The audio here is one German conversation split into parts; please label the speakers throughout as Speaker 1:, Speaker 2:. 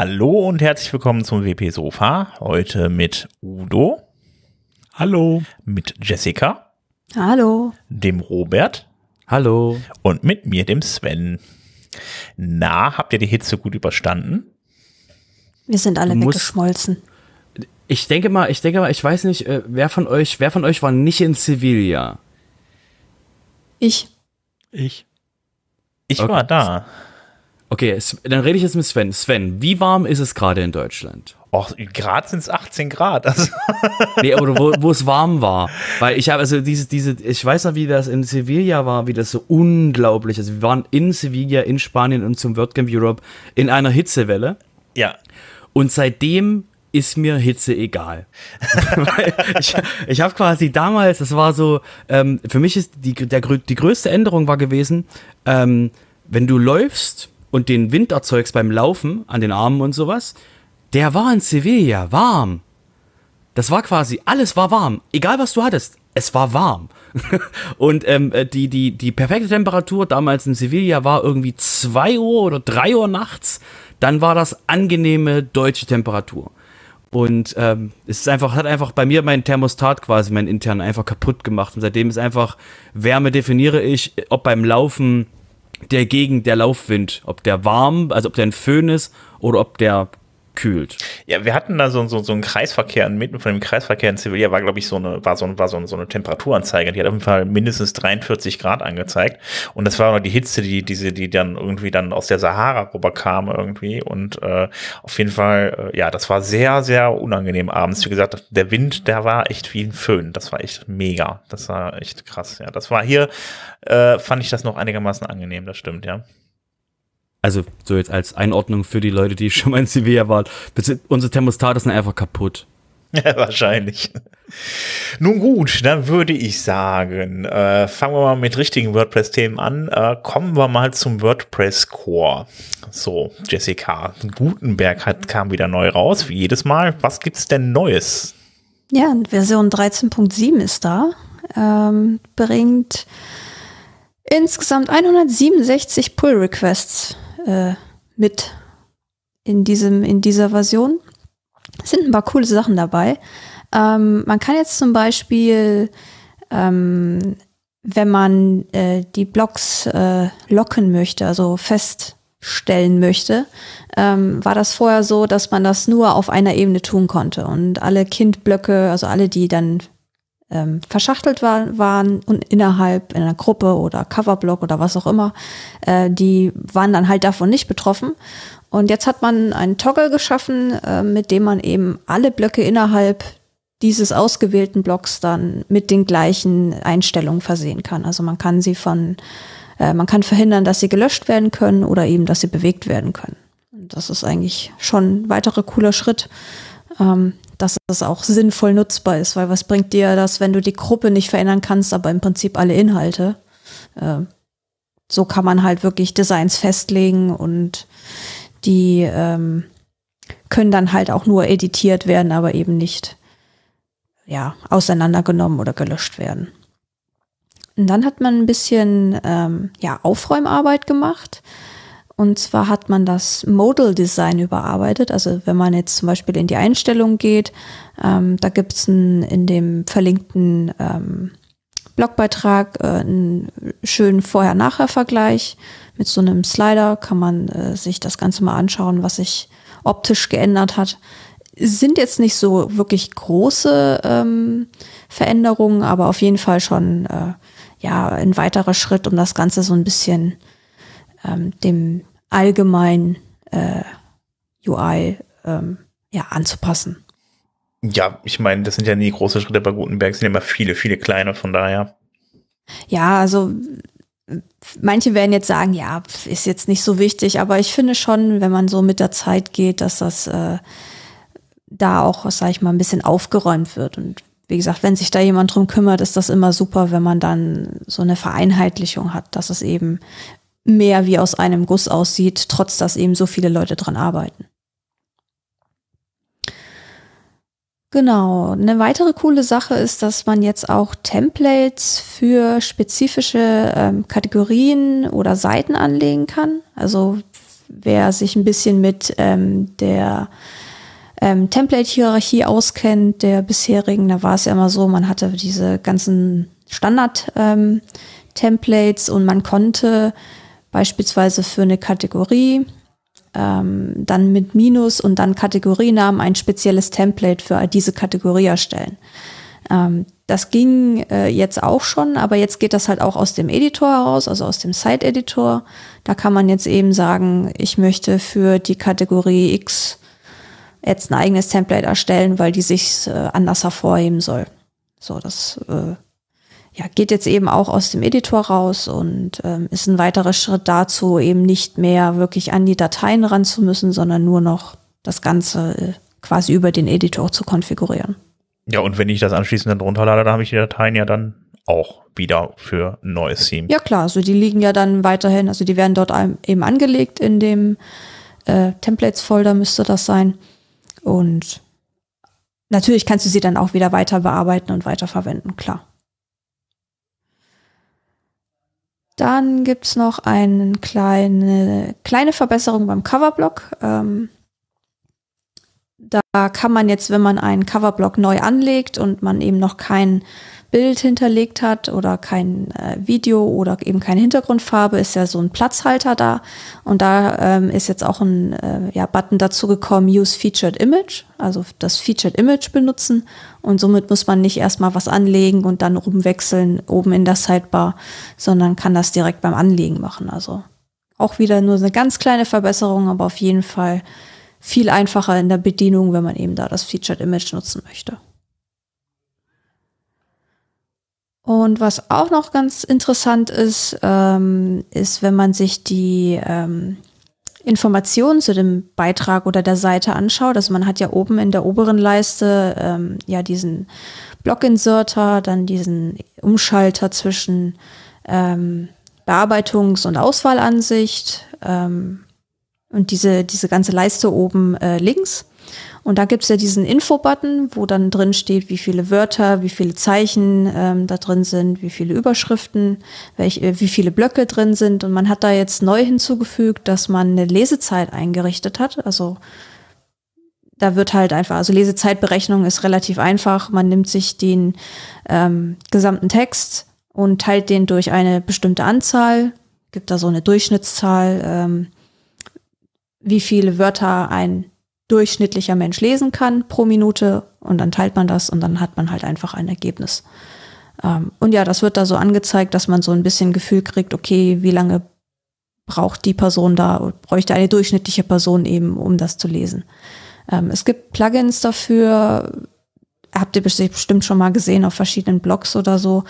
Speaker 1: Hallo und herzlich willkommen zum WP Sofa. Heute mit Udo.
Speaker 2: Hallo.
Speaker 1: Mit Jessica.
Speaker 3: Hallo.
Speaker 1: Dem Robert.
Speaker 2: Hallo.
Speaker 1: Und mit mir, dem Sven. Na, habt ihr die Hitze gut überstanden?
Speaker 3: Wir sind alle weggeschmolzen.
Speaker 2: Ich denke mal, ich denke mal, ich weiß nicht, äh, wer von euch, wer von euch war nicht in Sevilla?
Speaker 3: Ich.
Speaker 2: Ich.
Speaker 1: Ich okay. war da.
Speaker 2: Okay, dann rede ich jetzt mit Sven. Sven, wie warm ist es gerade in Deutschland?
Speaker 1: Och, Grad sind es 18 Grad. Also.
Speaker 2: nee, aber wo, wo es warm war. Weil ich habe also diese, diese, ich weiß noch, wie das in Sevilla war, wie das so unglaublich. Also wir waren in Sevilla, in Spanien und zum WordCamp Europe in einer Hitzewelle.
Speaker 1: Ja.
Speaker 2: Und seitdem ist mir Hitze egal. ich ich habe quasi damals, das war so, ähm, für mich ist die, der, die größte Änderung war gewesen, ähm, wenn du läufst und den Wind erzeugst beim Laufen an den Armen und sowas, der war in Sevilla warm. Das war quasi, alles war warm. Egal was du hattest, es war warm. und ähm, äh, die, die, die perfekte Temperatur damals in Sevilla war irgendwie zwei Uhr oder drei Uhr nachts. Dann war das angenehme deutsche Temperatur. Und ähm, es ist einfach, hat einfach bei mir mein Thermostat quasi, mein intern, einfach kaputt gemacht. Und seitdem ist einfach, Wärme definiere ich, ob beim Laufen der gegen der Laufwind, ob der warm, also ob der ein Föhn ist oder ob der kühlt.
Speaker 1: Ja, wir hatten da so, so, so einen Kreisverkehr, inmitten von dem Kreisverkehr in Sevilla war, glaube ich, so eine, war so, war so, so eine Temperaturanzeige. Die hat auf jeden Fall mindestens 43 Grad angezeigt. Und das war noch die Hitze, die, diese, die dann irgendwie dann aus der Sahara rüberkam irgendwie. Und äh, auf jeden Fall, äh, ja, das war sehr, sehr unangenehm abends. Wie gesagt, der Wind, der war echt wie ein Föhn. Das war echt mega. Das war echt krass, ja. Das war hier, äh, fand ich das noch einigermaßen angenehm, das stimmt, ja
Speaker 2: also so jetzt als Einordnung für die Leute, die schon mal in Sevilla waren, unsere Thermostate sind einfach kaputt.
Speaker 1: Ja, wahrscheinlich. Nun gut, dann würde ich sagen, äh, fangen wir mal mit richtigen WordPress-Themen an. Äh, kommen wir mal zum WordPress-Core. So, Jessica, Gutenberg hat, kam wieder neu raus, wie jedes Mal. Was gibt's denn Neues?
Speaker 3: Ja, Version 13.7 ist da. Ähm, bringt insgesamt 167 Pull-Requests äh, mit in diesem, in dieser Version. Es sind ein paar coole Sachen dabei. Ähm, man kann jetzt zum Beispiel, ähm, wenn man äh, die Blocks äh, locken möchte, also feststellen möchte, ähm, war das vorher so, dass man das nur auf einer Ebene tun konnte. Und alle Kindblöcke, also alle, die dann ähm, verschachtelt war, waren und innerhalb in einer Gruppe oder Coverblock oder was auch immer, äh, die waren dann halt davon nicht betroffen. Und jetzt hat man einen Toggle geschaffen, äh, mit dem man eben alle Blöcke innerhalb dieses ausgewählten Blocks dann mit den gleichen Einstellungen versehen kann. Also man kann sie von, äh, man kann verhindern, dass sie gelöscht werden können oder eben, dass sie bewegt werden können. Und das ist eigentlich schon ein weiterer cooler Schritt. Ähm, dass es auch sinnvoll nutzbar ist, weil was bringt dir das, wenn du die Gruppe nicht verändern kannst, aber im Prinzip alle Inhalte? Äh, so kann man halt wirklich Designs festlegen und die ähm, können dann halt auch nur editiert werden, aber eben nicht ja, auseinandergenommen oder gelöscht werden. Und dann hat man ein bisschen ähm, ja, Aufräumarbeit gemacht. Und zwar hat man das Modal Design überarbeitet. Also wenn man jetzt zum Beispiel in die Einstellung geht, ähm, da gibt es in dem verlinkten ähm, Blogbeitrag äh, einen schönen Vorher-Nachher-Vergleich. Mit so einem Slider kann man äh, sich das Ganze mal anschauen, was sich optisch geändert hat. Sind jetzt nicht so wirklich große ähm, Veränderungen, aber auf jeden Fall schon äh, ja ein weiterer Schritt, um das Ganze so ein bisschen ähm, dem allgemein äh, UI ähm, ja, anzupassen.
Speaker 1: Ja, ich meine, das sind ja nie große Schritte bei Gutenberg, es sind immer viele, viele kleine, von daher.
Speaker 3: Ja, also manche werden jetzt sagen, ja, ist jetzt nicht so wichtig, aber ich finde schon, wenn man so mit der Zeit geht, dass das äh, da auch, sag ich mal, ein bisschen aufgeräumt wird. Und wie gesagt, wenn sich da jemand drum kümmert, ist das immer super, wenn man dann so eine Vereinheitlichung hat, dass es eben mehr wie aus einem Guss aussieht, trotz dass eben so viele Leute dran arbeiten. Genau. Eine weitere coole Sache ist, dass man jetzt auch Templates für spezifische ähm, Kategorien oder Seiten anlegen kann. Also wer sich ein bisschen mit ähm, der ähm, Template-Hierarchie auskennt, der bisherigen, da war es ja immer so, man hatte diese ganzen Standard-Templates ähm, und man konnte beispielsweise für eine Kategorie ähm, dann mit Minus und dann Kategorienamen ein spezielles Template für diese Kategorie erstellen. Ähm, das ging äh, jetzt auch schon, aber jetzt geht das halt auch aus dem Editor heraus, also aus dem Site-Editor. Da kann man jetzt eben sagen, ich möchte für die Kategorie X jetzt ein eigenes Template erstellen, weil die sich äh, anders hervorheben soll. So, das äh, ja, geht jetzt eben auch aus dem Editor raus und ähm, ist ein weiterer Schritt dazu, eben nicht mehr wirklich an die Dateien ran zu müssen, sondern nur noch das Ganze äh, quasi über den Editor zu konfigurieren.
Speaker 1: Ja, und wenn ich das anschließend dann runterlade, dann habe ich die Dateien ja dann auch wieder für ein neues Theme.
Speaker 3: Ja klar, also die liegen ja dann weiterhin, also die werden dort eben angelegt in dem äh, Templates-Folder müsste das sein. Und natürlich kannst du sie dann auch wieder weiter bearbeiten und weiterverwenden, klar. Dann gibt's noch eine kleine, kleine Verbesserung beim Coverblock. Ähm, da kann man jetzt, wenn man einen Coverblock neu anlegt und man eben noch kein Bild hinterlegt hat oder kein äh, Video oder eben keine Hintergrundfarbe, ist ja so ein Platzhalter da. Und da ähm, ist jetzt auch ein äh, ja, Button dazu gekommen, Use Featured Image, also das Featured Image benutzen. Und somit muss man nicht erstmal was anlegen und dann rumwechseln oben in der Sidebar, sondern kann das direkt beim Anlegen machen. Also auch wieder nur eine ganz kleine Verbesserung, aber auf jeden Fall viel einfacher in der Bedienung, wenn man eben da das Featured Image nutzen möchte. Und was auch noch ganz interessant ist, ähm, ist, wenn man sich die ähm, Informationen zu dem Beitrag oder der Seite anschaut. Also man hat ja oben in der oberen Leiste ähm, ja diesen Block-Inserter, dann diesen Umschalter zwischen ähm, Bearbeitungs- und Auswahlansicht, ähm, und diese, diese ganze Leiste oben äh, links. Und da gibt's ja diesen Info-Button, wo dann drin steht, wie viele Wörter, wie viele Zeichen ähm, da drin sind, wie viele Überschriften, welche, äh, wie viele Blöcke drin sind. Und man hat da jetzt neu hinzugefügt, dass man eine Lesezeit eingerichtet hat. Also da wird halt einfach, also Lesezeitberechnung ist relativ einfach. Man nimmt sich den ähm, gesamten Text und teilt den durch eine bestimmte Anzahl, gibt da so eine Durchschnittszahl. Ähm, wie viele Wörter ein durchschnittlicher Mensch lesen kann pro Minute und dann teilt man das und dann hat man halt einfach ein Ergebnis. Ähm, und ja, das wird da so angezeigt, dass man so ein bisschen Gefühl kriegt, okay, wie lange braucht die Person da, bräuchte eine durchschnittliche Person eben, um das zu lesen. Ähm, es gibt Plugins dafür, habt ihr bestimmt schon mal gesehen auf verschiedenen Blogs oder so,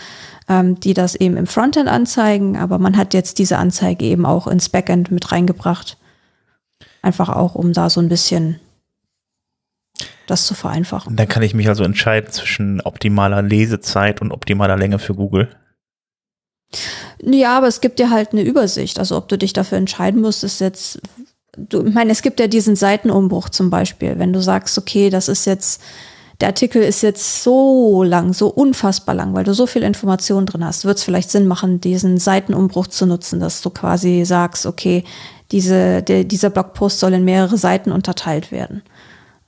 Speaker 3: ähm, die das eben im Frontend anzeigen, aber man hat jetzt diese Anzeige eben auch ins Backend mit reingebracht. Einfach auch, um da so ein bisschen das zu vereinfachen.
Speaker 1: Dann kann ich mich also entscheiden zwischen optimaler Lesezeit und optimaler Länge für Google.
Speaker 3: Ja, aber es gibt ja halt eine Übersicht. Also ob du dich dafür entscheiden musst, ist jetzt, du, ich meine, es gibt ja diesen Seitenumbruch zum Beispiel. Wenn du sagst, okay, das ist jetzt, der Artikel ist jetzt so lang, so unfassbar lang, weil du so viel Information drin hast, wird es vielleicht Sinn machen, diesen Seitenumbruch zu nutzen, dass du quasi sagst, okay, diese, der, dieser Blogpost soll in mehrere Seiten unterteilt werden.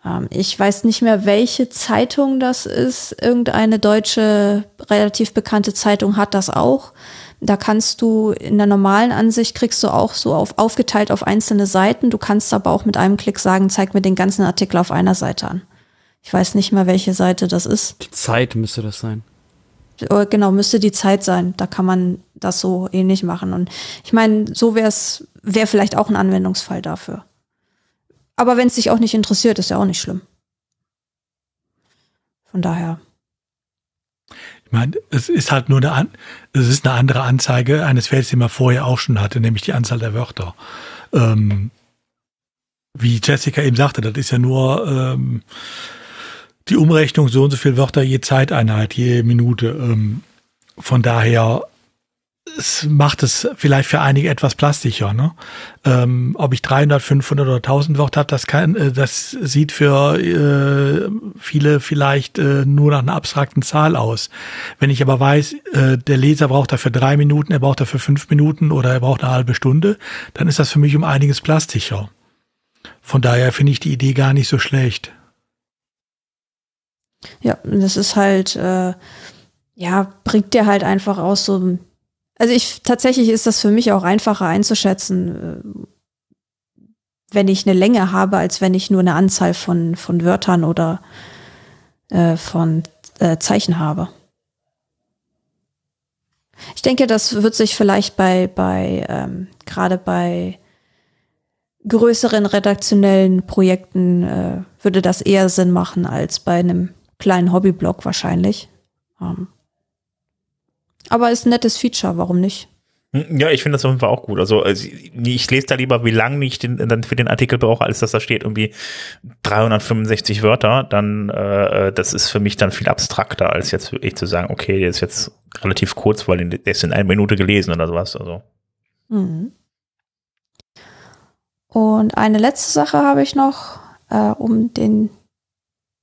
Speaker 3: Ähm, ich weiß nicht mehr, welche Zeitung das ist. Irgendeine deutsche, relativ bekannte Zeitung hat das auch. Da kannst du in der normalen Ansicht kriegst du auch so auf, aufgeteilt auf einzelne Seiten. Du kannst aber auch mit einem Klick sagen, zeig mir den ganzen Artikel auf einer Seite an. Ich weiß nicht mehr, welche Seite das ist.
Speaker 2: Die Zeit müsste das sein.
Speaker 3: Oh, genau, müsste die Zeit sein. Da kann man das so ähnlich machen. Und ich meine, so wäre es, wäre vielleicht auch ein Anwendungsfall dafür. Aber wenn es dich auch nicht interessiert, ist ja auch nicht schlimm. Von daher.
Speaker 4: Ich meine, es ist halt nur eine, An es ist eine andere Anzeige eines Felds, die man vorher auch schon hatte, nämlich die Anzahl der Wörter. Ähm, wie Jessica eben sagte, das ist ja nur ähm, die Umrechnung so und so viele Wörter je Zeiteinheit, je Minute. Ähm, von daher es macht es vielleicht für einige etwas plastischer. Ne? Ähm, ob ich 300, 500 oder 1000 Wörter habe, das, kann, äh, das sieht für äh, viele vielleicht äh, nur nach einer abstrakten Zahl aus. Wenn ich aber weiß, äh, der Leser braucht dafür drei Minuten, er braucht dafür fünf Minuten oder er braucht eine halbe Stunde, dann ist das für mich um einiges plastischer. Von daher finde ich die Idee gar nicht so schlecht.
Speaker 3: Ja, das ist halt, äh, ja, bringt dir halt einfach aus so also ich tatsächlich ist das für mich auch einfacher einzuschätzen, äh, wenn ich eine Länge habe, als wenn ich nur eine Anzahl von, von Wörtern oder äh, von äh, Zeichen habe. Ich denke, das wird sich vielleicht bei, bei ähm, gerade bei größeren redaktionellen Projekten äh, würde das eher Sinn machen als bei einem kleinen Hobbyblog wahrscheinlich. Ähm, aber ist ein nettes Feature, warum nicht?
Speaker 1: Hm, ja, ich finde das auf jeden Fall auch gut. Also, also ich lese da lieber, wie lange ich den, dann für den Artikel brauche, als dass da steht irgendwie 365 Wörter. Dann, äh, das ist für mich dann viel abstrakter, als jetzt wirklich zu sagen, okay, der ist jetzt relativ kurz, weil der ist in einer Minute gelesen oder sowas. Also. Mhm.
Speaker 3: Und eine letzte Sache habe ich noch, äh, um den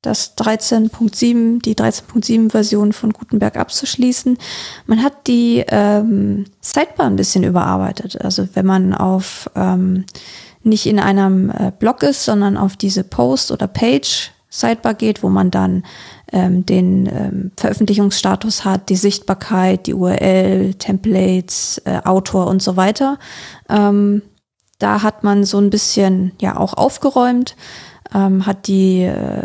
Speaker 3: das 13.7, die 13.7 Version von Gutenberg abzuschließen. Man hat die ähm, Sidebar ein bisschen überarbeitet. Also wenn man auf ähm, nicht in einem äh, Blog ist, sondern auf diese Post oder Page Sidebar geht, wo man dann ähm, den ähm, Veröffentlichungsstatus hat, die Sichtbarkeit, die URL, Templates, äh, Autor und so weiter. Ähm, da hat man so ein bisschen ja auch aufgeräumt, ähm, hat die äh,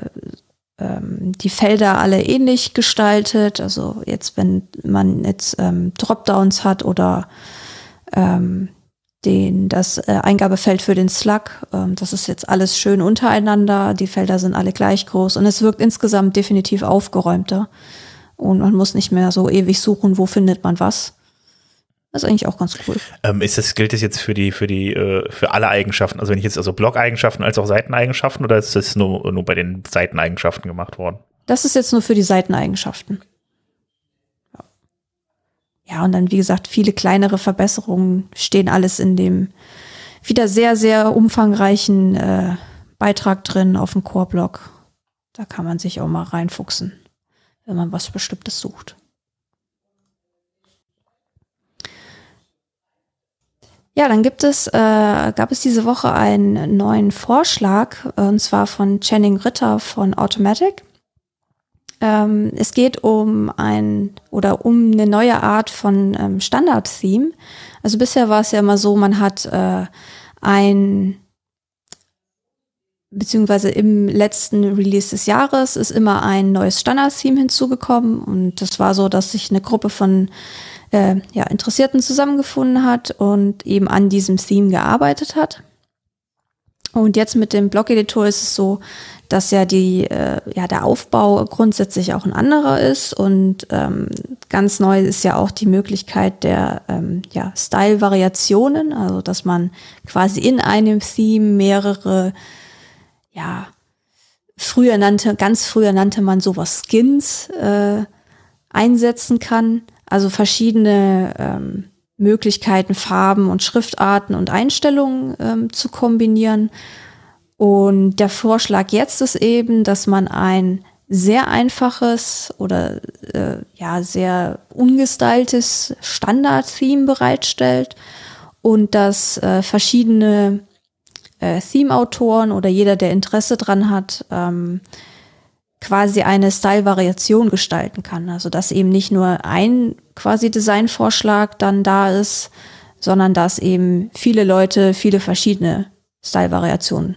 Speaker 3: ähm, die Felder alle ähnlich gestaltet. Also jetzt, wenn man jetzt ähm, Dropdowns hat oder ähm, den, das äh, Eingabefeld für den Slug, ähm, das ist jetzt alles schön untereinander. Die Felder sind alle gleich groß und es wirkt insgesamt definitiv aufgeräumter. Und man muss nicht mehr so ewig suchen, wo findet man was. Das ist eigentlich auch ganz cool.
Speaker 1: Ähm, ist das, gilt das jetzt für die, für die, äh, für alle Eigenschaften? Also wenn ich jetzt also Blog-Eigenschaften als auch Seiteneigenschaften oder ist das nur, nur bei den Seiteneigenschaften gemacht worden?
Speaker 3: Das ist jetzt nur für die Seiteneigenschaften. Ja. ja, und dann, wie gesagt, viele kleinere Verbesserungen stehen alles in dem wieder sehr, sehr umfangreichen äh, Beitrag drin auf dem Core-Blog. Da kann man sich auch mal reinfuchsen, wenn man was Bestimmtes sucht. Ja, dann gibt es, äh, gab es diese Woche einen neuen Vorschlag, äh, und zwar von Channing Ritter von Automatic. Ähm, es geht um ein oder um eine neue Art von ähm, Standard-Theme. Also bisher war es ja immer so, man hat äh, ein beziehungsweise im letzten Release des Jahres ist immer ein neues Standard-Theme hinzugekommen und das war so, dass sich eine Gruppe von äh, ja, Interessierten zusammengefunden hat und eben an diesem Theme gearbeitet hat. Und jetzt mit dem Blog-Editor ist es so, dass ja die, äh, ja, der Aufbau grundsätzlich auch ein anderer ist und ähm, ganz neu ist ja auch die Möglichkeit der ähm, ja, Style-Variationen, also dass man quasi in einem Theme mehrere, ja, früher nannte, ganz früher nannte man sowas Skins äh, einsetzen kann. Also verschiedene ähm, Möglichkeiten, Farben und Schriftarten und Einstellungen ähm, zu kombinieren. Und der Vorschlag jetzt ist eben, dass man ein sehr einfaches oder äh, ja sehr ungestyltes Standard-Theme bereitstellt und dass äh, verschiedene äh, Theme-Autoren oder jeder, der Interesse dran hat, ähm, quasi eine Style-Variation gestalten kann. Also dass eben nicht nur ein quasi Designvorschlag dann da ist, sondern dass eben viele Leute viele verschiedene Style-Variationen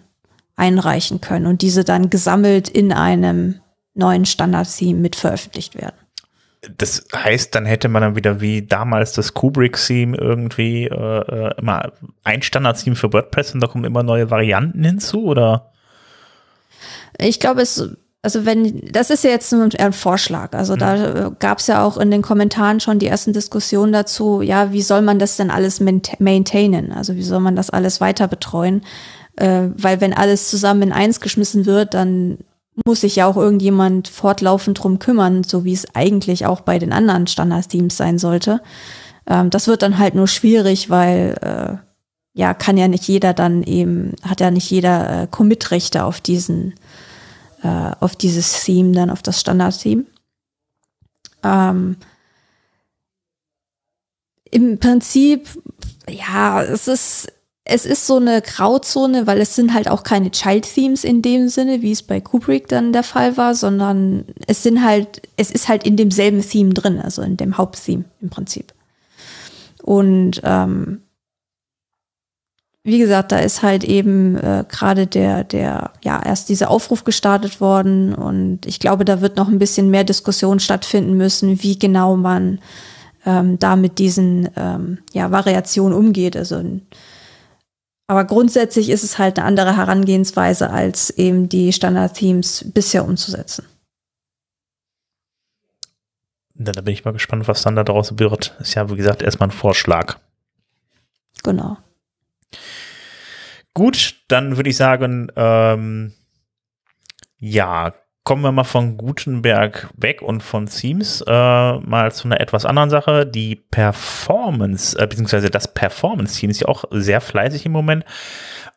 Speaker 3: einreichen können und diese dann gesammelt in einem neuen Standard-Theme mit veröffentlicht werden.
Speaker 1: Das heißt, dann hätte man dann wieder wie damals das Kubrick-Theme irgendwie äh, äh immer ein Standard-Theme für WordPress und da kommen immer neue Varianten hinzu, oder?
Speaker 3: Ich glaube, es also wenn, das ist ja jetzt ein Vorschlag. Also mhm. da äh, gab es ja auch in den Kommentaren schon die ersten Diskussionen dazu, ja, wie soll man das denn alles maintainen? Also wie soll man das alles weiter betreuen? Äh, weil wenn alles zusammen in eins geschmissen wird, dann muss sich ja auch irgendjemand fortlaufend drum kümmern, so wie es eigentlich auch bei den anderen Standard-Teams sein sollte. Ähm, das wird dann halt nur schwierig, weil äh, ja, kann ja nicht jeder dann eben, hat ja nicht jeder äh, Commit-Rechte auf diesen, äh, auf dieses Theme, dann auf das Standard-Theme. Ähm, Im Prinzip, ja, es ist, es ist so eine Grauzone, weil es sind halt auch keine Child-Themes in dem Sinne, wie es bei Kubrick dann der Fall war, sondern es sind halt, es ist halt in demselben Theme drin, also in dem Haupttheme im Prinzip. Und ähm, wie gesagt, da ist halt eben äh, gerade der, der, ja, erst dieser Aufruf gestartet worden und ich glaube, da wird noch ein bisschen mehr Diskussion stattfinden müssen, wie genau man ähm, da mit diesen ähm, ja, Variationen umgeht. Also aber grundsätzlich ist es halt eine andere Herangehensweise, als eben die Standard-Themes bisher umzusetzen.
Speaker 1: Da bin ich mal gespannt, was dann daraus wird. Ist ja, wie gesagt, erstmal ein Vorschlag.
Speaker 3: Genau.
Speaker 1: Gut, dann würde ich sagen, ähm, ja, kommen wir mal von Gutenberg weg und von Themes äh, mal zu einer etwas anderen Sache. Die Performance, äh, beziehungsweise das Performance-Team ist ja auch sehr fleißig im Moment.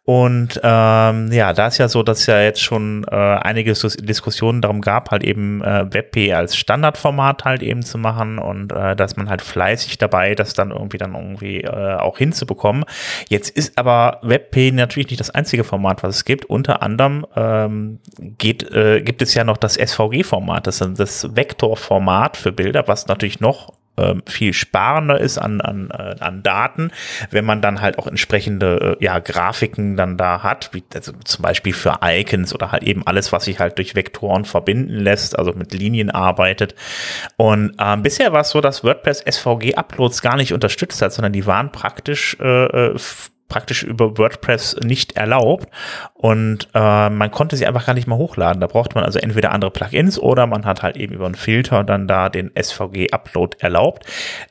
Speaker 1: Und ähm, ja, da ist ja so, dass ja jetzt schon äh, einige Diskussionen darum gab, halt eben äh, WebP als Standardformat halt eben zu machen und äh, dass man halt fleißig dabei, das dann irgendwie dann irgendwie äh, auch hinzubekommen. Jetzt ist aber WebP natürlich nicht das einzige Format, was es gibt. Unter anderem ähm, geht, äh, gibt es ja noch das SVG-Format, das ist das Vektorformat für Bilder, was natürlich noch ähm, viel sparender ist an, an, äh, an Daten, wenn man dann halt auch entsprechende äh, ja, Grafiken dann da hat, wie also zum Beispiel für Icons oder halt eben alles, was sich halt durch Vektoren verbinden lässt, also mit Linien arbeitet. Und ähm, bisher war es so, dass WordPress SVG-Uploads gar nicht unterstützt hat, sondern die waren praktisch äh, äh praktisch über WordPress nicht erlaubt und äh, man konnte sie einfach gar nicht mehr hochladen. Da braucht man also entweder andere Plugins oder man hat halt eben über einen Filter dann da den SVG-Upload erlaubt.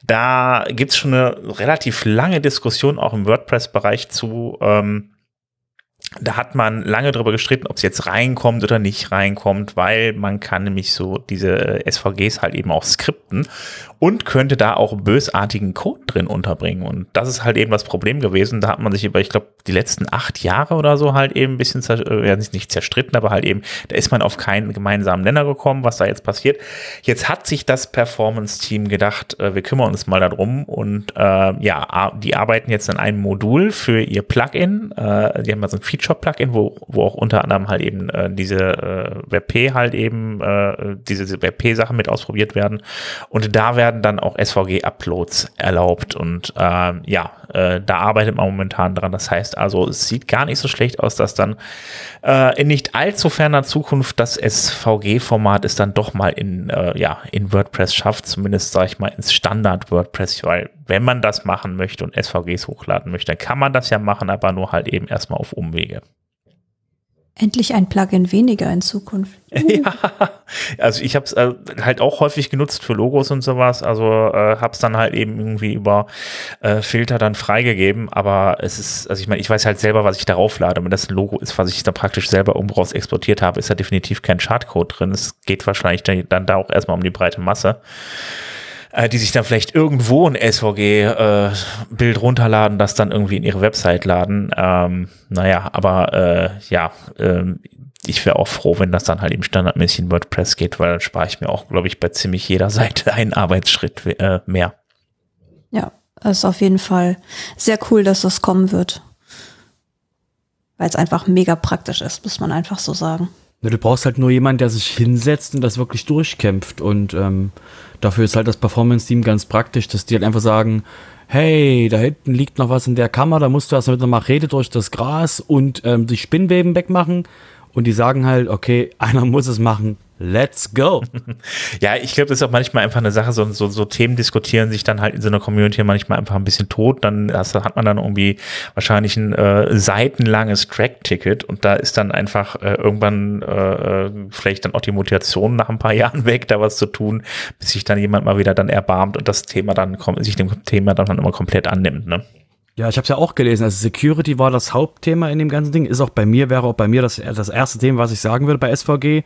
Speaker 1: Da gibt's schon eine relativ lange Diskussion auch im WordPress-Bereich zu, ähm, da hat man lange darüber gestritten, ob es jetzt reinkommt oder nicht reinkommt, weil man kann nämlich so diese SVGs halt eben auch skripten und könnte da auch bösartigen Code drin unterbringen. Und das ist halt eben das Problem gewesen. Da hat man sich über, ich glaube, die letzten acht Jahre oder so halt eben ein bisschen, äh, ja, nicht zerstritten, aber halt eben, da ist man auf keinen gemeinsamen Nenner gekommen, was da jetzt passiert. Jetzt hat sich das Performance-Team gedacht, äh, wir kümmern uns mal darum und äh, ja, die arbeiten jetzt an einem Modul für ihr Plugin. Äh, die haben also ein Feature-Plugin, wo, wo auch unter anderem halt eben äh, diese äh, WebP halt eben, äh, diese WebP-Sachen mit ausprobiert werden. Und da werden dann auch SVG-Uploads erlaubt. Und äh, ja, äh, da arbeitet man momentan dran. Das heißt also, es sieht gar nicht so schlecht aus, dass dann äh, in nicht allzu ferner Zukunft das SVG-Format ist dann doch mal in, äh, ja, in WordPress schafft, zumindest sage ich mal ins Standard WordPress, weil wenn man das machen möchte und SVGs hochladen möchte, dann kann man das ja machen, aber nur halt eben erstmal auf Umwege.
Speaker 3: Endlich ein Plugin weniger in Zukunft.
Speaker 1: ja, also ich habe es äh, halt auch häufig genutzt für Logos und sowas. Also äh, habe es dann halt eben irgendwie über äh, Filter dann freigegeben. Aber es ist, also ich meine, ich weiß halt selber, was ich darauf lade. Wenn das ein Logo ist, was ich da praktisch selber irgendwo exportiert habe, ist da definitiv kein Chartcode drin. Es geht wahrscheinlich dann da auch erstmal um die breite Masse äh, die sich dann vielleicht irgendwo ein SVG-Bild äh, runterladen, das dann irgendwie in ihre Website laden. Ähm, naja, aber äh, ja, äh, ich wäre auch froh, wenn das dann halt im standardmäßig in WordPress geht, weil dann spare ich mir auch, glaube ich, bei ziemlich jeder Seite einen Arbeitsschritt äh, mehr.
Speaker 3: Ja, das ist auf jeden Fall sehr cool, dass das kommen wird. Weil es einfach mega praktisch ist, muss man einfach so sagen.
Speaker 2: Du brauchst halt nur jemanden, der sich hinsetzt und das wirklich durchkämpft. Und ähm, dafür ist halt das Performance-Team ganz praktisch, dass die halt einfach sagen, hey, da hinten liegt noch was in der Kammer, da musst du erst mit einer Machete durch das Gras und ähm, die Spinnweben wegmachen. Und die sagen halt, okay, einer muss es machen, Let's go.
Speaker 1: Ja, ich glaube, das ist auch manchmal einfach eine Sache, so, so, so Themen diskutieren sich dann halt in so einer Community manchmal einfach ein bisschen tot. Dann hast, hat man dann irgendwie wahrscheinlich ein äh, seitenlanges Crack-Ticket und da ist dann einfach äh, irgendwann äh, äh vielleicht dann auch die Motivation nach ein paar Jahren weg, da was zu tun, bis sich dann jemand mal wieder dann erbarmt und das Thema dann sich dem Thema dann immer komplett annimmt. Ne?
Speaker 2: Ja, ich habe es ja auch gelesen. Also Security war das Hauptthema in dem ganzen Ding. Ist auch bei mir, wäre auch bei mir das, das erste Thema, was ich sagen würde bei SVG.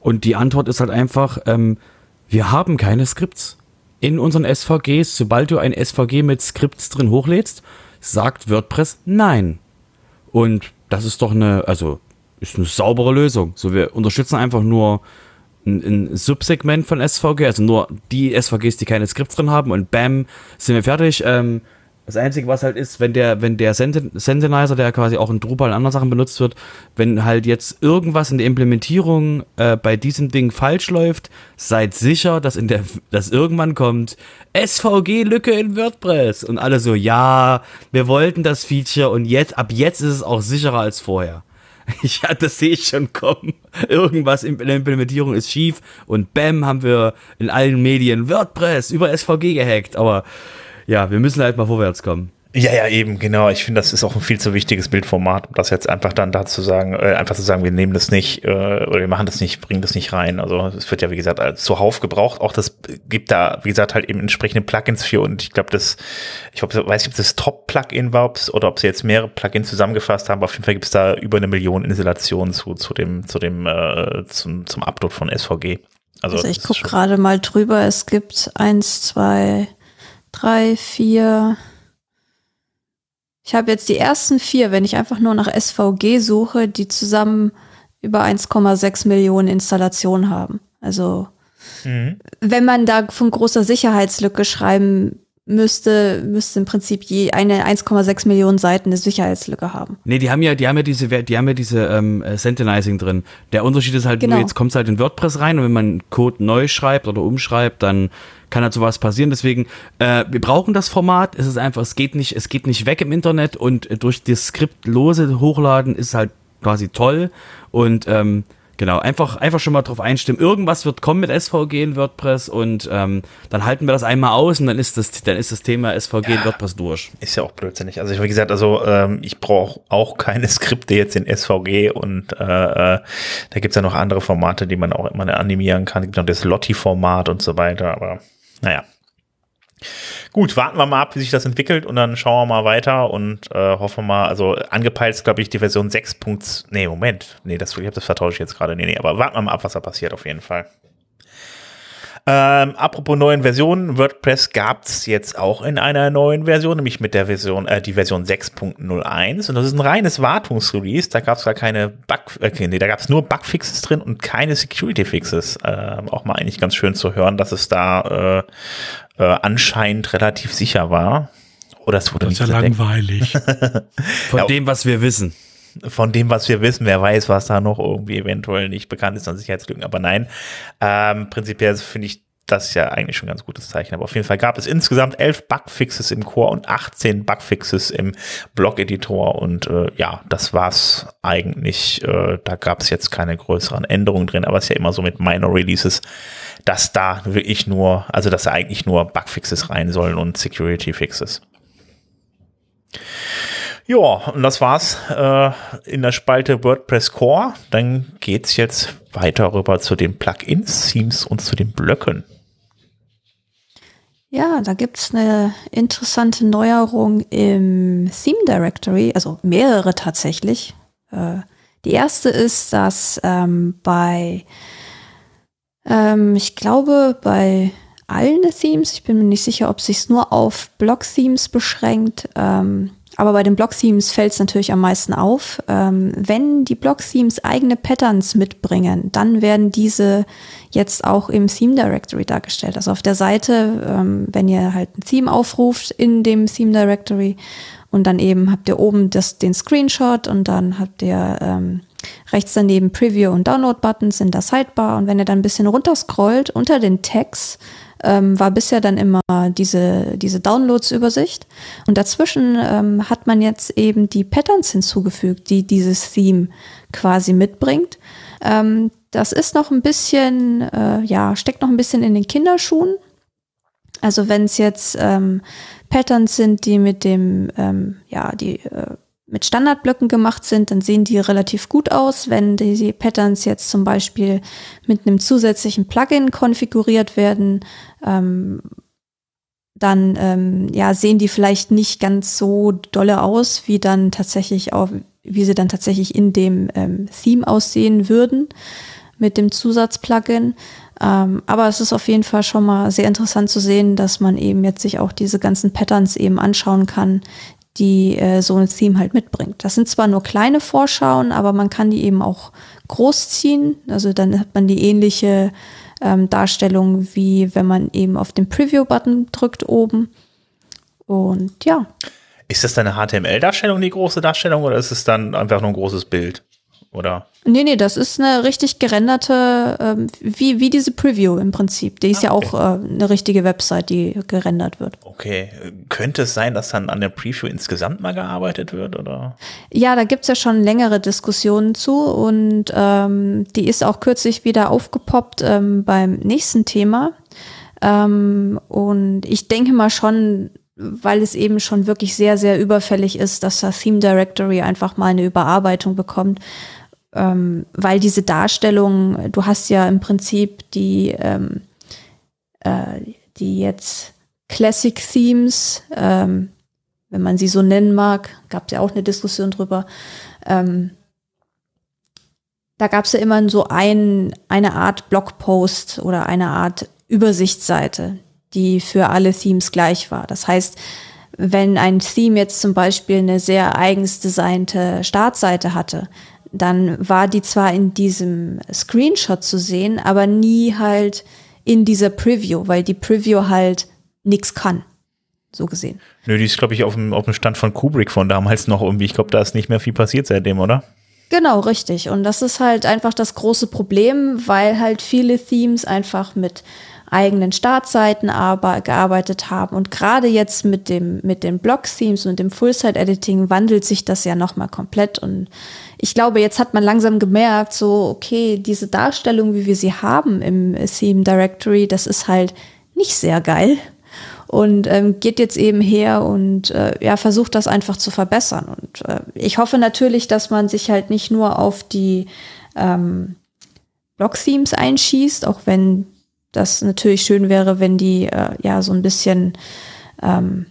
Speaker 2: Und die Antwort ist halt einfach, ähm, wir haben keine Skripts. in unseren SVGs, sobald du ein SVG mit Skripts drin hochlädst, sagt WordPress nein. Und das ist doch eine, also ist eine saubere Lösung. So, wir unterstützen einfach nur ein, ein Subsegment von SVG, also nur die SVGs, die keine Skripts drin haben und bam, sind wir fertig. Ähm, das Einzige, was halt ist, wenn der, wenn der Sensinizer, der quasi auch in Drupal und anderen Sachen benutzt wird, wenn halt jetzt irgendwas in der Implementierung äh, bei diesem Ding falsch läuft, seid sicher, dass in der, dass irgendwann kommt SVG-Lücke in WordPress und alle so, ja, wir wollten das Feature und jetzt, ab jetzt ist es auch sicherer als vorher. Ja, das sehe ich schon kommen. Irgendwas in der Implementierung ist schief und bam, haben wir in allen Medien WordPress über SVG gehackt. Aber ja, wir müssen halt mal vorwärts kommen.
Speaker 1: Ja, ja, eben, genau. Ich finde, das ist auch ein viel zu wichtiges Bildformat, um das jetzt einfach dann dazu sagen, äh, einfach zu sagen, wir nehmen das nicht äh, oder wir machen das nicht, bringen das nicht rein. Also es wird ja, wie gesagt, zuhauf gebraucht. Auch das gibt da, wie gesagt, halt eben entsprechende Plugins für und ich glaube, das, ich glaub, weiß nicht, ob das Top-Plugin war oder ob sie jetzt mehrere Plugins zusammengefasst haben, aber auf jeden Fall gibt es da über eine Million Installationen zu, zu dem, zu dem, äh, zum, zum Upload von SVG.
Speaker 3: Also, also ich gucke gerade mal drüber, es gibt eins, zwei, drei, vier. Ich habe jetzt die ersten vier, wenn ich einfach nur nach SVG suche, die zusammen über 1,6 Millionen Installationen haben. Also mhm. wenn man da von großer Sicherheitslücke schreiben müsste, müsste im Prinzip je eine 1,6 Millionen Seiten eine Sicherheitslücke haben.
Speaker 2: Nee, die haben ja, die haben ja diese, die haben ja diese ähm, Sentinizing drin. Der Unterschied ist halt genau. nur, jetzt kommt es halt in WordPress rein und wenn man Code neu schreibt oder umschreibt, dann kann halt sowas passieren. Deswegen, äh, wir brauchen das Format. Es ist einfach, es geht nicht, es geht nicht weg im Internet und durch das skriptlose Hochladen ist halt quasi toll und ähm, Genau, einfach, einfach schon mal drauf einstimmen. Irgendwas wird kommen mit SVG in WordPress und ähm, dann halten wir das einmal aus und dann ist das, dann ist das Thema SVG ja, in WordPress durch.
Speaker 1: Ist ja auch blödsinnig. Also ich wie gesagt, also ähm, ich brauche auch keine Skripte jetzt in SVG und äh, äh, da gibt's ja noch andere Formate, die man auch immer animieren kann. Es gibt noch das Lotti-Format und so weiter, aber naja. Gut, warten wir mal ab, wie sich das entwickelt und dann schauen wir mal weiter und äh, hoffen wir mal, also angepeilt ist, glaube ich, die Version 6. Nee, Moment. Nee, das, ich habe das vertausche ich jetzt gerade. Nee, nee, aber warten wir mal ab, was da passiert auf jeden Fall. Ähm, apropos neuen Versionen, WordPress gab es jetzt auch in einer neuen Version, nämlich mit der Version, äh, die Version 6.01 und das ist ein reines Wartungsrelease, da gab es gar keine Bug, okay, nee, da gab es nur Bugfixes drin und keine Security-Fixes. Ähm, auch mal eigentlich ganz schön zu hören, dass es da äh, anscheinend relativ sicher war. Oder es wurde
Speaker 4: das ist ja langweilig.
Speaker 2: Von ja, dem, was wir wissen
Speaker 1: von dem, was wir wissen, wer weiß, was da noch irgendwie eventuell nicht bekannt ist an Sicherheitslücken. Aber nein, ähm, prinzipiell finde ich das ja eigentlich schon ein ganz gutes Zeichen. Aber auf jeden Fall gab es insgesamt elf Bugfixes im Core und 18 Bugfixes im Blog-Editor. Und äh, ja, das war's eigentlich. Äh, da gab es jetzt keine größeren Änderungen drin, aber es ist ja immer so mit Minor Releases, dass da wirklich nur, also dass da eigentlich nur Bugfixes rein sollen und Security Fixes. Ja, und das war's äh, in der Spalte WordPress Core. Dann geht's jetzt weiter rüber zu den Plugins, Themes und zu den Blöcken.
Speaker 3: Ja, da gibt's eine interessante Neuerung im Theme Directory, also mehrere tatsächlich. Äh, die erste ist, dass ähm, bei, ähm, ich glaube, bei allen Themes, ich bin mir nicht sicher, ob sich's nur auf Blog-Themes beschränkt, ähm, aber bei den Block-Themes fällt es natürlich am meisten auf. Ähm, wenn die Block-Themes eigene Patterns mitbringen, dann werden diese jetzt auch im Theme Directory dargestellt. Also auf der Seite, ähm, wenn ihr halt ein Theme aufruft in dem Theme Directory und dann eben habt ihr oben das, den Screenshot und dann habt ihr ähm, rechts daneben Preview und Download-Buttons in der Sidebar und wenn ihr dann ein bisschen runterscrollt unter den Tags, ähm, war bisher dann immer diese, diese Downloads-Übersicht. Und dazwischen ähm, hat man jetzt eben die Patterns hinzugefügt, die dieses Theme quasi mitbringt. Ähm, das ist noch ein bisschen, äh, ja, steckt noch ein bisschen in den Kinderschuhen. Also wenn es jetzt ähm, Patterns sind, die mit dem, ähm, ja, die äh, mit Standardblöcken gemacht sind, dann sehen die relativ gut aus. Wenn die Patterns jetzt zum Beispiel mit einem zusätzlichen Plugin konfiguriert werden, ähm, dann ähm, ja, sehen die vielleicht nicht ganz so dolle aus, wie dann tatsächlich auch, wie sie dann tatsächlich in dem ähm, Theme aussehen würden mit dem Zusatzplugin. Ähm, aber es ist auf jeden Fall schon mal sehr interessant zu sehen, dass man eben jetzt sich auch diese ganzen Patterns eben anschauen kann, die äh, so ein Theme halt mitbringt. Das sind zwar nur kleine Vorschauen, aber man kann die eben auch großziehen. Also dann hat man die ähnliche ähm, Darstellung, wie wenn man eben auf den Preview-Button drückt oben. Und ja.
Speaker 1: Ist das dann eine HTML-Darstellung, die große Darstellung, oder ist es dann einfach nur ein großes Bild? Oder?
Speaker 3: Nee, nee, das ist eine richtig gerenderte, ähm, wie, wie diese Preview im Prinzip. Die ist ah, okay. ja auch äh, eine richtige Website, die gerendert wird.
Speaker 1: Okay. Könnte es sein, dass dann an der Preview insgesamt mal gearbeitet wird, oder?
Speaker 3: Ja, da gibt's ja schon längere Diskussionen zu und ähm, die ist auch kürzlich wieder aufgepoppt ähm, beim nächsten Thema. Ähm, und ich denke mal schon, weil es eben schon wirklich sehr, sehr überfällig ist, dass das Theme Directory einfach mal eine Überarbeitung bekommt. Ähm, weil diese Darstellung, du hast ja im Prinzip die, ähm, äh, die jetzt Classic Themes, ähm, wenn man sie so nennen mag, gab es ja auch eine Diskussion drüber. Ähm, da gab es ja immer so ein, eine Art Blogpost oder eine Art Übersichtsseite, die für alle Themes gleich war. Das heißt, wenn ein Theme jetzt zum Beispiel eine sehr eigens designte Startseite hatte, dann war die zwar in diesem Screenshot zu sehen, aber nie halt in dieser Preview, weil die Preview halt nichts kann. So gesehen.
Speaker 1: Nö, die ist, glaube ich, auf dem, auf dem Stand von Kubrick von damals noch irgendwie. Ich glaube, da ist nicht mehr viel passiert seitdem, oder?
Speaker 3: Genau, richtig. Und das ist halt einfach das große Problem, weil halt viele Themes einfach mit eigenen Startseiten aber gearbeitet haben. Und gerade jetzt mit dem, mit den Blog-Themes und dem Full-Site-Editing wandelt sich das ja nochmal komplett. Und ich glaube, jetzt hat man langsam gemerkt, so, okay, diese Darstellung, wie wir sie haben im Theme Directory, das ist halt nicht sehr geil. Und ähm, geht jetzt eben her und äh, ja, versucht das einfach zu verbessern. Und äh, ich hoffe natürlich, dass man sich halt nicht nur auf die ähm, Blog-Themes einschießt, auch wenn das natürlich schön wäre, wenn die äh, ja so ein bisschen ähm,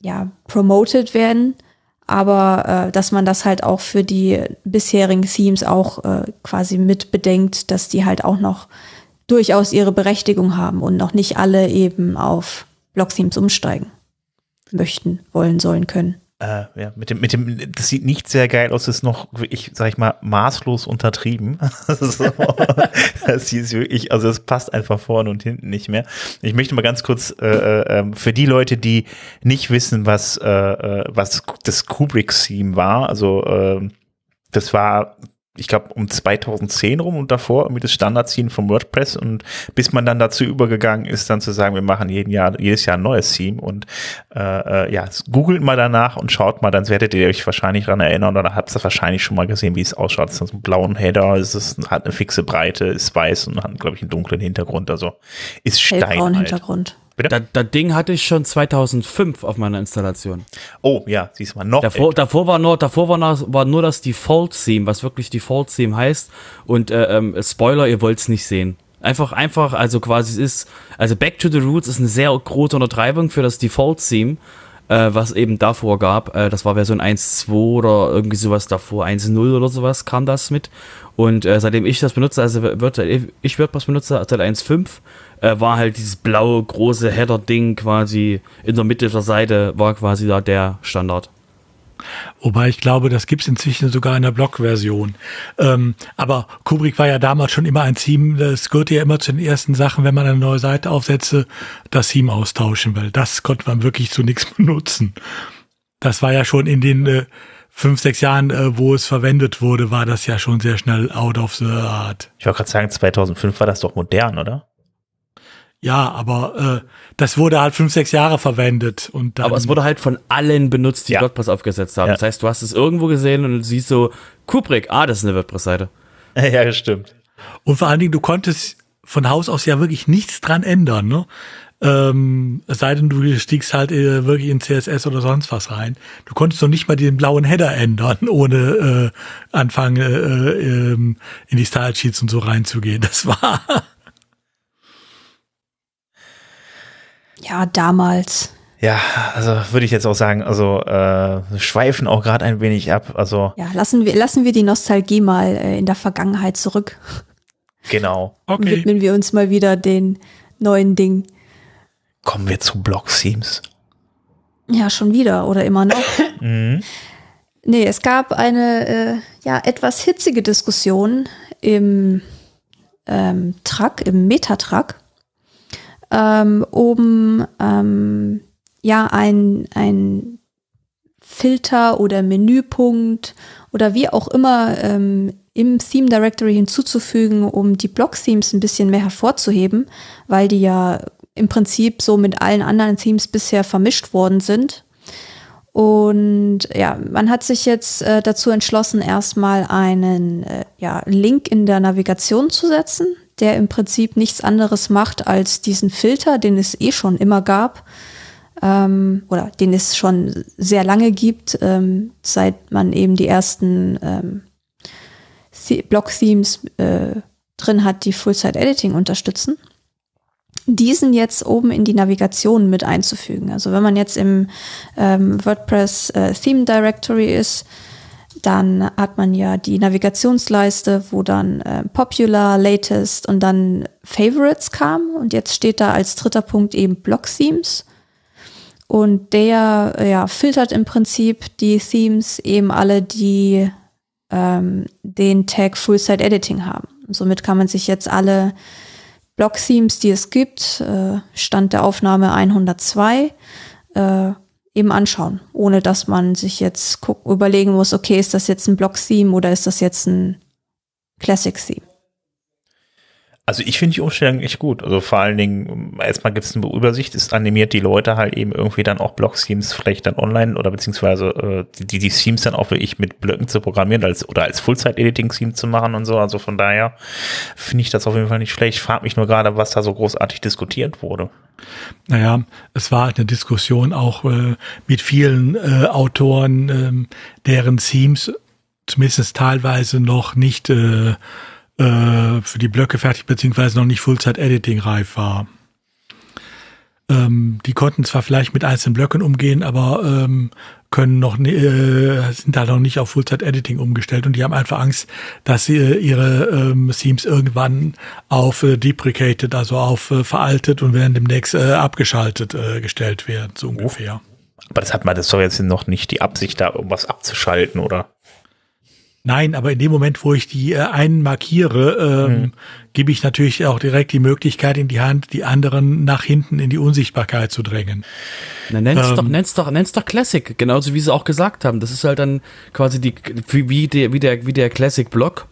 Speaker 3: ja promoted werden, aber äh, dass man das halt auch für die bisherigen Themes auch äh, quasi mit bedenkt, dass die halt auch noch durchaus ihre Berechtigung haben und noch nicht alle eben auf Block-Themes umsteigen möchten, wollen, sollen, können.
Speaker 1: Äh, ja, mit dem, mit dem, das sieht nicht sehr geil aus, ist noch wirklich, sag ich mal, maßlos untertrieben. das ist wirklich, also es passt einfach vorne und hinten nicht mehr. Ich möchte mal ganz kurz äh, äh, ähm, für die Leute, die nicht wissen, was, äh, äh was das Kubrick-Theme war, also äh, das war ich glaube, um 2010 rum und davor irgendwie das Standard-Theme vom WordPress und bis man dann dazu übergegangen ist, dann zu sagen, wir machen jeden Jahr, jedes Jahr ein neues Theme und äh, äh, ja, googelt mal danach und schaut mal, dann werdet ihr euch wahrscheinlich daran erinnern oder habt ihr wahrscheinlich schon mal gesehen, wie es ausschaut. Es ist so einen blauen Header, es ist, hat eine fixe Breite, ist weiß und hat, glaube ich, einen dunklen Hintergrund, also ist Stein.
Speaker 3: Hintergrund.
Speaker 2: Bitte? Das, Ding hatte ich schon 2005 auf meiner Installation.
Speaker 1: Oh ja, siehst mal noch.
Speaker 2: Davor, davor war nur, davor war, noch, war nur das Default-Theme, was wirklich Default-Theme heißt. Und äh, ähm, Spoiler, ihr wollt's nicht sehen. Einfach, einfach, also quasi es ist, also Back to the Roots ist eine sehr große Untertreibung für das Default-Theme, äh, was eben davor gab. Äh, das war Version 1.2 oder irgendwie sowas davor, 1.0 oder sowas kam das mit. Und äh, seitdem ich das benutze, also wird, ich WordPress benutze seit 1.5, äh, war halt dieses blaue große Header-Ding quasi in der Mitte der Seite, war quasi da der Standard.
Speaker 4: Wobei ich glaube, das gibt's inzwischen sogar in der Blog-Version. Ähm, aber Kubrick war ja damals schon immer ein Theme, das gehört ja immer zu den ersten Sachen, wenn man eine neue Seite aufsetze, das Theme austauschen, weil das konnte man wirklich zu nichts benutzen. Das war ja schon in den äh, fünf, sechs Jahren, äh, wo es verwendet wurde, war das ja schon sehr schnell out of the art.
Speaker 1: Ich wollte gerade sagen, 2005 war das doch modern, oder?
Speaker 4: Ja, aber äh, das wurde halt fünf, sechs Jahre verwendet. Und dann,
Speaker 2: aber es wurde halt von allen benutzt, die ja. WordPress aufgesetzt haben. Ja. Das heißt, du hast es irgendwo gesehen und siehst so, Kubrick, ah, das ist eine WordPress-Seite.
Speaker 1: Ja, das stimmt.
Speaker 4: Und vor allen Dingen, du konntest von Haus aus ja wirklich nichts dran ändern, ne? Ähm, es sei denn, du stiegst halt äh, wirklich in CSS oder sonst was rein. Du konntest noch nicht mal den blauen Header ändern, ohne äh, anfangen, äh, äh, ähm, in die Style Sheets und so reinzugehen. Das war
Speaker 3: Ja, damals.
Speaker 1: Ja, also würde ich jetzt auch sagen, also äh, schweifen auch gerade ein wenig ab. Also
Speaker 3: ja, lassen wir lassen wir die Nostalgie mal äh, in der Vergangenheit zurück.
Speaker 1: Genau.
Speaker 3: Okay. Widmen wir uns mal wieder den neuen Dingen.
Speaker 1: Kommen wir zu Block-Themes.
Speaker 3: Ja, schon wieder oder immer noch. mhm. Nee, es gab eine äh, ja etwas hitzige Diskussion im ähm, Truck, im Metatruck, ähm, um ähm, ja ein, ein Filter oder Menüpunkt oder wie auch immer ähm, im Theme Directory hinzuzufügen, um die Block-Themes ein bisschen mehr hervorzuheben, weil die ja im Prinzip so mit allen anderen Themes bisher vermischt worden sind. Und ja, man hat sich jetzt äh, dazu entschlossen, erstmal einen äh, ja, Link in der Navigation zu setzen, der im Prinzip nichts anderes macht als diesen Filter, den es eh schon immer gab, ähm, oder den es schon sehr lange gibt, ähm, seit man eben die ersten ähm, Block-Themes äh, drin hat, die Full-Site-Editing unterstützen diesen jetzt oben in die Navigation mit einzufügen. Also wenn man jetzt im ähm, WordPress äh, ist, dann hat man ja die Navigationsleiste, wo dann äh, Popular, Latest und dann Favorites kam. Und jetzt steht da als dritter Punkt eben Block Themes. Und der ja, filtert im Prinzip die Themes eben alle, die ähm, den Tag Full Site Editing haben. Und somit kann man sich jetzt alle Blog-Themes, die es gibt, äh, Stand der Aufnahme 102, äh, eben anschauen, ohne dass man sich jetzt guck, überlegen muss, okay, ist das jetzt ein Blog-Theme oder ist das jetzt ein Classic-Theme?
Speaker 1: Also ich finde die Umstellung echt gut. Also vor allen Dingen, erstmal gibt es eine Übersicht, es animiert die Leute halt eben irgendwie dann auch Block-Themes vielleicht dann online oder beziehungsweise äh, die, die Themes dann auch wirklich mit Blöcken zu programmieren als, oder als Full-Zeit-Editing-Theme zu machen und so. Also von daher finde ich das auf jeden Fall nicht schlecht. Ich frage mich nur gerade, was da so großartig diskutiert wurde.
Speaker 4: Naja, es war eine Diskussion auch äh, mit vielen äh, Autoren, äh, deren Themes zumindest teilweise noch nicht äh, äh, für die Blöcke fertig, beziehungsweise noch nicht Full-Zeit-Editing reif war. Ähm, die konnten zwar vielleicht mit einzelnen Blöcken umgehen, aber ähm, können noch äh, sind da noch nicht auf Full-Zeit-Editing umgestellt und die haben einfach Angst, dass sie äh, ihre ähm, Themes irgendwann auf äh, deprecated, also auf äh, veraltet und werden demnächst äh, abgeschaltet äh, gestellt werden, so ungefähr.
Speaker 1: Aber das hat man, das soll jetzt noch nicht die Absicht, da irgendwas abzuschalten, oder?
Speaker 4: Nein, aber in dem Moment, wo ich die äh, einen markiere, ähm, mhm. gebe ich natürlich auch direkt die Möglichkeit in die Hand, die anderen nach hinten in die Unsichtbarkeit zu drängen.
Speaker 2: Na, nenn's ähm, doch, nenn's doch, nenn's doch Classic, genauso wie sie auch gesagt haben. Das ist halt dann quasi die, wie der, wie der, wie der Classic Block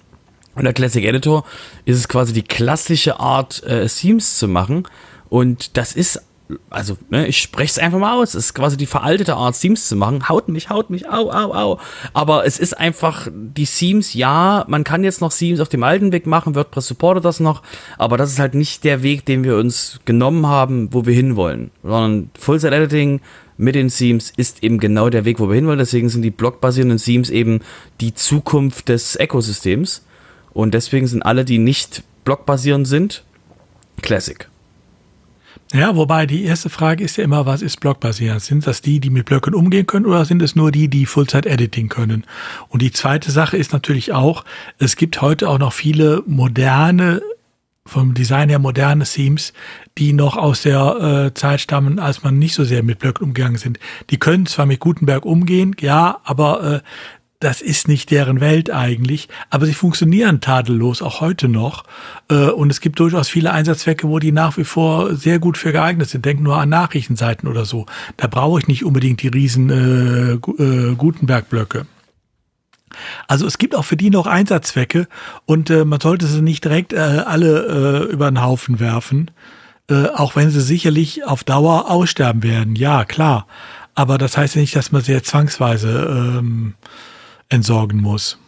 Speaker 2: und der Classic Editor ist es quasi die klassische Art, äh, Themes zu machen. Und das ist also ne, ich spreche es einfach mal aus, es ist quasi die veraltete Art, Themes zu machen. Haut mich, haut mich, au, au, au. Aber es ist einfach, die Themes, ja, man kann jetzt noch Themes auf dem alten Weg machen, WordPress supportet das noch, aber das ist halt nicht der Weg, den wir uns genommen haben, wo wir hinwollen. Sondern Full-Site-Editing mit den Themes ist eben genau der Weg, wo wir hinwollen. Deswegen sind die blockbasierenden Themes eben die Zukunft des Ökosystems. Und deswegen sind alle, die nicht blockbasierend sind, Classic.
Speaker 4: Ja, wobei die erste Frage ist ja immer, was ist blockbasierend? Sind das die, die mit Blöcken umgehen können oder sind es nur die, die Fullzeit-Editing können? Und die zweite Sache ist natürlich auch, es gibt heute auch noch viele moderne, vom Design her moderne Themes, die noch aus der äh, Zeit stammen, als man nicht so sehr mit Blöcken umgegangen sind. Die können zwar mit Gutenberg umgehen, ja, aber äh, das ist nicht deren Welt eigentlich, aber sie funktionieren tadellos auch heute noch. Äh, und es gibt durchaus viele Einsatzzwecke, wo die nach wie vor sehr gut für geeignet sind. Denk nur an Nachrichtenseiten oder so. Da brauche ich nicht unbedingt die riesen äh, äh, Gutenberg-Blöcke. Also es gibt auch für die noch Einsatzzwecke und äh, man sollte sie nicht direkt äh, alle äh, über den Haufen werfen, auch wenn sie sicherlich auf Dauer aussterben werden. Ja, klar. Aber das heißt ja nicht, dass man sehr zwangsweise ähm, entsorgen muss.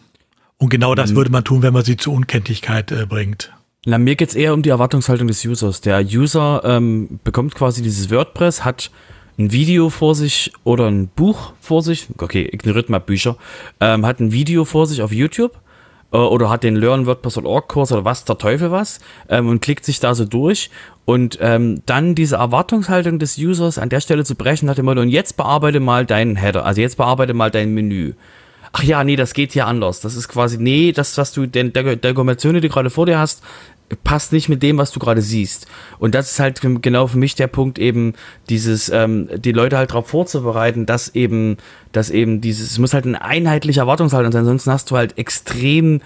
Speaker 4: Und genau das mhm. würde man tun, wenn man sie zur Unkenntlichkeit äh, bringt.
Speaker 2: Na, mir geht's eher um die Erwartungshaltung des Users. Der User ähm, bekommt quasi dieses WordPress, hat ein Video vor sich oder ein Buch vor sich, okay, ignoriert mal Bücher, ähm, hat ein Video vor sich auf YouTube äh, oder hat den Learn WordPress.org Kurs oder was, der Teufel was ähm, und klickt sich da so durch und ähm, dann diese Erwartungshaltung des Users an der Stelle zu brechen, hat immer und jetzt bearbeite mal deinen Header, also jetzt bearbeite mal dein Menü ach ja, nee, das geht hier anders. Das ist quasi, nee, das, was du, denn der Dokumentation, die du gerade vor dir hast, passt nicht mit dem, was du gerade siehst. Und das ist halt genau für mich der Punkt eben, dieses, ähm, die Leute halt darauf vorzubereiten, dass eben, dass eben dieses, es muss halt ein einheitlicher Erwartungshaltung sein, ansonsten hast du halt extrem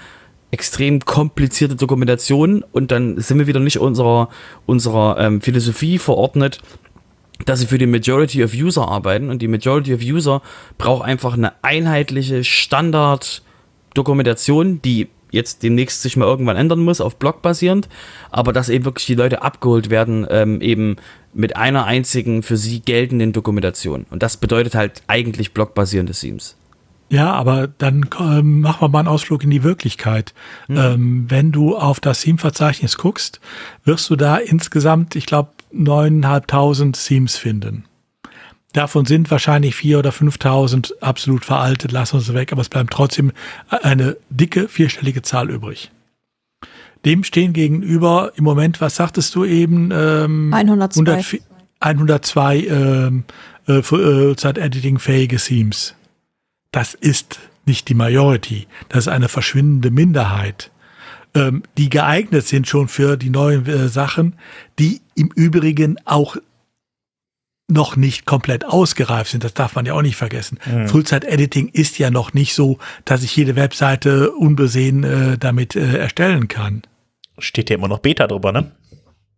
Speaker 2: extrem komplizierte Dokumentation und dann sind wir wieder nicht unserer, unserer ähm, Philosophie verordnet, dass sie für die Majority of User arbeiten und die Majority of User braucht einfach eine einheitliche Standard-Dokumentation, die jetzt demnächst sich mal irgendwann ändern muss, auf Blog basierend, aber dass eben wirklich die Leute abgeholt werden, ähm, eben mit einer einzigen für sie geltenden Dokumentation. Und das bedeutet halt eigentlich blockbasierende Themes.
Speaker 4: Ja, aber dann ähm, machen wir mal einen Ausflug in die Wirklichkeit. Mhm. Ähm, wenn du auf das Theme-Verzeichnis guckst, wirst du da insgesamt, ich glaube, neuneinhalbtausend Themes finden. Davon sind wahrscheinlich vier oder 5.000 absolut veraltet, lassen wir sie weg, aber es bleibt trotzdem eine dicke vierstellige Zahl übrig. Dem stehen gegenüber im Moment, was sagtest du eben?
Speaker 3: Ähm, 102.
Speaker 4: 102 ähm, äh, äh, Zeit-Editing-fähige Themes. Das ist nicht die Majority, das ist eine verschwindende Minderheit, ähm, die geeignet sind schon für die neuen äh, Sachen, die im Übrigen auch noch nicht komplett ausgereift sind. Das darf man ja auch nicht vergessen. Mhm. Full-Zeit-Editing ist ja noch nicht so, dass ich jede Webseite unbesehen äh, damit äh, erstellen kann.
Speaker 1: Steht ja immer noch Beta drüber, ne?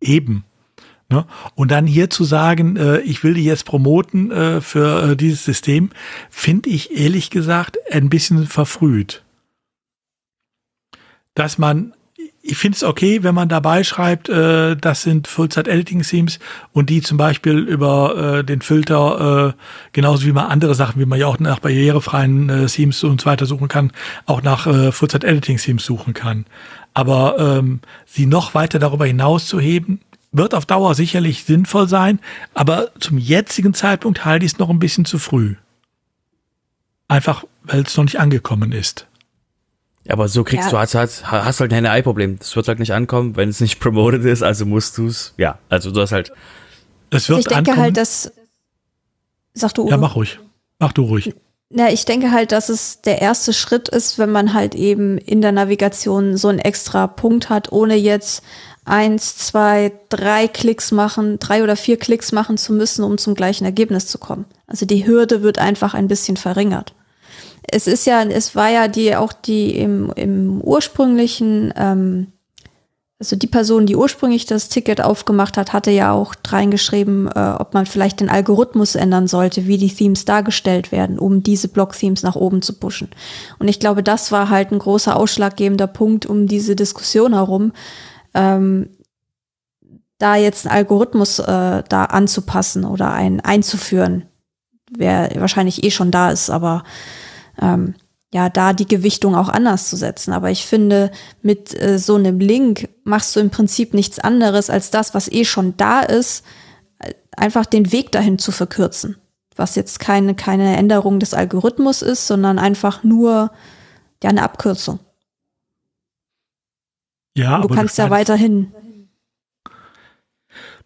Speaker 4: Eben. Ne? Und dann hier zu sagen, äh, ich will die jetzt promoten äh, für äh, dieses System, finde ich ehrlich gesagt ein bisschen verfrüht. Dass man ich finde es okay, wenn man dabei schreibt, äh, das sind Full-Zeit-Editing-Themes und die zum Beispiel über äh, den Filter, äh, genauso wie man andere Sachen, wie man ja auch nach barrierefreien äh, Themes und so weiter suchen kann, auch nach äh, Full-Zeit-Editing-Themes suchen kann. Aber ähm, sie noch weiter darüber hinaus zu heben, wird auf Dauer sicherlich sinnvoll sein, aber zum jetzigen Zeitpunkt halte ich es noch ein bisschen zu früh. Einfach, weil es noch nicht angekommen ist.
Speaker 2: Aber so kriegst ja. du, hast, hast, hast halt ein Ei-Problem. Das wird halt nicht ankommen, wenn es nicht promoted ist, also musst du es, ja, also du hast halt.
Speaker 3: Es wird ich denke ankommen. halt, dass, sag du,
Speaker 4: Uwe. Ja, mach ruhig. Mach du ruhig.
Speaker 3: Ja, ich denke halt, dass es der erste Schritt ist, wenn man halt eben in der Navigation so einen extra Punkt hat, ohne jetzt eins, zwei, drei Klicks machen, drei oder vier Klicks machen zu müssen, um zum gleichen Ergebnis zu kommen. Also die Hürde wird einfach ein bisschen verringert es ist ja, es war ja die auch die im, im ursprünglichen, ähm, also die Person, die ursprünglich das Ticket aufgemacht hat, hatte ja auch reingeschrieben, äh, ob man vielleicht den Algorithmus ändern sollte, wie die Themes dargestellt werden, um diese Block-Themes nach oben zu pushen. Und ich glaube, das war halt ein großer ausschlaggebender Punkt um diese Diskussion herum, ähm, da jetzt einen Algorithmus äh, da anzupassen oder einen einzuführen, wer wahrscheinlich eh schon da ist, aber ähm, ja, da die Gewichtung auch anders zu setzen. Aber ich finde, mit äh, so einem Link machst du im Prinzip nichts anderes als das, was eh schon da ist, äh, einfach den Weg dahin zu verkürzen. Was jetzt keine, keine Änderung des Algorithmus ist, sondern einfach nur ja, eine Abkürzung.
Speaker 4: Ja,
Speaker 3: du kannst ja weiterhin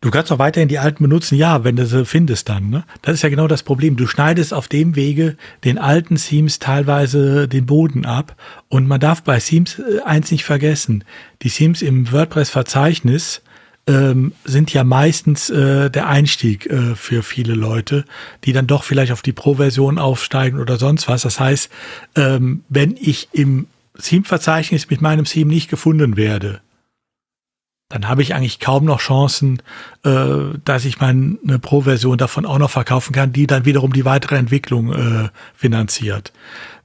Speaker 4: Du kannst auch weiterhin die alten benutzen, ja, wenn du sie findest dann. Ne? Das ist ja genau das Problem. Du schneidest auf dem Wege den alten Themes teilweise den Boden ab. Und man darf bei Themes äh, eins nicht vergessen. Die Themes im WordPress-Verzeichnis ähm, sind ja meistens äh, der Einstieg äh, für viele Leute, die dann doch vielleicht auf die Pro-Version aufsteigen oder sonst was. Das heißt, ähm, wenn ich im Theme-Verzeichnis mit meinem Theme nicht gefunden werde, dann habe ich eigentlich kaum noch Chancen, äh, dass ich meine Pro-Version davon auch noch verkaufen kann, die dann wiederum die weitere Entwicklung äh, finanziert.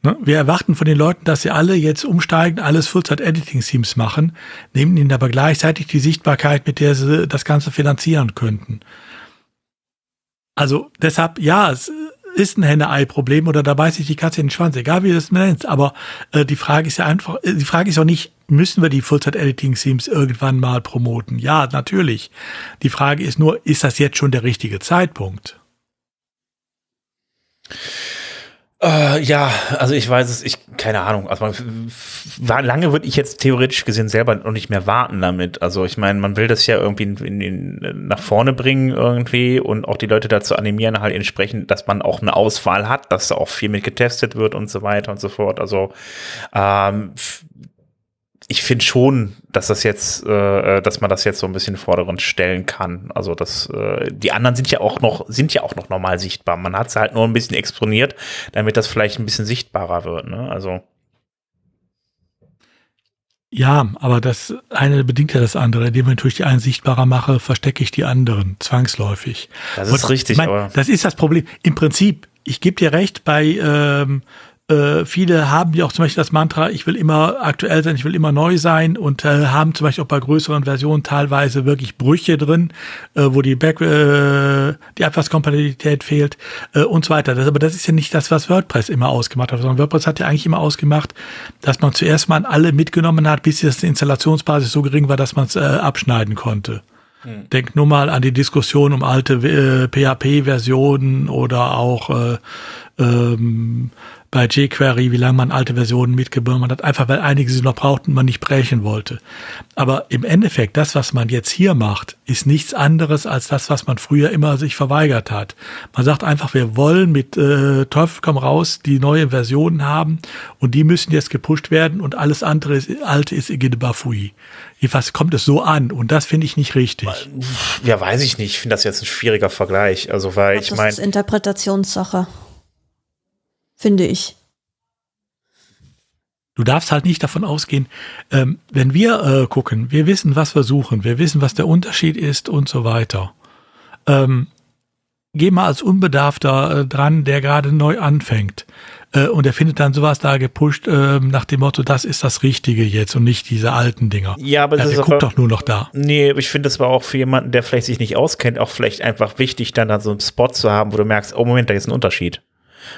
Speaker 4: Ne? Wir erwarten von den Leuten, dass sie alle jetzt umsteigen, alles Full-Zeit-Editing-Themes machen, nehmen ihnen aber gleichzeitig die Sichtbarkeit, mit der sie das Ganze finanzieren könnten. Also deshalb, ja, es ist ein Henne-Ei-Problem oder da beißt sich die Katze in den Schwanz, egal wie du das nennst. Aber äh, die Frage ist ja einfach, äh, die Frage ist auch nicht, müssen wir die Full-Time-Editing-Themes irgendwann mal promoten? Ja, natürlich. Die Frage ist nur, ist das jetzt schon der richtige Zeitpunkt?
Speaker 1: Äh, ja, also ich weiß es, ich, keine Ahnung. Also lange würde ich jetzt theoretisch gesehen selber noch nicht mehr warten damit. Also ich meine, man will das ja irgendwie in, in, nach vorne bringen irgendwie und auch die Leute dazu animieren, halt entsprechend, dass man auch eine Auswahl hat, dass da auch viel mit getestet wird und so weiter und so fort. Also ähm, ich finde schon, dass das jetzt, äh, dass man das jetzt so ein bisschen in den Vordergrund stellen kann. Also das, äh, die anderen sind ja auch noch, sind ja auch noch normal sichtbar. Man hat es halt nur ein bisschen exponiert, damit das vielleicht ein bisschen sichtbarer wird. Ne? Also
Speaker 4: ja, aber das eine bedingt ja das andere. Indem ich natürlich die einen sichtbarer mache, verstecke ich die anderen zwangsläufig.
Speaker 1: Das ist Und, richtig.
Speaker 4: Mein, aber das ist das Problem. Im Prinzip, ich gebe dir recht, bei ähm, äh, viele haben ja auch zum Beispiel das Mantra, ich will immer aktuell sein, ich will immer neu sein und äh, haben zum Beispiel auch bei größeren Versionen teilweise wirklich Brüche drin, äh, wo die Back, äh, die Abwärtskompatibilität fehlt äh, und so weiter. Das, aber das ist ja nicht das, was WordPress immer ausgemacht hat, sondern WordPress hat ja eigentlich immer ausgemacht, dass man zuerst mal alle mitgenommen hat, bis die Installationsbasis so gering war, dass man es äh, abschneiden konnte. Hm. Denk nur mal an die Diskussion um alte äh, PHP-Versionen oder auch äh, ähm, bei jQuery, wie lange man alte Versionen mitgenommen hat, einfach weil einige sie noch brauchten und man nicht brechen wollte. Aber im Endeffekt, das, was man jetzt hier macht, ist nichts anderes als das, was man früher immer sich verweigert hat. Man sagt einfach, wir wollen mit äh, Teufel komm raus die neue Versionen haben und die müssen jetzt gepusht werden und alles andere ist, alte ist Igide Bafui. Jedenfalls kommt es so an und das finde ich nicht richtig.
Speaker 1: Ja, weiß ich nicht. Ich finde das jetzt ein schwieriger Vergleich. Also, weil ich, ich meine. Das
Speaker 3: ist Interpretationssache finde ich.
Speaker 4: Du darfst halt nicht davon ausgehen, ähm, wenn wir äh, gucken, wir wissen, was wir suchen, wir wissen, was der Unterschied ist und so weiter. Ähm, geh mal als Unbedarfter äh, dran, der gerade neu anfängt. Äh, und er findet dann sowas da gepusht äh, nach dem Motto, das ist das Richtige jetzt und nicht diese alten Dinger.
Speaker 1: Ja, aber
Speaker 4: ja,
Speaker 1: das
Speaker 4: der
Speaker 1: ist
Speaker 4: guckt doch nur noch da.
Speaker 1: Nee, ich finde, es war auch für jemanden, der vielleicht sich nicht auskennt, auch vielleicht einfach wichtig, dann da so einen Spot zu haben, wo du merkst, oh Moment, da ist ein Unterschied.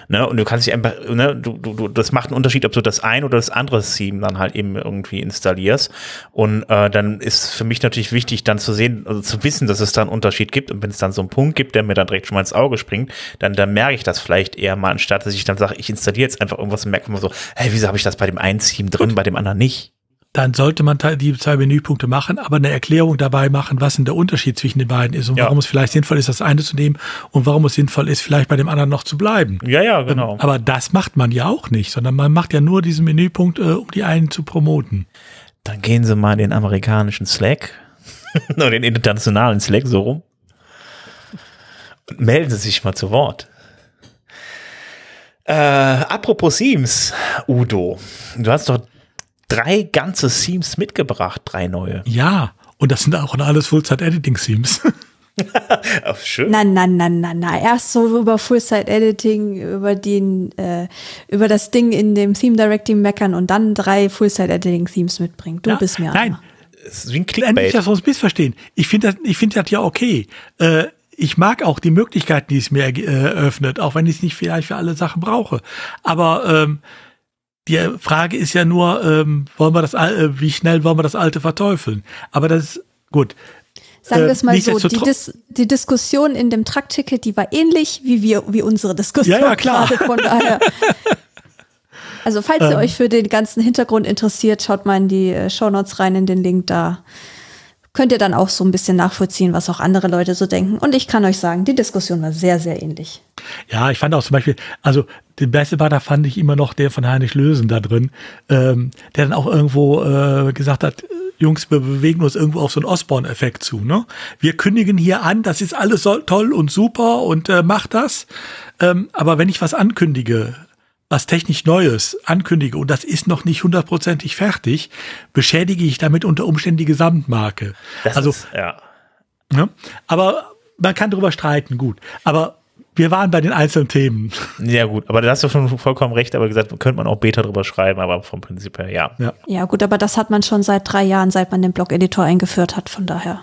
Speaker 1: Ne? Und du kannst dich einfach, ne, du, du, du, das macht einen Unterschied, ob du das ein oder das andere Theme dann halt eben irgendwie installierst. Und äh, dann ist für mich natürlich wichtig, dann zu sehen, also zu wissen, dass es da einen Unterschied gibt. Und wenn es dann so einen Punkt gibt, der mir dann direkt schon mal ins Auge springt, dann, dann merke ich das vielleicht eher mal, anstatt dass ich dann sage, ich installiere jetzt einfach irgendwas und merke immer so, hey, wieso habe ich das bei dem einen Theme drin, bei dem anderen nicht?
Speaker 4: Dann sollte man die zwei Menüpunkte machen, aber eine Erklärung dabei machen, was denn der Unterschied zwischen den beiden ist und ja. warum es vielleicht sinnvoll ist, das eine zu nehmen und warum es sinnvoll ist, vielleicht bei dem anderen noch zu bleiben.
Speaker 1: Ja, ja, genau.
Speaker 4: Aber das macht man ja auch nicht, sondern man macht ja nur diesen Menüpunkt, äh, um die einen zu promoten.
Speaker 1: Dann gehen Sie mal in den amerikanischen Slack oder den internationalen Slack so rum und melden Sie sich mal zu Wort. Äh, apropos Themes, Udo, du hast doch drei ganze Themes mitgebracht, drei neue.
Speaker 4: Ja, und das sind auch alles Full-Site-Editing-Themes.
Speaker 3: Schön. Nein, nein, nein, nein, nein. Erst so über Full-Site-Editing, über den, äh, über das Ding in dem Theme-Directing meckern und dann drei Full-Site-Editing-Themes mitbringen. Du ja, bist mir
Speaker 4: Nein. Es ist wie ein Clickbait. Nicht, dass wir uns missverstehen. Ich finde das, ich finde das ja okay. Äh, ich mag auch die Möglichkeiten, die es mir äh, eröffnet, auch wenn ich es nicht vielleicht für alle Sachen brauche. Aber ähm, die Frage ist ja nur, ähm, wollen wir das, äh, wie schnell wollen wir das Alte verteufeln? Aber das ist gut.
Speaker 3: Sagen wir es mal so, die, Dis die Diskussion in dem Truckticket, die war ähnlich wie wir, wie unsere Diskussion
Speaker 4: ja, ja, klar.
Speaker 3: gerade. Von daher. Also falls ihr ähm. euch für den ganzen Hintergrund interessiert, schaut mal in die äh, Show Notes rein in den Link da könnt ihr dann auch so ein bisschen nachvollziehen, was auch andere Leute so denken. Und ich kann euch sagen, die Diskussion war sehr, sehr ähnlich.
Speaker 4: Ja, ich fand auch zum Beispiel, also den beste Partner fand ich immer noch der von Heinrich Lösen da drin, ähm, der dann auch irgendwo äh, gesagt hat, Jungs, wir bewegen uns irgendwo auf so einen Osborne-Effekt zu. Ne? Wir kündigen hier an, das ist alles so toll und super und äh, macht das. Ähm, aber wenn ich was ankündige, was technisch Neues ankündige und das ist noch nicht hundertprozentig fertig, beschädige ich damit unter Umständen die Gesamtmarke.
Speaker 1: Das also, ist, ja.
Speaker 4: Ne? Aber man kann darüber streiten, gut. Aber wir waren bei den einzelnen Themen.
Speaker 1: Ja, gut, aber da hast du schon vollkommen recht, aber gesagt, könnte man auch Beta drüber schreiben, aber vom Prinzip her, ja.
Speaker 3: Ja, ja gut, aber das hat man schon seit drei Jahren, seit man den Blog-Editor eingeführt hat, von daher.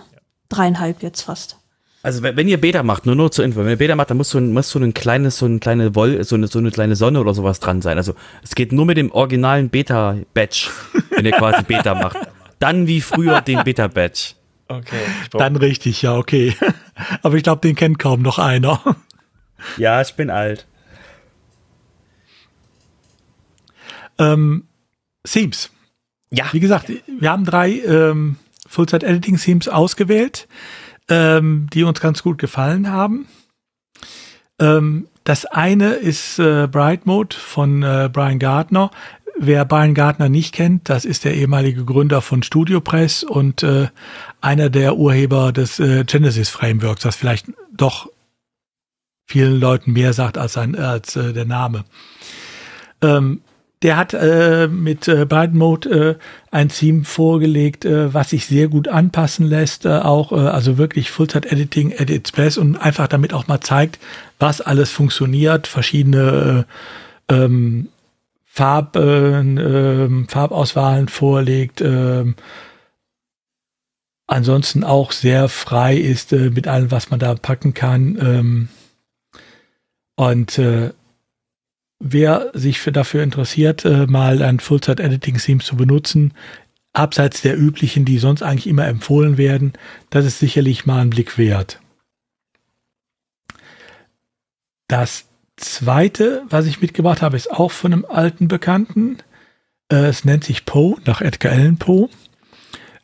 Speaker 3: Dreieinhalb jetzt fast.
Speaker 2: Also wenn ihr Beta macht, nur nur zur Info, wenn ihr Beta macht, dann muss so ein, muss so ein kleines, so eine kleine Woll, so eine, so eine kleine Sonne oder sowas dran sein. Also es geht nur mit dem originalen Beta-Badge, wenn ihr quasi Beta macht. Dann wie früher den Beta-Badge.
Speaker 4: Okay. Dann richtig, ja, okay. Aber ich glaube, den kennt kaum noch einer.
Speaker 2: Ja, ich bin alt.
Speaker 4: Ähm, Themes. Ja. Wie gesagt, wir haben drei ähm, Full-Site-Editing-Themes ausgewählt ähm, die uns ganz gut gefallen haben. Ähm, das eine ist äh, Bright Mode von äh, Brian Gardner. wer Brian Gardner nicht kennt, das ist der ehemalige Gründer von StudioPress und äh, einer der Urheber des äh, Genesis Frameworks, das vielleicht doch vielen Leuten mehr sagt als, ein, als äh, der Name. Ähm, der hat äh, mit äh, Byte Mode äh, ein Theme vorgelegt, äh, was sich sehr gut anpassen lässt, äh, auch äh, also wirklich Full-Time Editing at its best und einfach damit auch mal zeigt, was alles funktioniert, verschiedene äh, ähm, Farb, äh, äh, Farbauswahlen vorlegt, äh, ansonsten auch sehr frei ist äh, mit allem, was man da packen kann. Ähm, und äh, wer sich für, dafür interessiert, äh, mal ein Full-Zeit-Editing-Theme zu benutzen, abseits der üblichen, die sonst eigentlich immer empfohlen werden, das ist sicherlich mal ein Blick wert. Das zweite, was ich mitgebracht habe, ist auch von einem alten Bekannten. Äh, es nennt sich Poe, nach Edgar Allan Poe.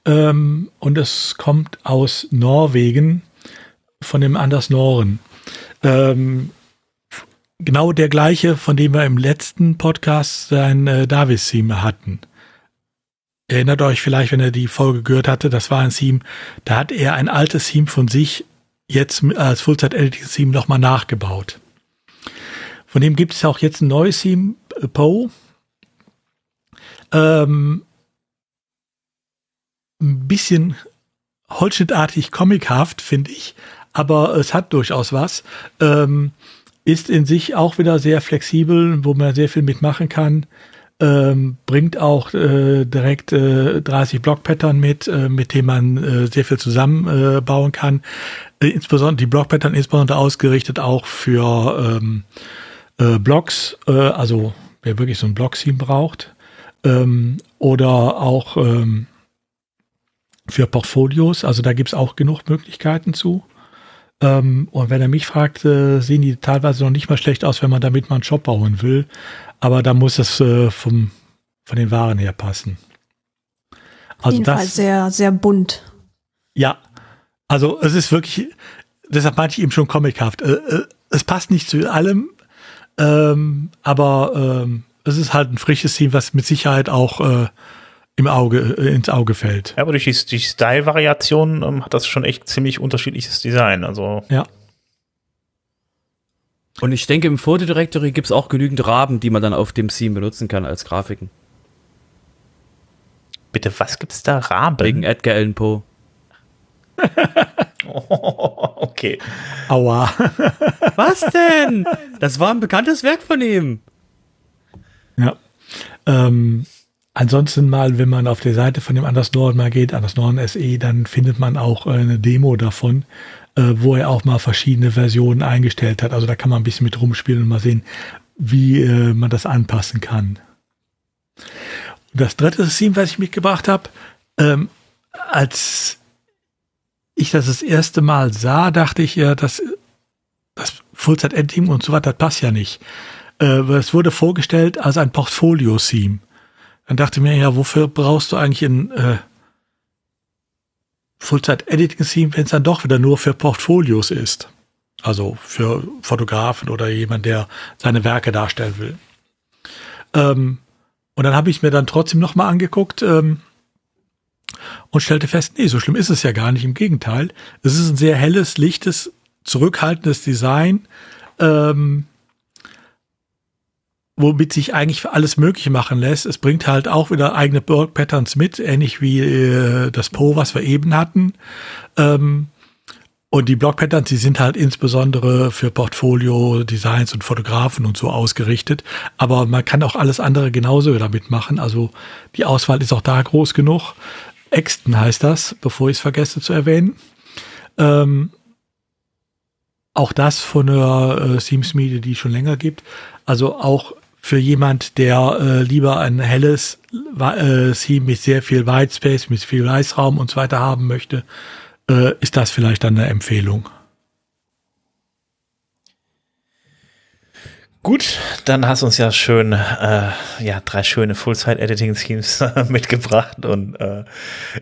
Speaker 4: Ähm, und es kommt aus Norwegen, von dem Anders Noren. Ähm, genau der gleiche, von dem wir im letzten Podcast sein äh, Davis-Theme hatten. Erinnert euch vielleicht, wenn er die Folge gehört hatte, das war ein Theme, da hat er ein altes Theme von sich jetzt als Fullzeit-Editing-Theme nochmal nachgebaut. Von dem gibt es auch jetzt ein neues Theme, äh, Poe. Ähm, ein bisschen holzschnittartig comichaft, finde ich, aber es hat durchaus was. Ähm, ist in sich auch wieder sehr flexibel, wo man sehr viel mitmachen kann. Ähm, bringt auch äh, direkt äh, 30 Block-Pattern mit, äh, mit dem man äh, sehr viel zusammenbauen kann. Äh, insbesondere die Block-Pattern insbesondere ausgerichtet auch für ähm, äh, Blocks, äh, also wer wirklich so ein Block-Theme braucht. Ähm, oder auch ähm, für Portfolios, also da gibt's auch genug Möglichkeiten zu. Ähm, und wenn er mich fragt, äh, sehen die teilweise noch nicht mal schlecht aus, wenn man damit mal einen Shop bauen will. Aber da muss es äh, vom, von den Waren her passen.
Speaker 3: Also Auf jeden das, Fall sehr, sehr bunt.
Speaker 4: Ja, also es ist wirklich, deshalb meinte ich eben schon comichaft. Äh, äh, es passt nicht zu allem, ähm, aber ähm, es ist halt ein frisches Team, was mit Sicherheit auch äh, im Auge, äh, ins Auge fällt.
Speaker 1: Ja, aber durch die, die Style-Variation ähm, hat das schon echt ziemlich unterschiedliches Design. Also
Speaker 4: ja.
Speaker 2: Und ich denke, im Fotodirectory gibt es auch genügend Raben, die man dann auf dem Theme benutzen kann als Grafiken.
Speaker 1: Bitte, was gibt's da? Raben?
Speaker 2: Wegen Edgar Allan Poe.
Speaker 1: oh, okay.
Speaker 4: Aua.
Speaker 2: was denn? Das war ein bekanntes Werk von ihm.
Speaker 4: Ja. Ähm, Ansonsten mal, wenn man auf der Seite von dem Anders Norden mal geht, Anders Norden SE, dann findet man auch äh, eine Demo davon, äh, wo er auch mal verschiedene Versionen eingestellt hat. Also da kann man ein bisschen mit rumspielen und mal sehen, wie äh, man das anpassen kann. Das dritte Theme, was ich mitgebracht habe, ähm, als ich das das erste Mal sah, dachte ich ja, das, das Fullzeit-Ending und so weiter, das passt ja nicht. Äh, es wurde vorgestellt als ein Portfolio-Theme. Dann dachte ich mir, ja, wofür brauchst du eigentlich ein äh, Fullzeit-Editing-Theme, wenn es dann doch wieder nur für Portfolios ist? Also für Fotografen oder jemand, der seine Werke darstellen will. Ähm, und dann habe ich mir dann trotzdem nochmal angeguckt ähm, und stellte fest, nee, so schlimm ist es ja gar nicht. Im Gegenteil, es ist ein sehr helles, lichtes, zurückhaltendes Design. Ähm, womit sich eigentlich alles Mögliche machen lässt. Es bringt halt auch wieder eigene Patterns mit, ähnlich wie äh, das Po, was wir eben hatten. Ähm, und die Block-Patterns, die sind halt insbesondere für Portfolio, Designs und Fotografen und so ausgerichtet. Aber man kann auch alles andere genauso damit machen. Also die Auswahl ist auch da groß genug. Exton heißt das, bevor ich es vergesse zu erwähnen. Ähm, auch das von der äh, Theme-Schmiede, die es schon länger gibt. Also auch für jemand, der äh, lieber ein helles äh, Theme mit sehr viel Whitespace, mit viel Weißraum und so weiter haben möchte, äh, ist das vielleicht dann eine Empfehlung.
Speaker 1: Gut, dann hast du uns ja schön, äh, ja, drei schöne Full-Site-Editing-Schemes mitgebracht und äh,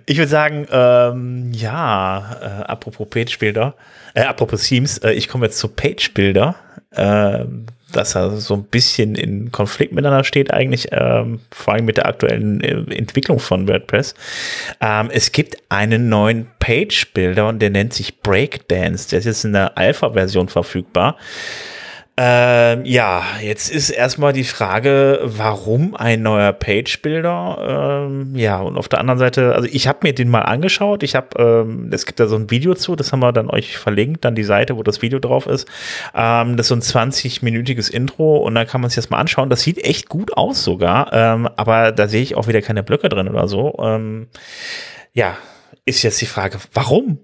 Speaker 1: ich würde sagen, ähm, ja, äh, apropos Page-Bilder, äh, apropos Themes, äh, ich komme jetzt zu Page-Bilder. Äh, dass er so ein bisschen in Konflikt miteinander steht, eigentlich, ähm, vor allem mit der aktuellen äh, Entwicklung von WordPress. Ähm, es gibt einen neuen Page-Builder und der nennt sich Breakdance. Der ist jetzt in der Alpha-Version verfügbar. Ähm, ja, jetzt ist erstmal die Frage, warum ein neuer Page-Builder? Ähm, ja, und auf der anderen Seite, also ich habe mir den mal angeschaut. Ich habe, ähm, es gibt da so ein Video zu, das haben wir dann euch verlinkt, dann die Seite, wo das Video drauf ist. Ähm, das ist so ein 20-minütiges Intro und da kann man sich das mal anschauen. Das sieht echt gut aus sogar, ähm, aber da sehe ich auch wieder keine Blöcke drin oder so. Ähm, ja, ist jetzt die Frage, warum?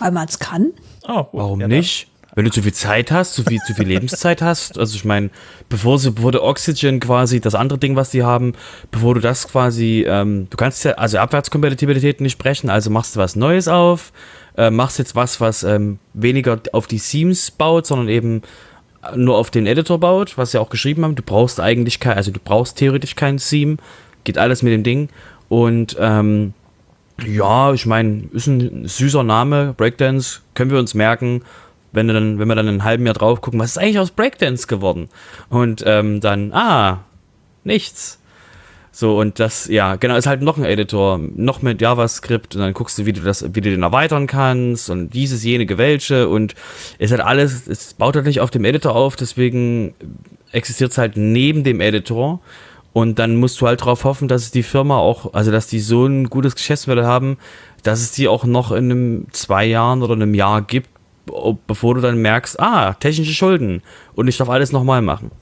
Speaker 3: Weil man es kann.
Speaker 2: Oh, Warum ja, nicht? Wenn du zu viel Zeit hast, zu viel, zu viel Lebenszeit hast, also ich meine, bevor sie, bevor du Oxygen quasi, das andere Ding, was die haben, bevor du das quasi, ähm, du kannst ja, also Abwärtskompatibilität nicht brechen, also machst du was Neues auf, äh, machst jetzt was, was ähm, weniger auf die Themes baut, sondern eben nur auf den Editor baut, was sie auch geschrieben haben. Du brauchst eigentlich kein, also du brauchst theoretisch kein Theme, geht alles mit dem Ding. Und ähm, ja, ich meine, ist ein süßer Name, Breakdance, können wir uns merken, wenn, wir dann, wenn wir dann in einem halben Jahr drauf gucken, was ist eigentlich aus Breakdance geworden? Und ähm, dann, ah, nichts. So, und das, ja, genau, ist halt noch ein Editor, noch mit JavaScript. Und dann guckst du, wie du das, wie du den erweitern kannst und dieses, jene, gewelche. Und es hat alles, es baut halt nicht auf dem Editor auf, deswegen existiert es halt neben dem Editor und dann musst du halt darauf hoffen, dass es die Firma auch, also dass die so ein gutes Geschäftsmodell haben, dass es die auch noch in einem zwei Jahren oder einem Jahr gibt, bevor du dann merkst, ah, technische Schulden und ich darf alles nochmal machen.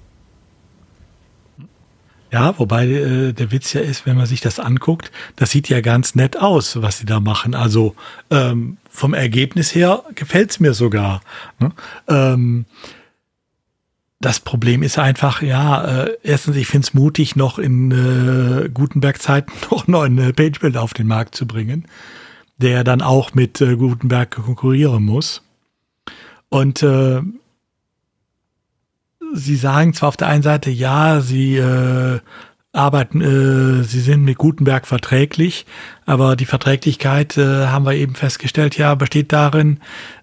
Speaker 4: Ja, wobei äh, der Witz ja ist, wenn man sich das anguckt, das sieht ja ganz nett aus, was sie da machen. Also ähm, vom Ergebnis her gefällt's mir sogar. Ne? Ähm, das Problem ist einfach, ja, äh, erstens, ich finde es mutig, noch in äh, Gutenberg-Zeiten noch einen neuen äh, Page-Builder auf den Markt zu bringen, der dann auch mit äh, Gutenberg konkurrieren muss. Und äh, sie sagen zwar auf der einen Seite, ja, sie äh, arbeiten, äh, sie sind mit Gutenberg verträglich, aber die Verträglichkeit äh, haben wir eben festgestellt, ja, besteht darin,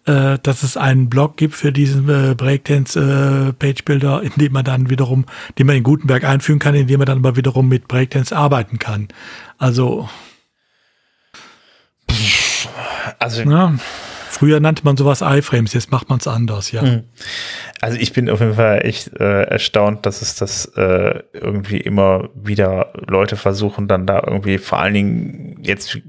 Speaker 4: äh, dass es einen Blog gibt für diesen äh, Breakdance äh, Page Builder, in dem man dann wiederum, den man in Gutenberg einfügen kann, in dem man dann aber wiederum mit Breakdance arbeiten kann. Also also ja. Früher nannte man sowas iFrames, jetzt macht man es anders, ja. Hm.
Speaker 1: Also ich bin auf jeden Fall echt äh, erstaunt, dass es das äh, irgendwie immer wieder Leute versuchen, dann da irgendwie vor allen Dingen jetzt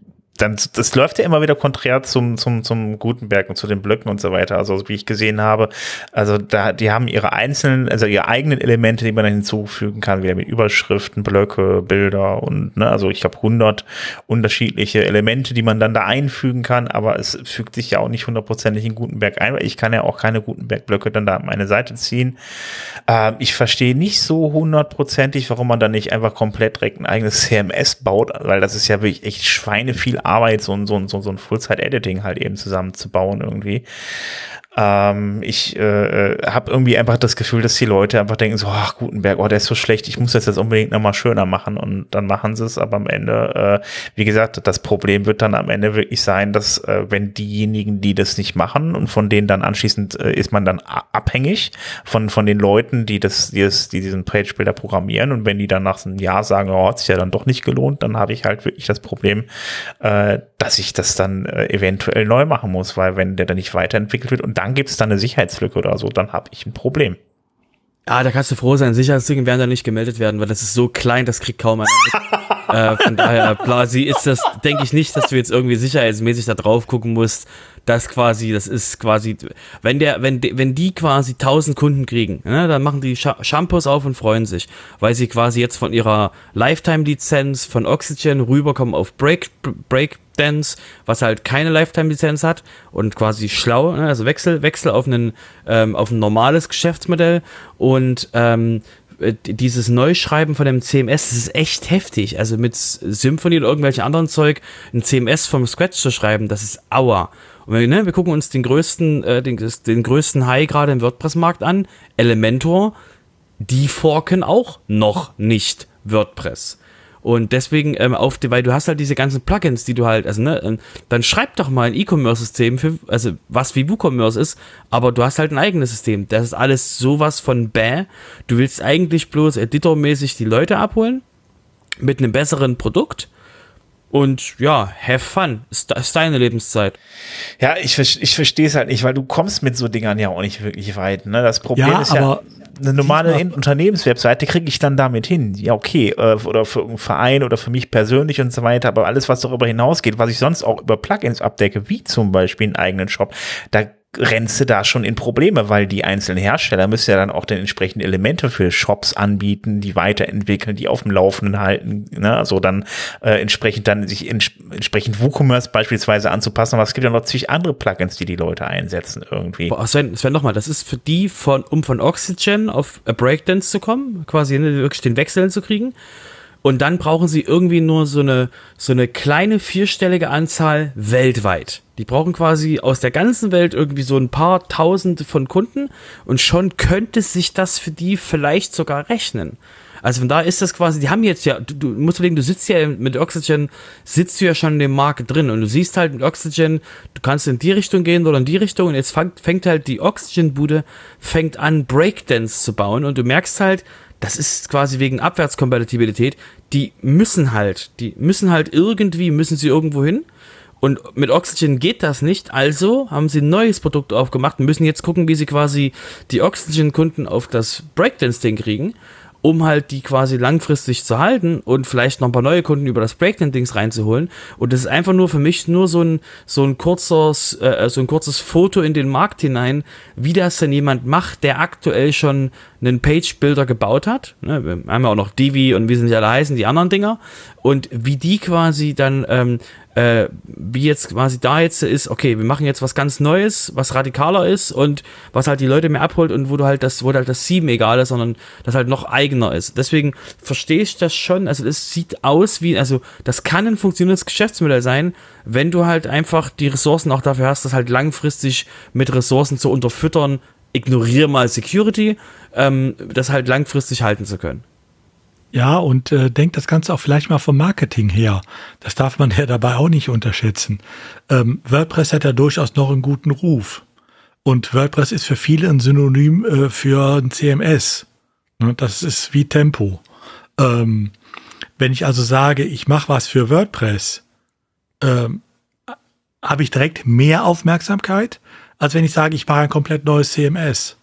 Speaker 1: dann, das läuft ja immer wieder konträr zum, zum, zum Gutenberg und zu den Blöcken und so weiter. Also, wie ich gesehen habe, also da, die haben ihre einzelnen, also ihre eigenen Elemente, die man dann hinzufügen kann, wieder mit Überschriften, Blöcke, Bilder und, ne, also ich habe 100 unterschiedliche Elemente, die man dann da einfügen kann, aber es fügt sich ja auch nicht hundertprozentig in Gutenberg ein, weil ich kann ja auch keine Gutenberg-Blöcke dann da an meine Seite ziehen. Äh, ich verstehe nicht so hundertprozentig, warum man dann nicht einfach komplett direkt ein eigenes CMS baut, weil das ist ja wirklich echt Schweine viel Arbeit, so ein, so ein, so ein Full-Zeit-Editing halt eben zusammenzubauen irgendwie. Ähm, ich äh, habe irgendwie einfach das Gefühl, dass die Leute einfach denken so, ach Gutenberg, oh, der ist so schlecht, ich muss das jetzt unbedingt nochmal schöner machen. Und dann machen sie es, aber am Ende, äh, wie gesagt, das Problem wird dann am Ende wirklich sein, dass äh, wenn diejenigen, die das nicht machen und von denen dann anschließend äh, ist man dann abhängig von, von den Leuten, die das, die, das, die diesen Page-Builder programmieren. Und wenn die dann nach einem Jahr sagen, oh, hat sich ja dann doch nicht gelohnt, dann habe ich halt wirklich das Problem, äh, dass ich das dann äh, eventuell neu machen muss, weil wenn der dann nicht weiterentwickelt wird und dann gibt es da eine Sicherheitslücke oder so, dann habe ich ein Problem.
Speaker 2: Ja, da kannst du froh sein, Sicherheitslücken werden da nicht gemeldet werden, weil das ist so klein, das kriegt kaum einer mit. äh, von daher, quasi ist das, denke ich nicht, dass du jetzt irgendwie sicherheitsmäßig da drauf gucken musst, das quasi, das ist quasi, wenn der, wenn, wenn die quasi 1000 Kunden kriegen, ne, dann machen die Shampoos auf und freuen sich, weil sie quasi jetzt von ihrer Lifetime-Lizenz von Oxygen rüberkommen auf Break, Breakdance, was halt keine Lifetime-Lizenz hat und quasi schlau, ne, also Wechsel, Wechsel auf einen, ähm, auf ein normales Geschäftsmodell und ähm, dieses Neuschreiben von dem CMS, das ist echt heftig. Also mit Symphony oder irgendwelchen anderen Zeug ein CMS vom Scratch zu schreiben, das ist Aua. Und wir, ne, wir gucken uns den größten, äh, den, den größten High gerade im WordPress-Markt an, Elementor, die forken auch noch nicht WordPress. Und deswegen ähm, auf die, weil du hast halt diese ganzen Plugins, die du halt, also ne, ähm, dann schreib doch mal ein E-Commerce-System für, also was wie WooCommerce ist, aber du hast halt ein eigenes System. Das ist alles sowas von bäh. Du willst eigentlich bloß editormäßig die Leute abholen mit einem besseren Produkt. Und ja, have fun. Ist, ist deine Lebenszeit.
Speaker 1: Ja, ich, ich verstehe es halt nicht, weil du kommst mit so Dingern ja auch nicht wirklich weit. Ne? Das Problem ja, ist ja, eine normale Unternehmenswebseite kriege ich dann damit hin. Ja, okay. Äh, oder für einen Verein oder für mich persönlich und so weiter. Aber alles, was darüber hinausgeht, was ich sonst auch über Plugins abdecke, wie zum Beispiel einen eigenen Shop, da rennst da schon in Probleme, weil die einzelnen Hersteller müssen ja dann auch dann entsprechende Elemente für Shops anbieten, die weiterentwickeln, die auf dem Laufenden halten, ne? also dann äh, entsprechend dann sich ents entsprechend WooCommerce beispielsweise anzupassen, aber es gibt ja noch zig andere Plugins, die die Leute einsetzen irgendwie.
Speaker 2: Boah, Sven, Sven nochmal, das ist für die von, um von Oxygen auf a Breakdance zu kommen, quasi ne, wirklich den Wechsel zu kriegen, und dann brauchen sie irgendwie nur so eine, so eine kleine vierstellige Anzahl weltweit. Die brauchen quasi aus der ganzen Welt irgendwie so ein paar Tausende von Kunden und schon könnte sich das für die vielleicht sogar rechnen. Also von da ist das quasi, die haben jetzt ja, du, du musst überlegen, du sitzt ja mit Oxygen, sitzt du ja schon in dem Markt drin und du siehst halt mit Oxygen, du kannst in die Richtung gehen oder in die Richtung und jetzt fängt, fängt halt die Oxygen-Bude, fängt an Breakdance zu bauen und du merkst halt, das ist quasi wegen Abwärtskompatibilität, die müssen halt, die müssen halt irgendwie, müssen sie irgendwo hin. Und mit Oxygen geht das nicht, also haben sie ein neues Produkt aufgemacht und müssen jetzt gucken, wie sie quasi die Oxygen-Kunden auf das Breakdance-Ding kriegen um halt die quasi langfristig zu halten und vielleicht noch ein paar neue Kunden über das Breakdown-Dings reinzuholen. Und das ist einfach nur für mich nur so ein, so ein kurzes, äh, so ein kurzes Foto in den Markt hinein, wie das denn jemand macht, der aktuell schon einen Page-Builder gebaut hat. Ne, wir haben ja auch noch Divi und wie sind die alle heißen, die anderen Dinger. Und wie die quasi dann ähm, äh, wie jetzt quasi da jetzt ist, okay, wir machen jetzt was ganz Neues, was radikaler ist und was halt die Leute mehr abholt und wo du halt das, wo halt das Sieben egal ist, sondern das halt noch eigener ist. Deswegen verstehe ich das schon, also es sieht aus wie, also das kann ein funktionierendes Geschäftsmodell sein, wenn du halt einfach die Ressourcen auch dafür hast, das halt langfristig mit Ressourcen zu unterfüttern, ignoriere mal Security, ähm, das halt langfristig halten zu können.
Speaker 4: Ja, und äh, denkt das Ganze auch vielleicht mal vom Marketing her. Das darf man ja dabei auch nicht unterschätzen. Ähm, WordPress hat ja durchaus noch einen guten Ruf. Und WordPress ist für viele ein Synonym äh, für ein CMS. Ne, das ist wie Tempo. Ähm, wenn ich also sage, ich mache was für WordPress, ähm, habe ich direkt mehr Aufmerksamkeit, als wenn ich sage, ich mache ein komplett neues CMS.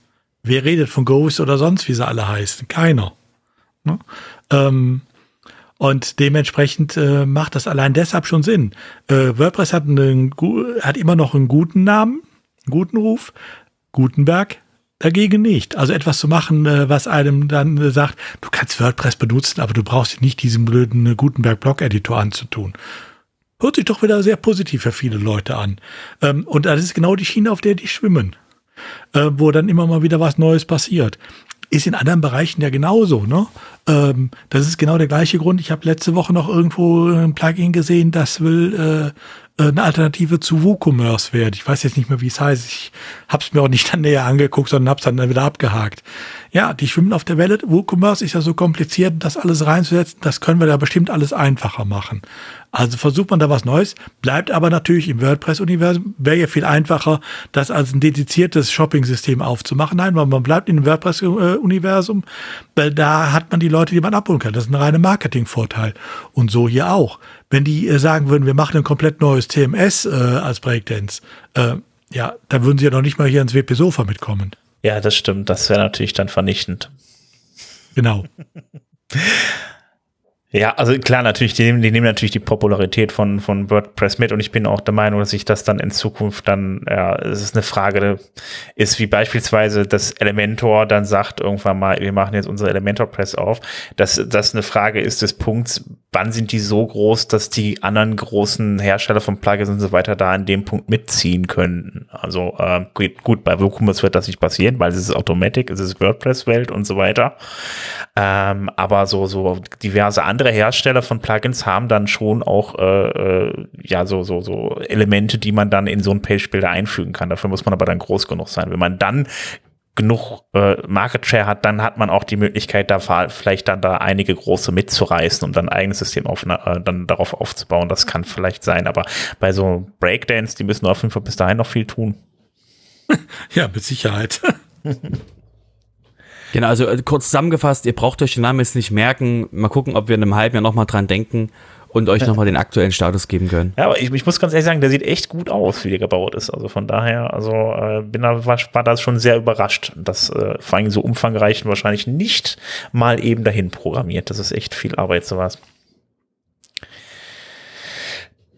Speaker 4: Wer redet von Ghost oder sonst, wie sie alle heißen? Keiner. Ne? Ähm, und dementsprechend äh, macht das allein deshalb schon Sinn. Äh, WordPress hat, einen, hat immer noch einen guten Namen, einen guten Ruf. Gutenberg dagegen nicht. Also etwas zu machen, äh, was einem dann äh, sagt, du kannst WordPress benutzen, aber du brauchst nicht diesen blöden äh, Gutenberg-Blog-Editor anzutun. Hört sich doch wieder sehr positiv für viele Leute an. Ähm, und das ist genau die Schiene, auf der die schwimmen. Äh, wo dann immer mal wieder was Neues passiert ist in anderen Bereichen ja genauso. Ne? Ähm, das ist genau der gleiche Grund. Ich habe letzte Woche noch irgendwo ein Plugin gesehen, das will äh, eine Alternative zu WooCommerce werden. Ich weiß jetzt nicht mehr, wie es heißt. Ich habe es mir auch nicht dann näher angeguckt, sondern habe es dann wieder abgehakt. Ja, die schwimmen auf der Welle. WooCommerce ist ja so kompliziert, das alles reinzusetzen. Das können wir da bestimmt alles einfacher machen. Also versucht man da was Neues, bleibt aber natürlich im WordPress-Universum. Wäre ja viel einfacher, das als ein dediziertes Shopping-System aufzumachen. Nein, man bleibt in dem WordPress-Universum, weil da hat man die Leute, die man abholen kann. Das ist ein reiner Marketing-Vorteil. Und so hier auch. Wenn die äh, sagen würden, wir machen ein komplett neues TMS äh, als Breakdance, äh, ja, dann würden sie ja noch nicht mal hier ins WP-Sofa mitkommen.
Speaker 1: Ja, das stimmt. Das wäre natürlich dann vernichtend.
Speaker 4: Genau.
Speaker 1: Ja, also klar, natürlich, die nehmen, die nehmen natürlich die Popularität von, von WordPress mit und ich bin auch der Meinung, dass sich das dann in Zukunft dann, ja, es ist eine Frage, ist wie beispielsweise das Elementor dann sagt irgendwann mal, wir machen jetzt unsere Elementor Press auf, dass das eine Frage ist des Punkts, wann sind die so groß, dass die anderen großen Hersteller von Plugins und so weiter da an dem Punkt mitziehen könnten. Also äh, gut, bei WooCommerce wird das nicht passieren, weil es ist Automatic, es ist WordPress-Welt und so weiter. Ähm, aber so, so diverse andere Hersteller von Plugins haben dann schon auch äh, äh, ja so, so, so Elemente, die man dann in so einen Page-Builder einfügen kann. Dafür muss man aber dann groß genug sein. Wenn man dann genug äh, Market Share hat, dann hat man auch die Möglichkeit, da vielleicht dann da einige große mitzureißen und dann ein eigenes System auf, äh, dann darauf aufzubauen. Das kann vielleicht sein, aber bei so Breakdance, die müssen auf jeden Fall bis dahin noch viel tun.
Speaker 4: Ja, mit Sicherheit.
Speaker 2: Genau, also äh, kurz zusammengefasst, ihr braucht euch den Namen jetzt nicht merken. Mal gucken, ob wir in einem halben Jahr nochmal dran denken und euch nochmal den aktuellen Status geben können.
Speaker 1: Ja, aber ich, ich, muss ganz ehrlich sagen, der sieht echt gut aus, wie der gebaut ist. Also von daher, also äh, bin da, war, war da schon sehr überrascht, dass äh, vor allem so umfangreich wahrscheinlich nicht mal eben dahin programmiert. Das ist echt viel Arbeit, sowas.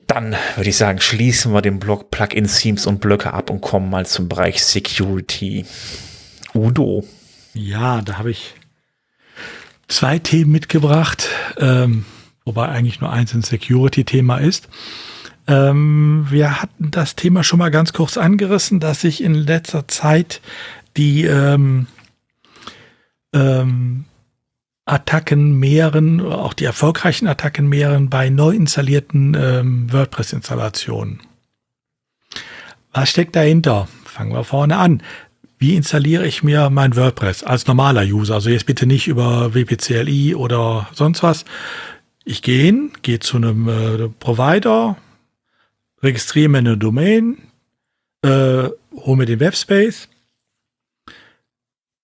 Speaker 1: Dann würde ich sagen, schließen wir den Block Plugin-Themes und Blöcke ab und kommen mal zum Bereich Security. Udo.
Speaker 4: Ja, da habe ich zwei Themen mitgebracht. Ähm, wobei eigentlich nur eins ein Security-Thema ist. Ähm, wir hatten das Thema schon mal ganz kurz angerissen, dass sich in letzter Zeit die ähm, ähm, Attacken mehren, auch die erfolgreichen Attacken mehren bei neu installierten ähm, WordPress-Installationen. Was steckt dahinter? Fangen wir vorne an. Wie installiere ich mir mein WordPress als normaler User? Also jetzt bitte nicht über WPCLI oder sonst was, ich gehe hin, gehe zu einem äh, Provider, registriere mir eine Domain, äh, hole mir den Webspace.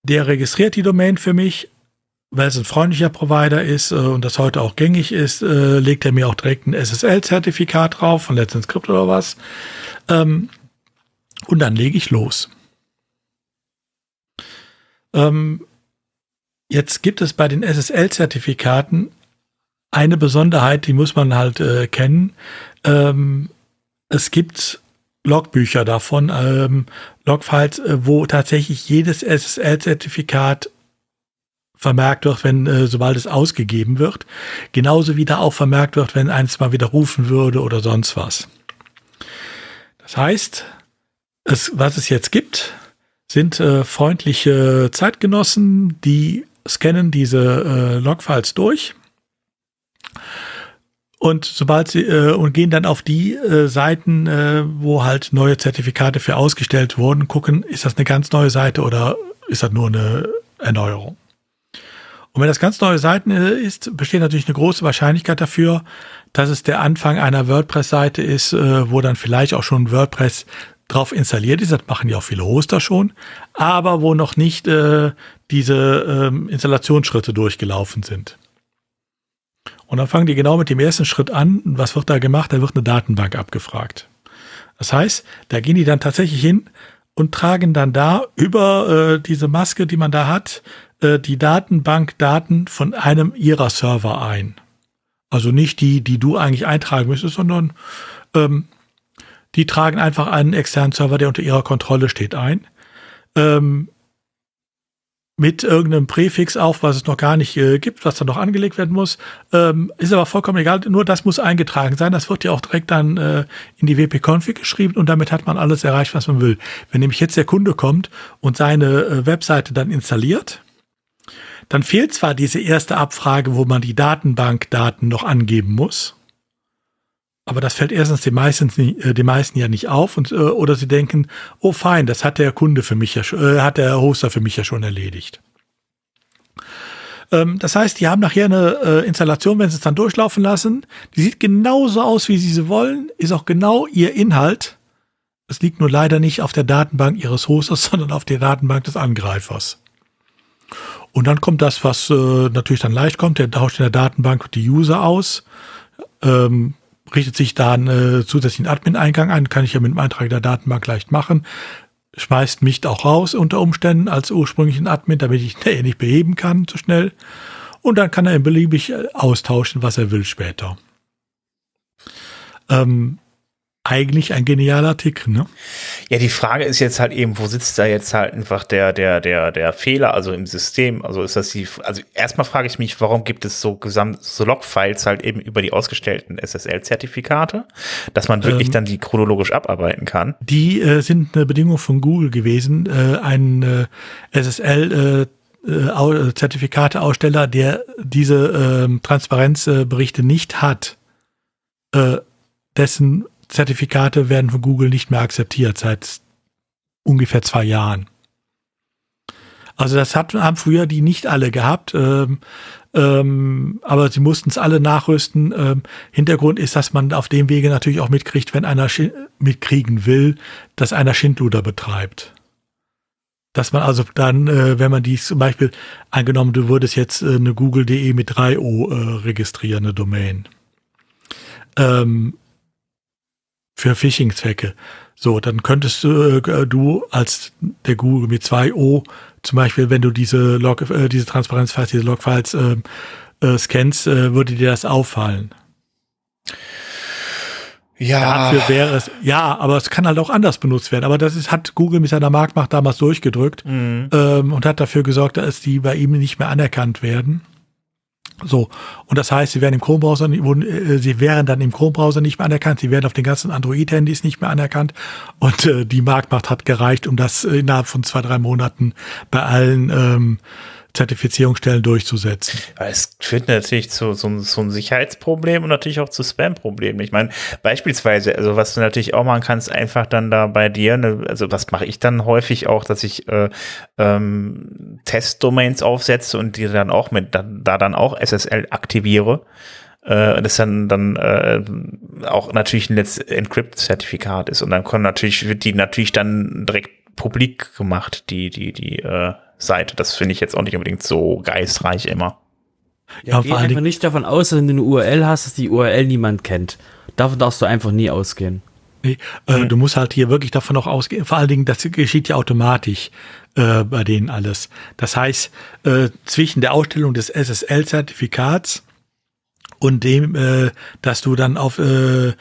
Speaker 4: Der registriert die Domain für mich, weil es ein freundlicher Provider ist äh, und das heute auch gängig ist, äh, legt er mir auch direkt ein SSL-Zertifikat drauf von Let's Encrypt oder was. Ähm, und dann lege ich los. Ähm, jetzt gibt es bei den SSL-Zertifikaten eine Besonderheit, die muss man halt äh, kennen. Ähm, es gibt Logbücher davon, ähm, Logfiles, äh, wo tatsächlich jedes SSL-Zertifikat vermerkt wird, wenn äh, sobald es ausgegeben wird. Genauso wie da auch vermerkt wird, wenn eins mal widerrufen würde oder sonst was. Das heißt, es, was es jetzt gibt, sind äh, freundliche Zeitgenossen, die scannen diese äh, Logfiles durch und sobald sie äh, und gehen dann auf die äh, Seiten, äh, wo halt neue Zertifikate für ausgestellt wurden, gucken, ist das eine ganz neue Seite oder ist das nur eine Erneuerung? Und wenn das ganz neue Seiten äh, ist, besteht natürlich eine große Wahrscheinlichkeit dafür, dass es der Anfang einer WordPress-Seite ist, äh, wo dann vielleicht auch schon WordPress drauf installiert ist. Das machen ja auch viele Hoster schon, aber wo noch nicht äh, diese ähm, Installationsschritte durchgelaufen sind. Und dann fangen die genau mit dem ersten Schritt an. Was wird da gemacht? Da wird eine Datenbank abgefragt. Das heißt, da gehen die dann tatsächlich hin und tragen dann da über äh, diese Maske, die man da hat, äh, die Datenbankdaten von einem ihrer Server ein. Also nicht die, die du eigentlich eintragen müsstest, sondern ähm, die tragen einfach einen externen Server, der unter ihrer Kontrolle steht, ein. Ähm, mit irgendeinem Präfix auf, was es noch gar nicht äh, gibt, was dann noch angelegt werden muss. Ähm, ist aber vollkommen egal, nur das muss eingetragen sein. Das wird ja auch direkt dann äh, in die WP-Config geschrieben und damit hat man alles erreicht, was man will. Wenn nämlich jetzt der Kunde kommt und seine äh, Webseite dann installiert, dann fehlt zwar diese erste Abfrage, wo man die Datenbankdaten noch angeben muss, aber das fällt erstens den meisten, äh, den meisten ja nicht auf und, äh, oder sie denken, oh fein, das hat der Kunde für mich ja äh, hat der Hoster für mich ja schon erledigt. Ähm, das heißt, die haben nachher eine Installation, wenn sie es dann durchlaufen lassen, die sieht genauso aus, wie sie sie wollen, ist auch genau ihr Inhalt. Es liegt nur leider nicht auf der Datenbank ihres Hosters, sondern auf der Datenbank des Angreifers. Und dann kommt das, was äh, natürlich dann leicht kommt, der tauscht in der Datenbank die User aus. Ähm, richtet sich da einen äh, zusätzlichen Admin-Eingang ein, kann ich ja mit dem Eintrag der Datenbank leicht machen. Schmeißt mich auch raus unter Umständen als ursprünglichen Admin, damit ich den nicht beheben kann zu schnell. Und dann kann er beliebig äh, austauschen, was er will später. Ähm, eigentlich ein genialer Tick, ne?
Speaker 1: Ja, die Frage ist jetzt halt eben, wo sitzt da jetzt halt einfach der, der, der, der Fehler, also im System? Also ist das die, also erstmal frage ich mich, warum gibt es so gesamt, so Logfiles halt eben über die ausgestellten SSL-Zertifikate, dass man wirklich ähm, dann die chronologisch abarbeiten kann?
Speaker 4: Die äh, sind eine Bedingung von Google gewesen, äh, ein äh, SSL, äh, äh, Zertifikateaussteller, der diese äh, Transparenzberichte nicht hat, äh, dessen Zertifikate werden von Google nicht mehr akzeptiert seit ungefähr zwei Jahren. Also das hat, haben früher die nicht alle gehabt. Ähm, ähm, aber sie mussten es alle nachrüsten. Ähm, Hintergrund ist, dass man auf dem Wege natürlich auch mitkriegt, wenn einer mitkriegen will, dass einer Schindluder betreibt. Dass man also dann, äh, wenn man dies zum Beispiel angenommen, du würdest jetzt äh, eine Google.de mit 3O äh, registrieren, eine Domain. Ähm, für Phishing-Zwecke. So, dann könntest du, äh, du als der Google mit 2O zum Beispiel, wenn du diese Log, äh, diese Transparenzfiles, diese Logfiles äh, äh, scannst, äh, würde dir das auffallen. Ja. Dafür wäre es, ja, aber es kann halt auch anders benutzt werden. Aber das ist, hat Google mit seiner Marktmacht damals durchgedrückt mhm. ähm, und hat dafür gesorgt, dass die bei ihm nicht mehr anerkannt werden. So, und das heißt, sie werden im Chrome-Browser, äh, sie wären dann im Chrome-Browser nicht mehr anerkannt, sie werden auf den ganzen Android-Handys nicht mehr anerkannt. Und äh, die Marktmacht hat gereicht, um das innerhalb von zwei, drei Monaten bei allen ähm, Zertifizierungsstellen durchzusetzen.
Speaker 1: Es führt natürlich zu so, so ein Sicherheitsproblem und natürlich auch zu Spam-Problemen. Ich meine, beispielsweise, also was du natürlich auch machen kannst, einfach dann da bei dir, ne, also was mache ich dann häufig auch, dass ich äh, ähm, Testdomains aufsetze und die dann auch mit, da, da dann auch SSL aktiviere. Äh, das dann dann äh, auch natürlich ein Let's Encrypt-Zertifikat ist und dann kann natürlich wird die natürlich dann direkt publik gemacht, die die die äh, Seite. Das finde ich jetzt auch nicht unbedingt so geistreich immer.
Speaker 2: Ja, ja geh einfach nicht davon aus, wenn du eine URL hast, dass die URL niemand kennt. Davon darfst du einfach nie ausgehen.
Speaker 4: Nee, äh, mhm. Du musst halt hier wirklich davon auch ausgehen. Vor allen Dingen, das geschieht ja automatisch äh, bei denen alles. Das heißt, äh, zwischen der Ausstellung des SSL-Zertifikats und dem, äh, dass du dann auf, äh,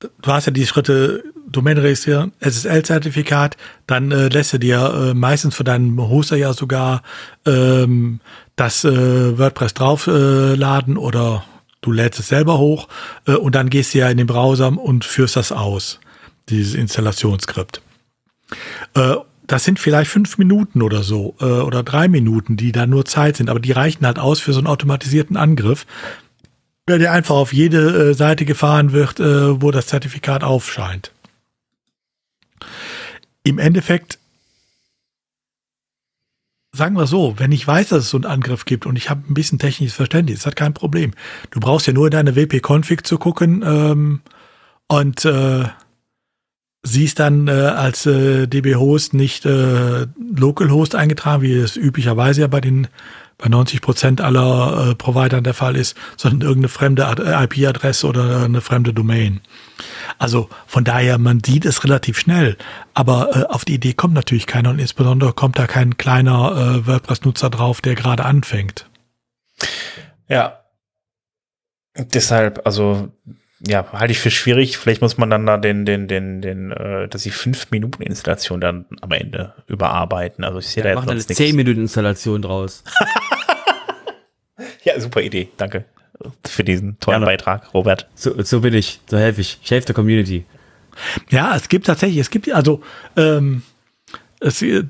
Speaker 4: du hast ja die Schritte Domain registrieren, SSL-Zertifikat, dann äh, lässt er dir äh, meistens von deinem Hoster ja sogar ähm, das äh, WordPress draufladen äh, oder du lädst es selber hoch äh, und dann gehst du ja in den Browser und führst das aus, dieses Installationsskript. Äh, das sind vielleicht fünf Minuten oder so oder drei Minuten, die da nur Zeit sind, aber die reichen halt aus für so einen automatisierten Angriff, der einfach auf jede Seite gefahren wird, wo das Zertifikat aufscheint im Endeffekt, sagen wir so, wenn ich weiß, dass es so einen Angriff gibt und ich habe ein bisschen technisches Verständnis, das kein Problem. Du brauchst ja nur in deine WP-Config zu gucken ähm, und äh, siehst dann äh, als äh, DB-Host nicht äh, Localhost eingetragen, wie es üblicherweise ja bei den bei 90 Prozent aller äh, Providern der Fall ist, sondern irgendeine fremde IP-Adresse oder eine fremde Domain. Also von daher, man sieht es relativ schnell, aber äh, auf die Idee kommt natürlich keiner und insbesondere kommt da kein kleiner äh, WordPress-Nutzer drauf, der gerade anfängt.
Speaker 1: Ja. Deshalb, also ja, halte ich für schwierig. Vielleicht muss man dann da den, den, den, den, äh, dass die 5 Minuten Installation dann am Ende überarbeiten. Also ich sehe ja, da
Speaker 2: jetzt eine 10 Minuten Installation draus.
Speaker 1: ja, super Idee. Danke für diesen tollen ja, Beitrag, Robert.
Speaker 2: So, so bin ich. So helfe ich. Ich helfe der Community.
Speaker 4: Ja, es gibt tatsächlich, es gibt also, ähm, es, äh,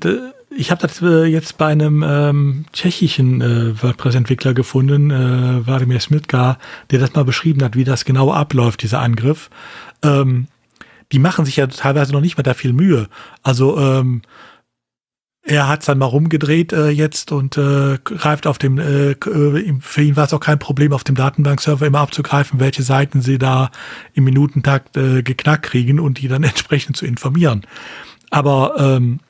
Speaker 4: ich habe das äh, jetzt bei einem ähm, tschechischen äh, WordPress-Entwickler gefunden, äh, Vladimir Smitka, der das mal beschrieben hat, wie das genau abläuft, dieser Angriff. Ähm, die machen sich ja teilweise noch nicht mal da viel Mühe. Also ähm, er hat dann mal rumgedreht äh, jetzt und äh, greift auf dem, äh, äh für ihn war es auch kein Problem, auf dem Datenbankserver immer abzugreifen, welche Seiten sie da im Minutentakt äh, geknackt kriegen und die dann entsprechend zu informieren. Aber ähm,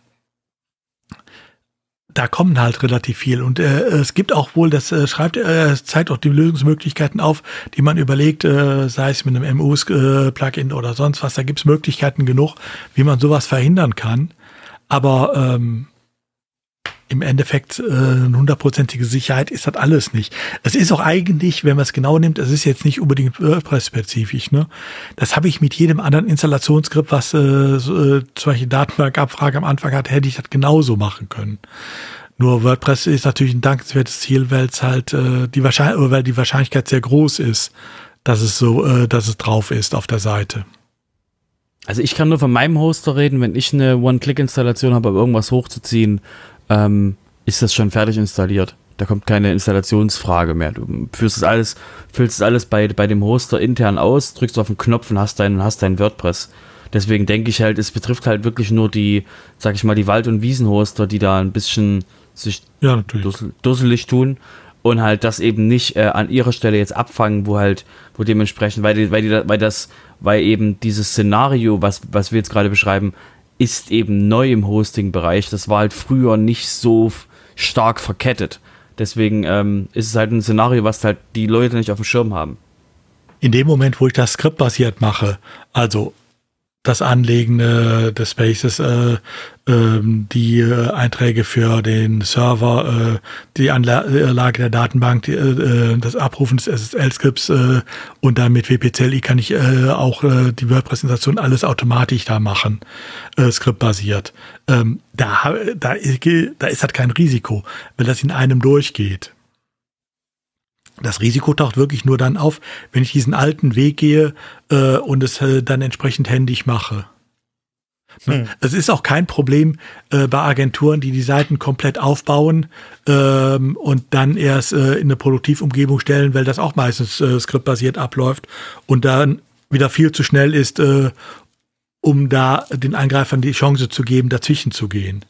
Speaker 4: da kommen halt relativ viel. Und äh, es gibt auch wohl, das äh, schreibt, äh, zeigt auch die Lösungsmöglichkeiten auf, die man überlegt, äh, sei es mit einem MUs-Plugin äh, oder sonst was. Da gibt es Möglichkeiten genug, wie man sowas verhindern kann. Aber ähm, im Endeffekt äh, hundertprozentige Sicherheit ist das alles nicht. Es ist auch eigentlich, wenn man es genau nimmt, es ist jetzt nicht unbedingt WordPress-spezifisch. Ne? Das habe ich mit jedem anderen Installationsskript, was äh, so, äh, zum Beispiel Datenbankabfrage am Anfang hat, hätte ich das genauso machen können. Nur WordPress ist natürlich ein dankenswertes Ziel, weil es halt äh, die Wahrscheinlichkeit, weil die Wahrscheinlichkeit sehr groß ist, dass es so, äh, dass es drauf ist auf der Seite.
Speaker 2: Also ich kann nur von meinem Hoster reden, wenn ich eine One-Click-Installation habe, um irgendwas hochzuziehen, ähm, ist das schon fertig installiert. Da kommt keine Installationsfrage mehr. Du führst es alles, füllst es alles bei, bei dem Hoster intern aus, drückst auf den Knopf und hast dein, hast dein WordPress. deswegen denke ich halt, es betrifft halt wirklich nur die, sag ich mal, die Wald- und Wiesenhoster, die da ein bisschen sich
Speaker 4: Ja,
Speaker 2: dussel, dusselig tun und halt das eben nicht äh, an ihrer Stelle jetzt abfangen, wo halt, wo dementsprechend, weil die, weil die, weil das, weil eben dieses Szenario, was, was wir jetzt gerade beschreiben, ist eben neu im Hosting-Bereich. Das war halt früher nicht so stark verkettet. Deswegen ähm, ist es halt ein Szenario, was halt die Leute nicht auf dem Schirm haben.
Speaker 4: in dem Moment, wo ich das skriptbasiert mache, also das Anlegen äh, des Spaces, äh, ähm, die äh, Einträge für den Server, äh, die Anlage der Datenbank, die, äh, äh, das Abrufen des SSL-Skripts äh, und dann mit WPCLI kann ich äh, auch äh, die Word-Präsentation alles automatisch da machen, äh, skriptbasiert. Ähm, da, da, da ist halt kein Risiko, weil das in einem durchgeht. Das Risiko taucht wirklich nur dann auf, wenn ich diesen alten Weg gehe äh, und es äh, dann entsprechend händisch mache.
Speaker 1: Hm.
Speaker 4: Es ist auch kein Problem äh, bei Agenturen, die die Seiten komplett aufbauen ähm, und dann erst äh, in eine Produktivumgebung stellen, weil das auch meistens äh, skriptbasiert abläuft und dann wieder viel zu schnell ist, äh, um da den Angreifern die Chance zu geben, dazwischen zu gehen.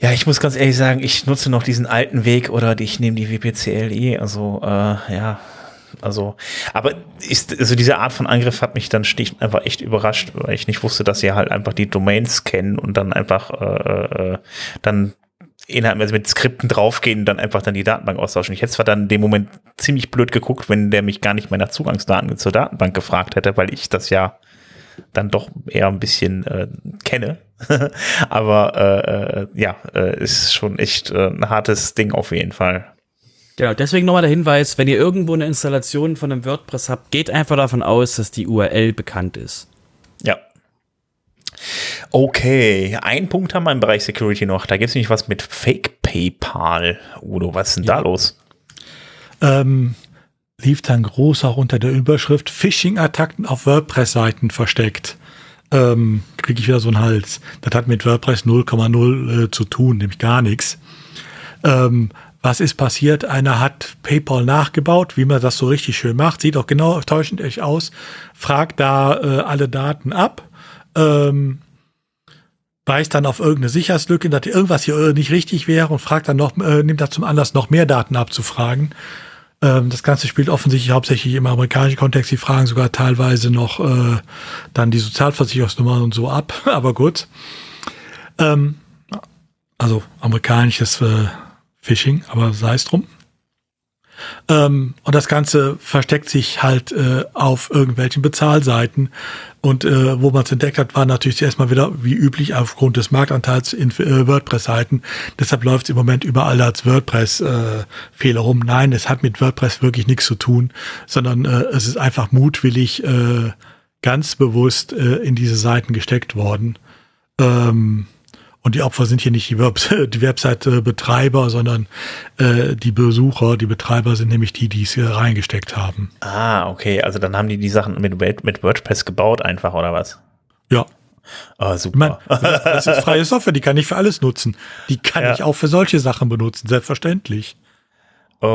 Speaker 1: Ja, ich muss ganz ehrlich sagen, ich nutze noch diesen alten Weg oder ich nehme die WPCLI. Also, äh, ja, also, aber ist, also diese Art von Angriff hat mich dann schlicht einfach echt überrascht, weil ich nicht wusste, dass sie halt einfach die Domains kennen und dann einfach äh, äh, dann innerhalb also mit Skripten draufgehen und dann einfach dann die Datenbank austauschen. Ich hätte zwar dann in dem Moment ziemlich blöd geguckt, wenn der mich gar nicht mehr nach Zugangsdaten zur Datenbank gefragt hätte, weil ich das ja dann doch eher ein bisschen äh, kenne. Aber äh, äh, ja, äh, ist schon echt äh, ein hartes Ding auf jeden Fall.
Speaker 2: Genau, deswegen nochmal der Hinweis, wenn ihr irgendwo eine Installation von einem WordPress habt, geht einfach davon aus, dass die URL bekannt ist.
Speaker 1: Ja. Okay, ein Punkt haben wir im Bereich Security noch. Da gibt es nämlich was mit Fake PayPal. Udo, was ist denn da los?
Speaker 4: ähm, lief dann groß auch unter der Überschrift Phishing-Attacken auf WordPress-Seiten versteckt. Ähm, Kriege ich wieder so einen Hals. Das hat mit WordPress 0,0 äh, zu tun, nämlich gar nichts. Ähm, was ist passiert? Einer hat PayPal nachgebaut, wie man das so richtig schön macht. Sieht auch genau täuschend echt aus. Fragt da äh, alle Daten ab. Ähm, weist dann auf irgendeine Sicherheitslücke, dass irgendwas hier äh, nicht richtig wäre und fragt dann noch, äh, nimmt das zum Anlass, noch mehr Daten abzufragen. Ähm, das Ganze spielt offensichtlich hauptsächlich im amerikanischen Kontext. Die fragen sogar teilweise noch äh, dann die Sozialversicherungsnummer und so ab. Aber gut. Ähm, also amerikanisches äh, Phishing, aber sei es drum. Ähm, und das Ganze versteckt sich halt äh, auf irgendwelchen Bezahlseiten. Und äh, wo man es entdeckt hat, war natürlich erstmal wieder wie üblich aufgrund des Marktanteils in äh, WordPress-Seiten. Deshalb läuft es im Moment überall als WordPress-Fehler rum. Nein, es hat mit WordPress wirklich nichts zu tun, sondern äh, es ist einfach mutwillig äh, ganz bewusst äh, in diese Seiten gesteckt worden. Ähm, und die Opfer sind hier nicht die, Web die Website-Betreiber, sondern äh, die Besucher. Die Betreiber sind nämlich die, die es hier reingesteckt haben.
Speaker 1: Ah, okay. Also dann haben die die Sachen mit, mit WordPress gebaut einfach, oder was?
Speaker 4: Ja.
Speaker 1: Ah,
Speaker 4: Ich meine,
Speaker 1: super.
Speaker 4: das ist freie Software, die kann ich für alles nutzen. Die kann
Speaker 1: Ja.
Speaker 4: ich auch für solche Sachen benutzen, selbstverständlich. Wie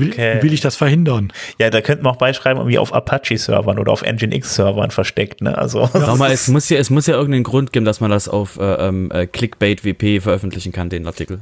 Speaker 4: will,
Speaker 1: Okay.
Speaker 4: wie will ich das verhindern?
Speaker 1: Ja, da könnten wir auch beischreiben, irgendwie auf Apache-Servern oder auf Nginx-Servern versteckt, ne? Also.
Speaker 2: Nochmal, es muss ja, es muss ja irgendeinen Grund geben, dass man das auf äh, ähm, äh, Clickbait WP veröffentlichen kann, den Artikel.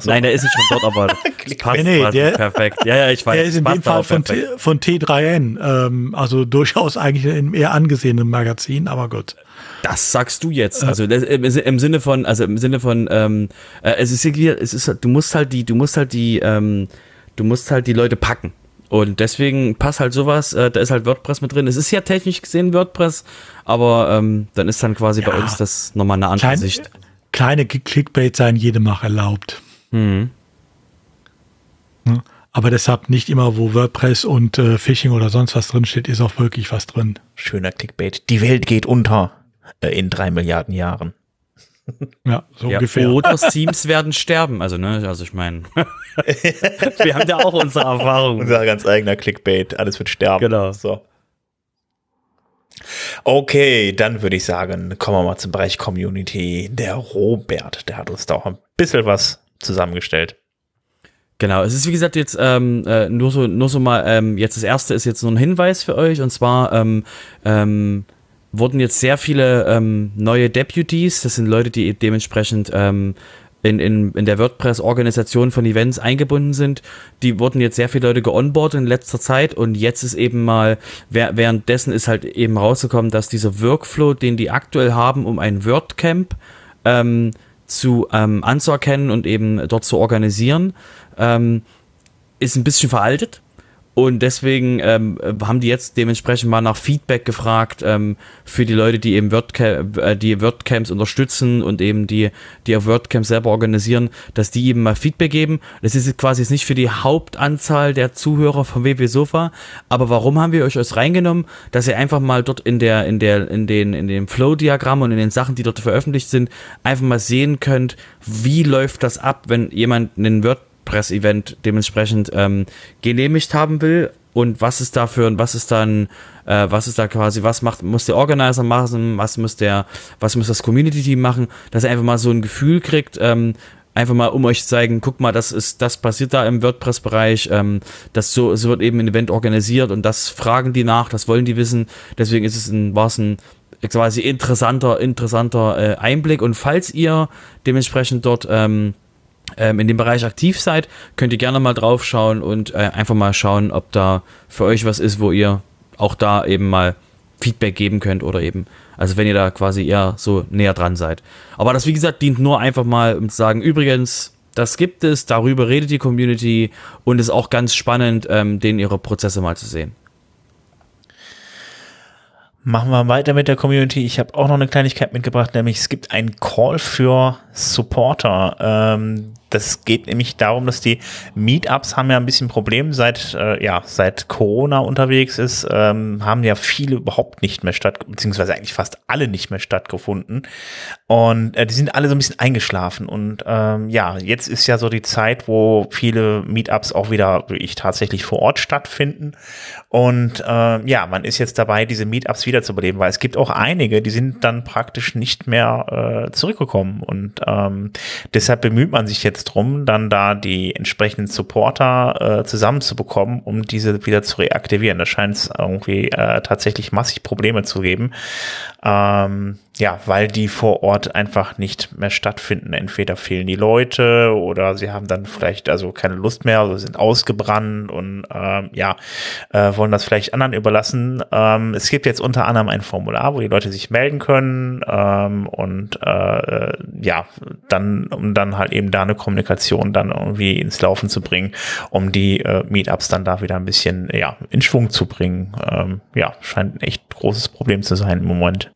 Speaker 1: so.
Speaker 2: Nein, der ist nicht schon dort, aber passt
Speaker 4: Nee, der-
Speaker 2: perfekt. Ja, ja, ich weiß.
Speaker 4: Er ist in dem Fall von, T, von T3N, ähm, also durchaus eigentlich in einem eher angesehenen Magazin, aber gut.
Speaker 2: Das sagst du jetzt. Also das, im, im Sinne von, also im Sinne von, ähm, äh, es ist irgendwie, es ist, du musst halt die, du musst halt die, ähm, du musst halt die Leute packen. Und deswegen passt halt sowas, äh, da ist halt WordPress mit drin. Es ist ja technisch gesehen WordPress, aber ähm, dann ist dann quasi bei
Speaker 4: Ja.
Speaker 2: uns das nochmal eine andere
Speaker 4: Kleine,
Speaker 2: Sicht.
Speaker 4: kleine Clickbait seien jedem auch erlaubt.
Speaker 2: Mhm.
Speaker 4: Ne? Aber deshalb nicht immer, wo WordPress und äh, Phishing oder sonst was drin steht, ist auch wirklich was drin.
Speaker 1: Schöner Clickbait. Die Welt geht unter äh, in drei Milliarden Jahren.
Speaker 4: Ja, so
Speaker 2: Ja,
Speaker 4: ungefähr.
Speaker 2: oder Teams werden sterben. Also, ne, also ich meine, wir haben ja auch unsere Erfahrungen.
Speaker 1: Unser ganz eigener Clickbait. Alles wird sterben.
Speaker 2: Genau.
Speaker 1: So. Okay, dann würde ich sagen, kommen wir mal zum Bereich Community. Der Robert, der hat uns da auch ein bisschen was zusammengestellt.
Speaker 2: Genau, es ist wie gesagt jetzt ähm, äh, nur so nur so mal ähm, jetzt das erste ist jetzt nur ein Hinweis für euch und zwar ähm, ähm, wurden jetzt sehr viele ähm, neue Deputies, das sind Leute, die dementsprechend ähm, in, in, in der WordPress-Organisation von Events eingebunden sind. Die wurden jetzt sehr viele Leute geonboardet in letzter Zeit und jetzt ist eben mal, währenddessen ist halt eben rausgekommen, dass dieser Workflow, den die aktuell haben, um ein WordCamp ähm, zu ähm, anzuerkennen und eben dort zu organisieren, ähm, ist ein bisschen veraltet. Und deswegen ähm, haben die jetzt dementsprechend mal nach Feedback gefragt ähm, für die Leute, die eben WordCamp, äh, die WordCamps unterstützen und eben die, die auf WordCamps selber organisieren, dass die eben mal Feedback geben. Das ist quasi jetzt nicht für die Hauptanzahl der Zuhörer vom WP Sofa, aber warum haben wir euch das reingenommen, dass ihr einfach mal dort in der, in der, in den, in dem Flow-Diagramm und in den Sachen, die dort veröffentlicht sind, einfach mal sehen könnt, wie läuft das ab, wenn jemand einen WordPress Press-Event dementsprechend ähm, genehmigt haben will. Und was ist dafür und was ist dann, äh, was ist da quasi, was macht, muss der Organizer machen, was muss der, was muss das Community-Team machen, dass er einfach mal so ein Gefühl kriegt, ähm, einfach mal um euch zu zeigen, guck mal, das ist, das passiert da im WordPress-Bereich, ähm, das so, so wird eben ein Event organisiert und das fragen die nach, das wollen die wissen, deswegen ist es ein, war es ein quasi interessanter, interessanter äh, Einblick. Und falls ihr dementsprechend dort ähm, ähm, in dem Bereich aktiv seid, könnt ihr gerne mal drauf schauen und äh, einfach mal schauen, ob da für euch was ist, wo ihr auch da eben mal Feedback geben könnt oder eben, also wenn ihr da quasi eher so näher dran seid. Aber das, wie gesagt, dient nur einfach mal, um zu sagen, übrigens, das gibt es, darüber redet die Community und ist auch ganz spannend, ähm, denen ihre Prozesse mal zu sehen.
Speaker 1: Machen wir weiter mit der Community. Ich habe auch noch eine Kleinigkeit mitgebracht, nämlich es gibt einen Call für Supporter. Ähm, das geht nämlich darum, dass die Meetups haben ja ein bisschen Problem. Seit äh, ja seit Corona unterwegs ist, ähm, haben ja viele überhaupt nicht mehr statt, beziehungsweise eigentlich fast alle nicht mehr stattgefunden. Und äh, die sind alle so ein bisschen eingeschlafen. Und ähm, ja jetzt ist ja so die Zeit, wo viele Meetups auch wieder ich tatsächlich vor Ort stattfinden. Und äh, ja man ist jetzt dabei, diese Meetups wieder zu beleben, weil es gibt auch einige, die sind dann praktisch nicht mehr äh, zurückgekommen. Und ähm, deshalb bemüht man sich jetzt drum, dann da die entsprechenden Supporter äh, zusammenzubekommen, um diese wieder zu reaktivieren. Da scheint es irgendwie äh, tatsächlich massig Probleme zu geben. Ähm, ja, weil die vor Ort einfach nicht mehr stattfinden. Entweder fehlen die Leute oder sie haben dann vielleicht also keine Lust mehr, also sind ausgebrannt und ähm, ja, äh, wollen das vielleicht anderen überlassen. Ähm, es gibt jetzt unter anderem ein Formular, wo die Leute sich melden können ähm, und äh, ja, dann, um dann halt eben da eine Kommunikation dann irgendwie ins Laufen zu bringen, um die äh, Meetups dann da wieder ein bisschen ja, in Schwung zu bringen. Ähm, ja, scheint ein echt großes Problem zu sein im Moment.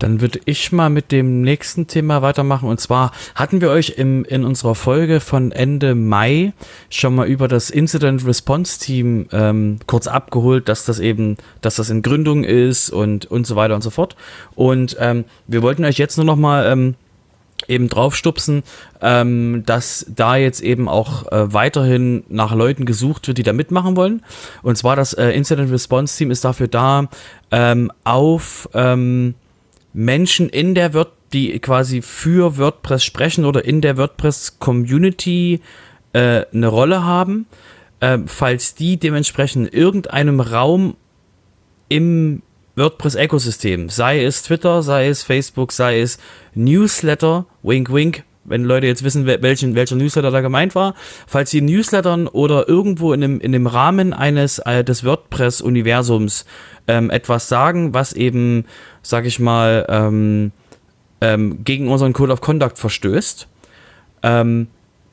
Speaker 2: Dann würde ich mal mit dem nächsten Thema weitermachen. Und zwar hatten wir euch im, in unserer Folge von Ende Mai schon mal über das Incident Response Team ähm, kurz abgeholt, dass das eben, dass das in Gründung ist und, und so weiter und so fort. Und ähm, wir wollten euch jetzt nur noch mal ähm, eben draufstupsen, ähm, dass da jetzt eben auch äh, weiterhin nach Leuten gesucht wird, die da mitmachen wollen. Und zwar das äh, Incident Response Team ist dafür da, ähm, auf ähm, Menschen in der Word, die quasi für WordPress sprechen oder in der WordPress-Community äh, eine Rolle haben, äh, falls die dementsprechend in irgendeinem Raum im WordPress-Ökosystem, sei es Twitter, sei es Facebook, sei es Newsletter, wink wink, wenn Leute jetzt wissen, welchen, welcher Newsletter da gemeint war, falls sie in Newslettern oder irgendwo in dem, in dem Rahmen eines äh, des WordPress-Universums ähm, etwas sagen, was eben, sag ich mal, ähm, ähm, gegen unseren Code of Conduct verstößt, ähm,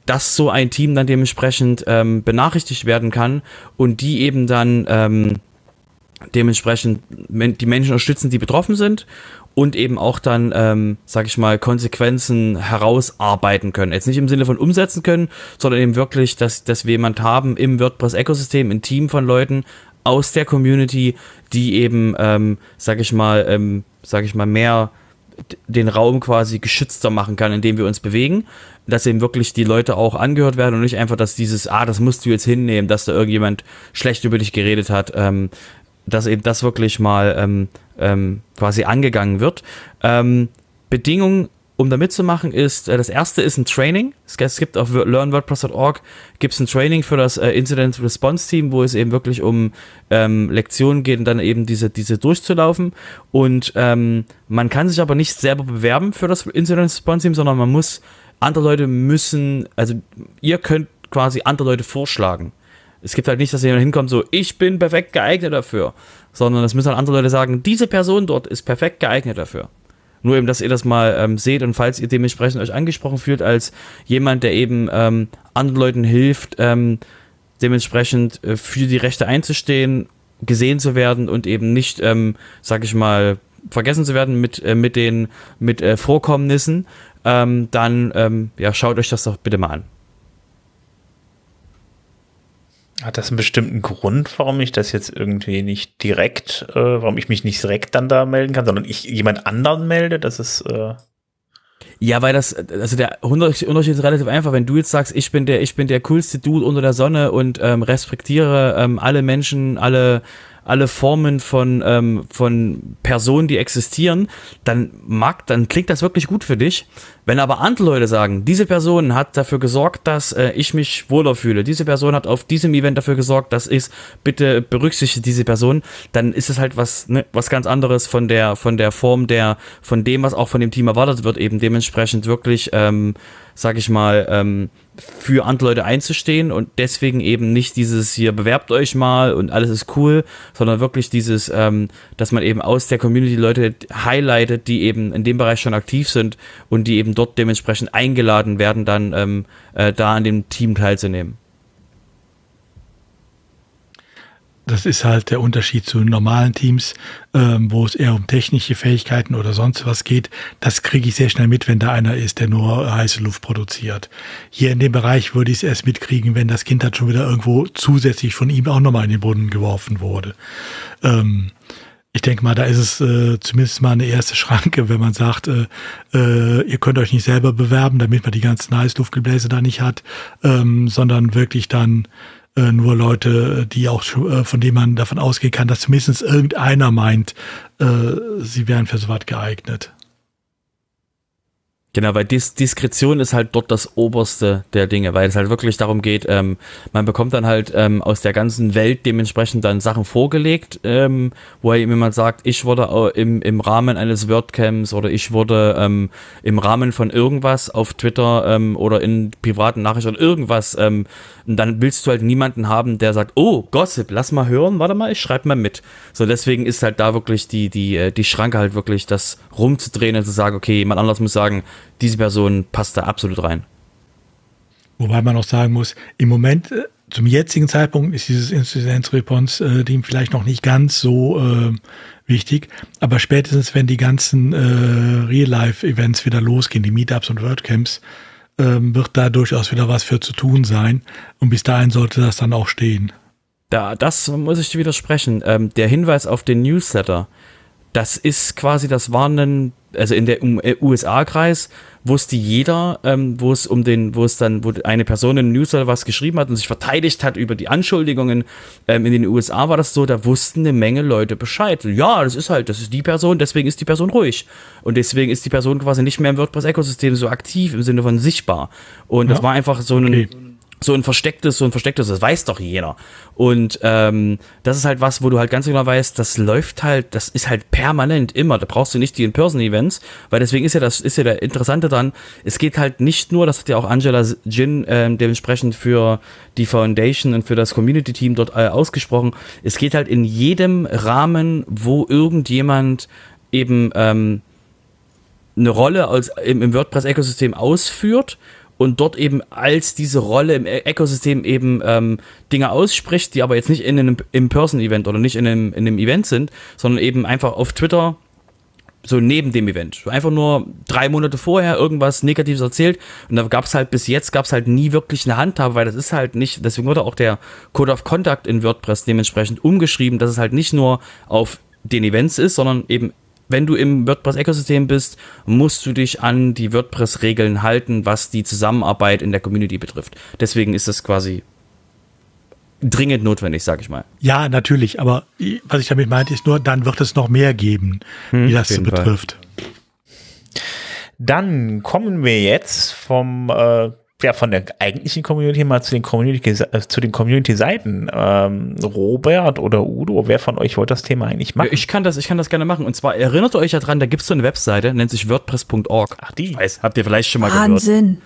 Speaker 2: dass so ein Team dann dementsprechend ähm, benachrichtigt werden kann und die eben dann ähm, dementsprechend die Menschen unterstützen, die betroffen sind und eben auch dann, ähm, sag ich mal, Konsequenzen herausarbeiten können. Jetzt nicht im Sinne von umsetzen können, sondern eben wirklich, dass, dass wir jemand haben im WordPress-Ökosystem, ein Team von Leuten, aus der Community, die eben, ähm, sag ich mal, ähm, sag ich mal, mehr den Raum quasi geschützter machen kann, indem wir uns bewegen, dass eben wirklich die Leute auch angehört werden und nicht einfach, dass dieses, ah, das musst du jetzt hinnehmen, dass da irgendjemand schlecht über dich geredet hat, ähm, dass eben das wirklich mal ähm, ähm, quasi angegangen wird. Ähm, Bedingung um da mitzumachen, ist, äh, das erste ist ein Training. Es gibt auf learnwordpress.org gibt es ein Training für das äh, Incident Response Team, wo es eben wirklich um ähm, Lektionen geht und dann eben diese, diese durchzulaufen. Und ähm, man kann sich aber nicht selber bewerben für das Incident Response Team, sondern man muss, andere Leute müssen, also ihr könnt quasi andere Leute vorschlagen. Es gibt halt nicht, dass jemand hinkommt, so, ich bin perfekt geeignet dafür, sondern es müssen halt andere Leute sagen, diese Person dort ist perfekt geeignet dafür. Nur eben, dass ihr das mal ähm, seht und falls ihr dementsprechend euch angesprochen fühlt als jemand, der eben ähm, anderen Leuten hilft, ähm, dementsprechend äh, für die Rechte einzustehen, gesehen zu werden und eben nicht, ähm, sag ich mal, vergessen zu werden mit, äh, mit den mit äh, Vorkommnissen, ähm, dann ähm, ja, schaut euch das doch bitte mal an.
Speaker 1: Hat das einen bestimmten Grund, warum ich das jetzt irgendwie nicht direkt, äh, warum ich mich nicht direkt dann da melden kann, sondern ich jemand anderen melde? Das ist. Äh
Speaker 2: ja, weil das, also der Unterschied ist relativ einfach. Wenn du jetzt sagst, ich bin der, ich bin der coolste Dude unter der Sonne und ähm, respektiere ähm, alle Menschen, alle alle Formen von, ähm, von Personen, die existieren, dann mag, dann klingt das wirklich gut für dich. Wenn aber andere Leute sagen, diese Person hat dafür gesorgt, dass äh, ich mich wohler fühle, diese Person hat auf diesem Event dafür gesorgt, dass ich bitte berücksichtige diese Person, dann ist es halt was, ne, was ganz anderes von der, von der Form der, von dem, was auch von dem Team erwartet wird, eben dementsprechend wirklich, ähm, sag ich mal, ähm, für andere Leute einzustehen und deswegen eben nicht dieses hier bewerbt euch mal und alles ist cool, sondern wirklich dieses, ähm, dass man eben aus der Community Leute highlightet, die eben in dem Bereich schon aktiv sind und die eben dort dementsprechend eingeladen werden, dann ähm, äh, da an dem Team teilzunehmen.
Speaker 4: Das ist halt der Unterschied zu normalen Teams, ähm, wo es eher um technische Fähigkeiten oder sonst was geht. Das kriege ich sehr schnell mit, wenn da einer ist, der nur heiße Luft produziert. Hier in dem Bereich würde ich es erst mitkriegen, wenn das Kind dann schon wieder irgendwo zusätzlich von ihm auch nochmal in den Boden geworfen wurde. Ähm, ich denke mal, da ist es äh, zumindest mal eine erste Schranke, wenn man sagt, äh, äh, ihr könnt euch nicht selber bewerben, damit man die ganzen Heißluftgebläse da nicht hat, ähm, sondern wirklich dann äh, nur Leute, die auch äh, von denen man davon ausgehen kann, dass zumindest irgendeiner meint, äh, sie wären für sowas geeignet.
Speaker 2: Genau, weil Dis Diskretion ist halt dort das Oberste der Dinge, weil es halt wirklich darum geht, ähm, man bekommt dann halt ähm, aus der ganzen Welt dementsprechend dann Sachen vorgelegt, ähm, wo ihm jemand sagt, ich wurde im, im Rahmen eines WordCamps oder ich wurde ähm, im Rahmen von irgendwas auf Twitter ähm, oder in privaten Nachrichten irgendwas, ähm, und dann willst du halt niemanden haben, der sagt, oh, Gossip, lass mal hören, warte mal, ich schreib mal mit. So, deswegen ist halt da wirklich die, die, äh, die Schranke halt wirklich, das rumzudrehen und zu sagen, okay, jemand anders muss sagen, diese Person passt da absolut rein.
Speaker 4: Wobei man auch sagen muss, im Moment, äh, zum jetzigen Zeitpunkt ist dieses Incident Response äh, vielleicht noch nicht ganz so äh, wichtig, aber spätestens, wenn die ganzen äh, Real-Life-Events wieder losgehen, die Meetups und WordCamps, äh, wird da durchaus wieder was für zu tun sein. Und bis dahin sollte das dann auch stehen.
Speaker 2: Da, das muss ich dir widersprechen. Ähm, der Hinweis auf den Newsletter, das ist quasi, das Warnen, also in der USA-Kreis wusste jeder, ähm, wo es um den, wo es dann, wo eine Person in Newsletter was geschrieben hat und sich verteidigt hat über die Anschuldigungen. Ähm, in den USA war das so, da wussten eine Menge Leute Bescheid. Ja, das ist halt, das ist die Person, deswegen ist die Person ruhig. Und deswegen ist die Person quasi nicht mehr im WordPress-Ökosystem so aktiv im Sinne von sichtbar. Und ja. das war einfach so ein, okay so ein verstecktes, so ein verstecktes, das weiß doch jeder. Und ähm, das ist halt was, wo du halt ganz genau weißt, das läuft halt, das ist halt permanent immer. Da brauchst du nicht die In-Person-Events, weil deswegen ist ja das, ist ja der Interessante dran. Es geht halt nicht nur, das hat ja auch Angela Jin ähm, dementsprechend für die Foundation und für das Community-Team dort äh, ausgesprochen. Es geht halt in jedem Rahmen, wo irgendjemand eben ähm, eine Rolle als, im, im WordPress-Ökosystem ausführt und dort eben als diese Rolle im Ökosystem eben ähm, Dinge ausspricht, die aber jetzt nicht in einem In-Person-Event oder nicht in einem, in einem Event sind, sondern eben einfach auf Twitter so neben dem Event. Einfach nur drei Monate vorher irgendwas Negatives erzählt und da gab es halt bis jetzt gab es halt nie wirklich eine Handhabe, weil das ist halt nicht, deswegen wurde auch der Code of Contact in WordPress dementsprechend umgeschrieben, dass es halt nicht nur auf den Events ist, sondern eben wenn du im WordPress-Ökosystem bist, musst du dich an die WordPress-Regeln halten, was die Zusammenarbeit in der Community betrifft. Deswegen ist das quasi dringend notwendig, sag ich mal.
Speaker 4: Ja, natürlich, aber was ich damit meinte, ist nur, dann wird es noch mehr geben, hm, wie das betrifft. Fall.
Speaker 1: Dann kommen wir jetzt vom äh, ja, von der eigentlichen Community mal zu den Community, zu den Community-Seiten. Ähm, Robert oder Udo, wer von euch wollte das Thema eigentlich machen?
Speaker 2: Ich kann das, ich kann das gerne machen. Und zwar erinnert euch ja dran, da gibt es so eine Webseite, nennt sich WordPress.org.
Speaker 1: Ach, die.
Speaker 2: Weiß, habt ihr vielleicht schon mal
Speaker 3: Wahnsinn.
Speaker 2: gehört?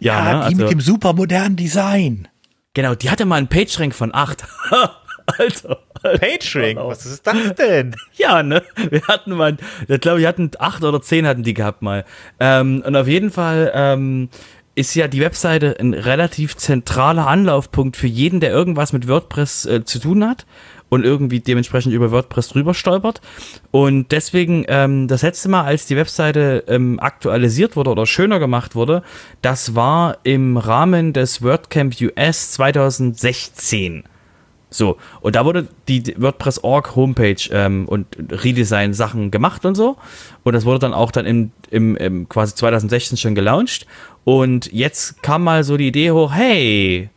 Speaker 2: Ja,
Speaker 4: Ja,
Speaker 2: ne?
Speaker 4: die
Speaker 2: also,
Speaker 4: mit dem supermodernen Design.
Speaker 2: genau, die hatte mal einen PageRank von 8. Alter.
Speaker 1: PageRank, was ist das denn?
Speaker 2: Ja, ne? Wir hatten mal, ich glaube, wir hatten acht oder zehn hatten die gehabt mal. Ähm, und auf jeden Fall ähm, ist ja die Webseite ein relativ zentraler Anlaufpunkt für jeden, der irgendwas mit WordPress äh, zu tun hat und irgendwie dementsprechend über WordPress drüber stolpert. Und deswegen, ähm, das letzte Mal, als die Webseite ähm, aktualisiert wurde oder schöner gemacht wurde, das war im Rahmen des WordCamp US 2016. So, und da wurde die WordPress.org Homepage ähm, und Redesign-Sachen gemacht und so. Und das wurde dann auch dann im, im, im quasi 2016 schon gelauncht. Und jetzt kam mal so die Idee hoch, hey,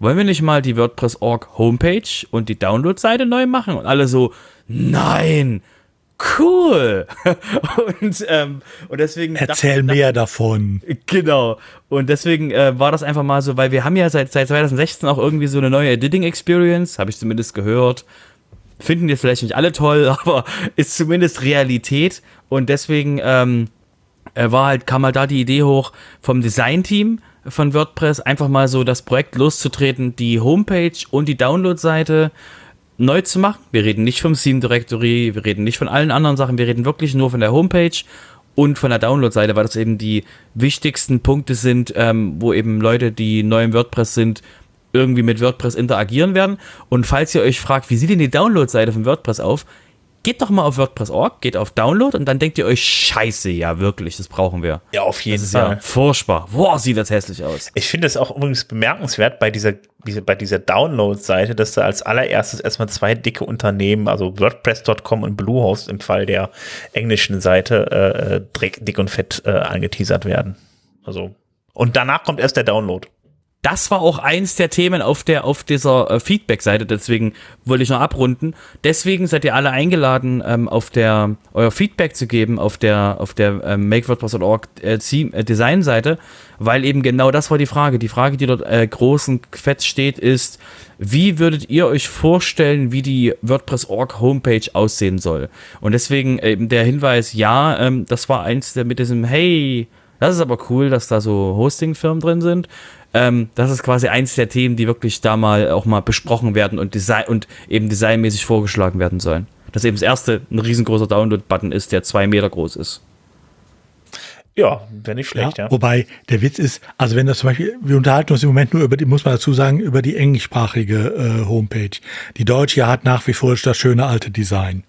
Speaker 2: wollen wir nicht mal die WordPress.org Homepage und die Download-Seite neu machen? Und alle so, nein, cool. und, ähm, und deswegen.
Speaker 4: Erzähl
Speaker 2: dachte-
Speaker 4: mehr davon.
Speaker 2: Genau. Und deswegen äh, war das einfach mal so, weil wir haben ja seit, seit 2016 auch irgendwie so eine neue Editing-Experience, habe ich zumindest gehört. Finden jetzt vielleicht nicht alle toll, aber ist zumindest Realität. Und deswegen ähm, äh, war halt, kam halt da die Idee hoch vom Design-Team von WordPress, einfach mal so das Projekt loszutreten, die Homepage und die Download-Seite neu zu machen. Wir reden nicht vom Theme Directory, wir reden nicht von allen anderen Sachen, wir reden wirklich nur von der Homepage und von der Download-Seite, weil das eben die wichtigsten Punkte sind, ähm, wo eben Leute, die neu im WordPress sind, irgendwie mit WordPress interagieren werden. Und falls ihr euch fragt, wie sieht denn die Download-Seite von WordPress auf, geht doch mal auf WordPress.org, geht auf Download und dann denkt ihr euch, scheiße, ja wirklich, das brauchen wir.
Speaker 1: Ja, auf jeden
Speaker 2: Das ist
Speaker 1: Fall.
Speaker 2: ja furchtbar. Boah, sieht das hässlich aus.
Speaker 1: Ich finde es auch übrigens bemerkenswert bei dieser, diese- bei dieser Download-Seite, dass da als allererstes erstmal zwei dicke Unternehmen, also WordPress.com und Bluehost im Fall der englischen Seite, äh, äh, dick dick und fett äh, angeteasert werden. Also, und danach kommt erst der Download.
Speaker 2: Das war auch eins der Themen auf der auf dieser äh, Feedback-Seite. Deswegen wollte ich noch abrunden. Deswegen seid ihr alle eingeladen, ähm, auf der euer Feedback zu geben auf der auf der ähm, MakeWordPress.org äh, äh, Design-Seite, weil eben genau das war die Frage. Die Frage, die dort äh, großen fett steht, ist: Wie würdet ihr euch vorstellen, wie die WordPress.org Homepage aussehen soll? Und deswegen eben der Hinweis: Ja, ähm, das war eins der mit diesem Hey. Das ist aber cool, dass da so Hosting-Firmen drin sind. Ähm, das ist quasi eins der Themen, die wirklich da mal auch mal besprochen werden und, Design und eben designmäßig vorgeschlagen werden sollen. Dass eben das erste ein riesengroßer Download-Button ist, der zwei Meter groß ist.
Speaker 1: Ja, wäre nicht schlecht, ja.
Speaker 4: Wobei der Witz ist, also wenn das zum Beispiel, wir unterhalten uns im Moment nur über die, muss man dazu sagen, über die englischsprachige äh, Homepage. Die deutsche hat nach wie vor das schöne alte Design.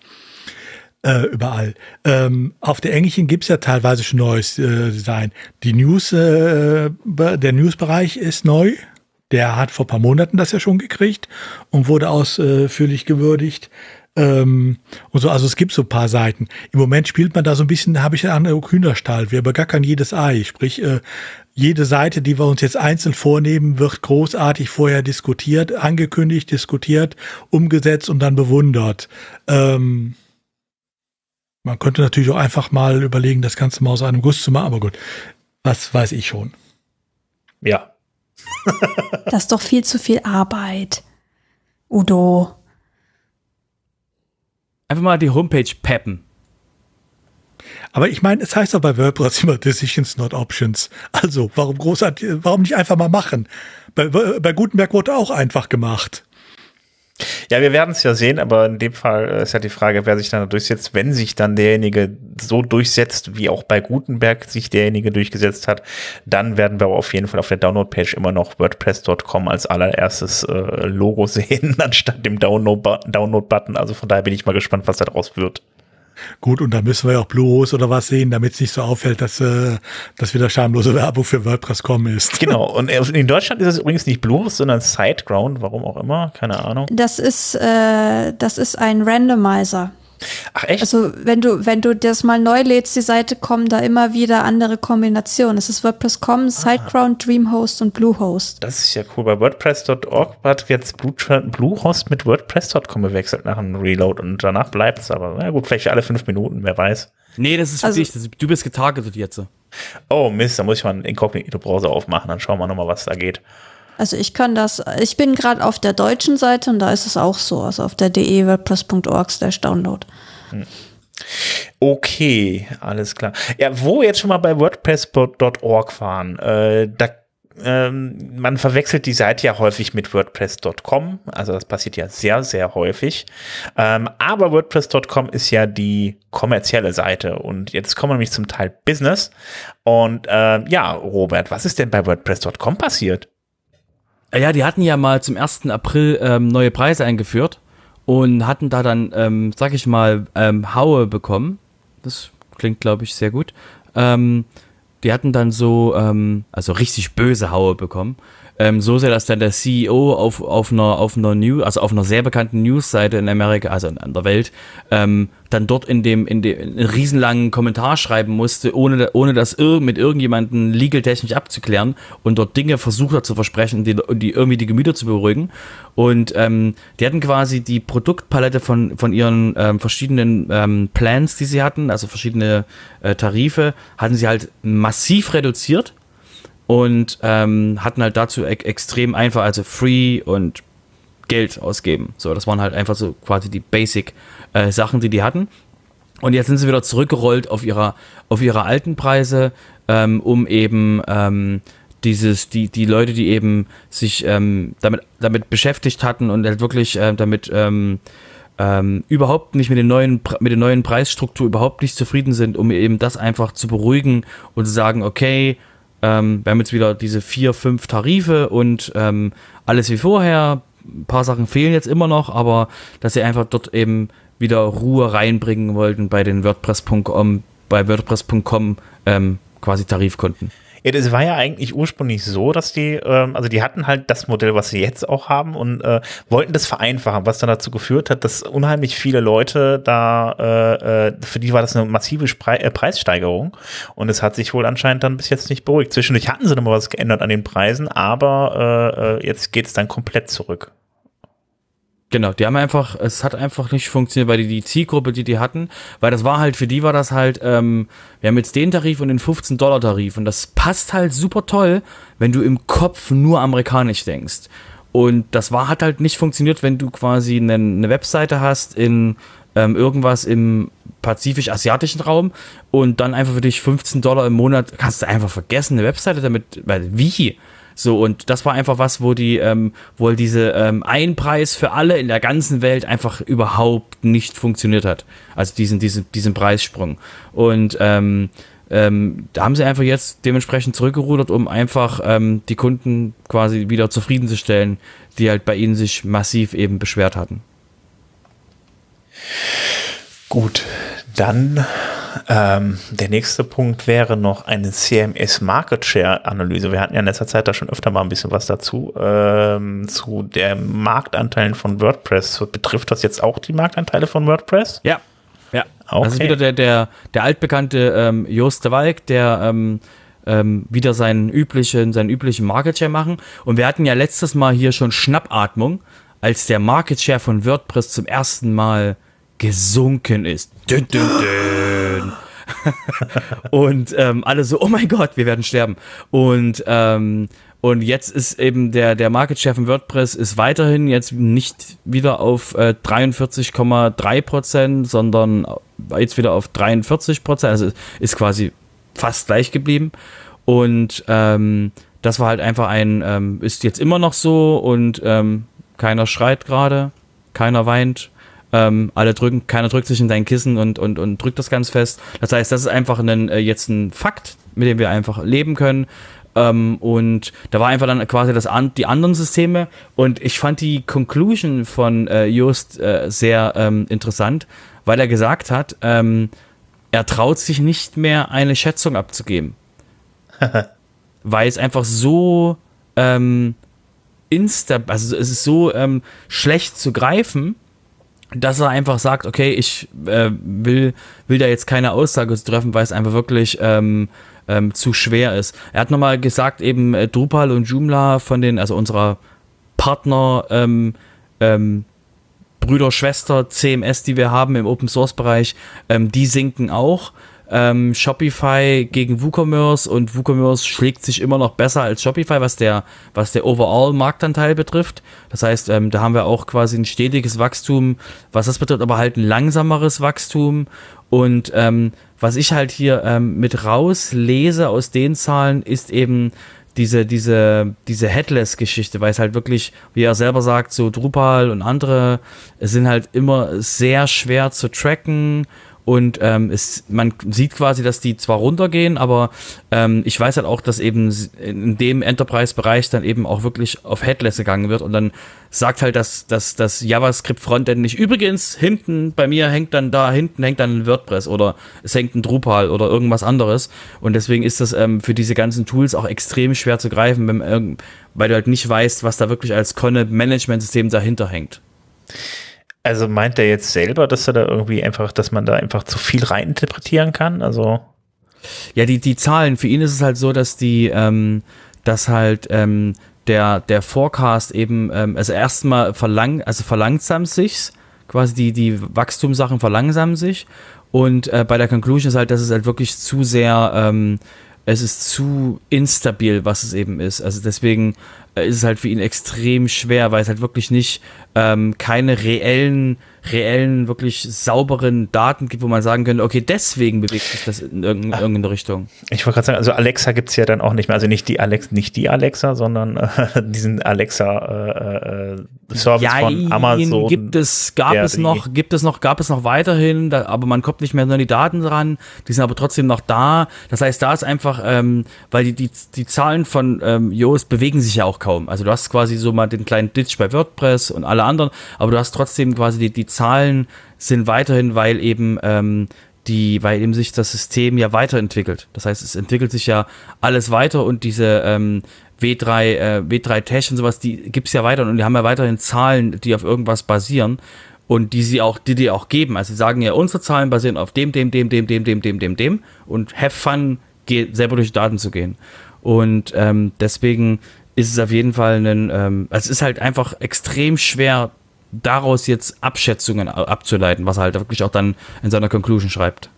Speaker 4: Äh, überall. Ähm, auf der englischen gibt's ja teilweise schon neues äh, Design. Die News, äh, der Newsbereich ist neu. Der hat vor paar Monaten das ja schon gekriegt und wurde ausführlich gewürdigt. Ähm, und so, also es gibt so ein paar Seiten. Im Moment spielt man da so ein bisschen, habe ich an Hühnerstall. Wir begackern jedes Ei. Sprich, äh, jede Seite, die wir uns jetzt einzeln vornehmen, wird großartig vorher diskutiert, angekündigt, diskutiert, umgesetzt und dann bewundert. Ähm, man könnte natürlich auch einfach mal überlegen, das Ganze mal aus einem Guss zu machen, aber gut, was weiß ich schon.
Speaker 1: Ja.
Speaker 3: Das ist doch viel zu viel Arbeit. Udo.
Speaker 2: Einfach mal die Homepage peppen.
Speaker 4: Aber ich meine, es heißt doch bei WordPress immer Decisions, not Options. Also, warum großartig, warum nicht einfach mal machen? Bei, bei Gutenberg wurde auch einfach gemacht.
Speaker 1: Ja, wir werden es ja sehen, aber in dem Fall äh, ist ja die Frage, wer sich dann durchsetzt, wenn sich dann derjenige so durchsetzt, wie auch bei Gutenberg sich derjenige durchgesetzt hat, dann werden wir auf jeden Fall auf der Download-Page immer noch WordPress.com als allererstes äh, Logo sehen, anstatt dem Download- Download-Button. Also von daher bin ich mal gespannt, was da draus wird.
Speaker 4: Gut, und da müssen wir ja auch Bluehost oder was sehen, damit es nicht so auffällt, dass, äh, dass wieder schamlose Werbung für WordPress.com ist.
Speaker 1: Genau, und in Deutschland ist es übrigens nicht Bluehost, sondern SiteGround, warum auch immer, keine Ahnung.
Speaker 3: Das ist, äh, das ist ein Randomizer.
Speaker 1: Ach echt?
Speaker 3: Also wenn du, wenn du das mal neu lädst, die Seite kommen da immer wieder andere Kombinationen. Es ist WordPress.com, SiteGround, DreamHost und Bluehost.
Speaker 1: Das ist ja cool. Bei WordPress.org hat jetzt Blue- Bluehost mit WordPress.com gewechselt nach einem Reload und danach bleibt es aber. Na gut, vielleicht alle fünf Minuten, wer weiß.
Speaker 2: Nee, das ist für
Speaker 3: Also-
Speaker 2: dich. Das, du bist getargetet jetzt.
Speaker 1: Oh Mist, da muss ich mal einen Inkognito-Browser aufmachen, dann schauen wir nochmal, was da geht.
Speaker 3: Also ich kann das, ich bin gerade auf der deutschen Seite und da ist es auch so, also auf der de-wordpress.org slash download.
Speaker 1: Okay, alles klar. Ja, wo wir jetzt schon mal bei WordPress.org waren, äh, da ähm, man verwechselt die Seite ja häufig mit WordPress.com, also das passiert ja sehr, sehr häufig. Ähm, aber WordPress.com ist ja die kommerzielle Seite und jetzt kommen wir nämlich zum Teil Business. Und äh, ja, Robert, was ist denn bei WordPress.com passiert?
Speaker 2: Äh, Ja, die hatten ja mal zum 1. April ähm, neue Preise eingeführt und hatten da dann, ähm, sag ich mal, ähm, Haue bekommen. Das klingt, glaube ich, sehr gut. Ähm, die hatten dann so, ähm, also richtig böse Haue bekommen. Ähm, so sehr, dass dann der CEO auf, auf einer, auf einer News, also auf einer sehr bekannten Newsseite in Amerika, also in, in der Welt, ähm, dann dort in dem, in dem einen riesenlangen Kommentar schreiben musste, ohne, ohne das ir mit irgendjemanden legal-technisch abzuklären und dort Dinge versucht hat zu versprechen, die, die irgendwie die Gemüter zu beruhigen. Und ähm, die hatten quasi die Produktpalette von, von ihren ähm, verschiedenen ähm, Plans, die sie hatten, also verschiedene äh, Tarife, hatten sie halt massiv reduziert und ähm, hatten halt dazu e extrem einfach, also free und Geld ausgeben. So, das waren halt einfach so quasi die Basic äh, Sachen, die die hatten. Und jetzt sind sie wieder zurückgerollt auf ihrer auf ihre alten Preise, ähm, um eben ähm, dieses die die Leute, die eben sich ähm, damit damit beschäftigt hatten und halt wirklich äh, damit ähm, ähm, überhaupt nicht mit den neuen mit der neuen Preisstruktur überhaupt nicht zufrieden sind, um eben das einfach zu beruhigen und zu sagen, okay, ähm, wir haben jetzt wieder diese vier, fünf Tarife und ähm, alles wie vorher. Ein paar Sachen fehlen jetzt immer noch, aber dass sie einfach dort eben wieder Ruhe reinbringen wollten bei den WordPress.com, bei WordPress.com ähm, quasi Tarifkunden.
Speaker 1: Ja, das war ja eigentlich ursprünglich so, dass die, ähm, also die hatten halt das Modell, was sie jetzt auch haben und äh, wollten das vereinfachen, was dann dazu geführt hat, dass unheimlich viele Leute da, äh, äh, für die war das eine massive Spre äh, Preissteigerung und es hat sich wohl anscheinend dann bis jetzt nicht beruhigt. Zwischendurch hatten sie noch mal was geändert an den Preisen, aber äh, äh, jetzt geht es dann komplett zurück.
Speaker 2: Genau, die haben einfach, es hat einfach nicht funktioniert, weil die, die Zielgruppe, die die hatten, weil das war halt, für die war das halt, ähm, wir haben jetzt den Tarif und den 15-Dollar-Tarif und das passt halt super toll, wenn du im Kopf nur amerikanisch denkst. Und das war, hat halt nicht funktioniert, wenn du quasi eine, eine Webseite hast in ähm, irgendwas im pazifisch-asiatischen Raum und dann einfach für dich 15 Dollar im Monat, kannst du einfach vergessen, eine Webseite damit, weil wie? So, und das war einfach was, wo die, ähm, wo halt diese ähm, Einpreis für alle in der ganzen Welt einfach überhaupt nicht funktioniert hat. Also diesen, diesen, diesen Preissprung. Und ähm, ähm, da haben sie einfach jetzt dementsprechend zurückgerudert, um einfach ähm, die Kunden quasi wieder zufriedenzustellen, die halt bei ihnen sich massiv eben beschwert hatten.
Speaker 1: Gut, dann ähm, der nächste Punkt wäre noch eine CMS Market Share Analyse. Wir hatten ja in letzter Zeit da schon öfter mal ein bisschen was dazu, ähm, zu der Marktanteilen von WordPress. Betrifft das jetzt auch die Marktanteile von WordPress?
Speaker 2: Ja, ja.
Speaker 1: Okay.
Speaker 2: Das ist wieder der, der, der altbekannte ähm, Jost de Walk, der ähm, ähm, wieder seinen üblichen, seinen üblichen Market Share machen. Und wir hatten ja letztes Mal hier schon Schnappatmung, als der Market Share von WordPress zum ersten Mal gesunken ist. Dün, dün, dün. und ähm, alle so, oh mein Gott, wir werden sterben. Und ähm, und jetzt ist eben der, der Market Share von WordPress ist weiterhin jetzt nicht wieder auf äh, 43,3 Prozent, sondern jetzt wieder auf 43 Prozent. Also ist quasi fast gleich geblieben. Und ähm, das war halt einfach ein, ähm, ist jetzt immer noch so und ähm, keiner schreit gerade, keiner weint. Ähm, alle drücken, keiner drückt sich in dein Kissen und, und, und drückt das ganz fest. Das heißt, das ist einfach ein, äh, jetzt ein Fakt, mit dem wir einfach leben können. Ähm, und da war einfach dann quasi das an, die anderen Systeme. Und ich fand die Conclusion von äh, Just äh, sehr ähm, interessant, weil er gesagt hat, ähm, er traut sich nicht mehr eine Schätzung abzugeben. weil es einfach so ähm, insta, also es ist so ähm, schlecht zu greifen, dass er einfach sagt, okay, ich äh, will, will da jetzt keine Aussage treffen, weil es einfach wirklich ähm, ähm, zu schwer ist. Er hat nochmal gesagt, eben äh, Drupal und Joomla von den, also unserer Partner ähm, ähm, Brüder, Schwester, CMS, die wir haben im Open Source Bereich, ähm, die sinken auch. Ähm, Shopify gegen WooCommerce und WooCommerce schlägt sich immer noch besser als Shopify, was der, was der Overall-Marktanteil betrifft. Das heißt, ähm, da haben wir auch quasi ein stetiges Wachstum, was das betrifft, aber halt ein langsameres Wachstum. Und ähm, was ich halt hier ähm, mit rauslese aus den Zahlen, ist eben diese, diese, diese Headless-Geschichte, weil es halt wirklich, wie er selber sagt, so Drupal und andere sind halt immer sehr schwer zu tracken und ähm, es, man sieht quasi, dass die zwar runtergehen, aber ähm, ich weiß halt auch, dass eben in dem Enterprise-Bereich dann eben auch wirklich auf Headless gegangen wird und dann sagt halt, dass, dass das JavaScript-Frontend nicht übrigens hinten bei mir hängt dann da hinten hängt dann ein WordPress oder es hängt ein Drupal oder irgendwas anderes und deswegen ist das ähm, für diese ganzen Tools auch extrem schwer zu greifen, wenn, weil du halt nicht weißt, was da wirklich als Conne-Management-System dahinter hängt.
Speaker 1: Also meint er jetzt selber, dass er da irgendwie einfach, dass man da einfach zu viel reininterpretieren kann? Also.
Speaker 2: Ja, die, die Zahlen, für ihn ist es halt so, dass die, ähm, dass halt ähm, der, der Forecast eben, ähm, also erstmal verlang, also verlangsamt sich, quasi die, die Wachstumssachen verlangsamen sich. Und äh, bei der Conclusion ist halt, dass es halt wirklich zu sehr, ähm, es ist zu instabil, was es eben ist. Also deswegen ist es halt für ihn extrem schwer, weil es halt wirklich nicht ähm, keine reellen reellen, wirklich sauberen Daten gibt, wo man sagen könnte, okay, deswegen bewegt sich das in irgendeine Richtung.
Speaker 1: Ich wollte gerade sagen, also Alexa gibt es ja dann auch nicht mehr, also nicht die Alexa, nicht die Alexa, sondern äh, diesen Alexa äh, äh, von Amazon.
Speaker 2: Gibt es, gab es noch, gibt es noch, gab es noch weiterhin, da, aber man kommt nicht mehr an die Daten dran, die sind aber trotzdem noch da. Das heißt, da ist einfach, ähm, weil die, die, die Zahlen von ähm, Yoast bewegen sich ja auch kaum. Also du hast quasi so mal den kleinen Ditch bei WordPress und alle anderen, aber du hast trotzdem quasi die, die Zahlen sind weiterhin, weil eben ähm, die, weil eben sich das System ja weiterentwickelt. Das heißt, es entwickelt sich ja alles weiter und diese ähm, W3, äh, W3 Tash und sowas, die gibt es ja weiter und die haben ja weiterhin Zahlen, die auf irgendwas basieren und die sie auch, die die auch geben. Also sie sagen ja, unsere Zahlen basieren auf dem, dem, dem, dem, dem, dem, dem, dem, dem und have fun, selber durch die Daten zu gehen. Und ähm, deswegen ist es auf jeden Fall ein, ähm, also es ist halt einfach extrem schwer daraus jetzt Abschätzungen abzuleiten, was er halt wirklich auch dann in seiner Conclusion schreibt.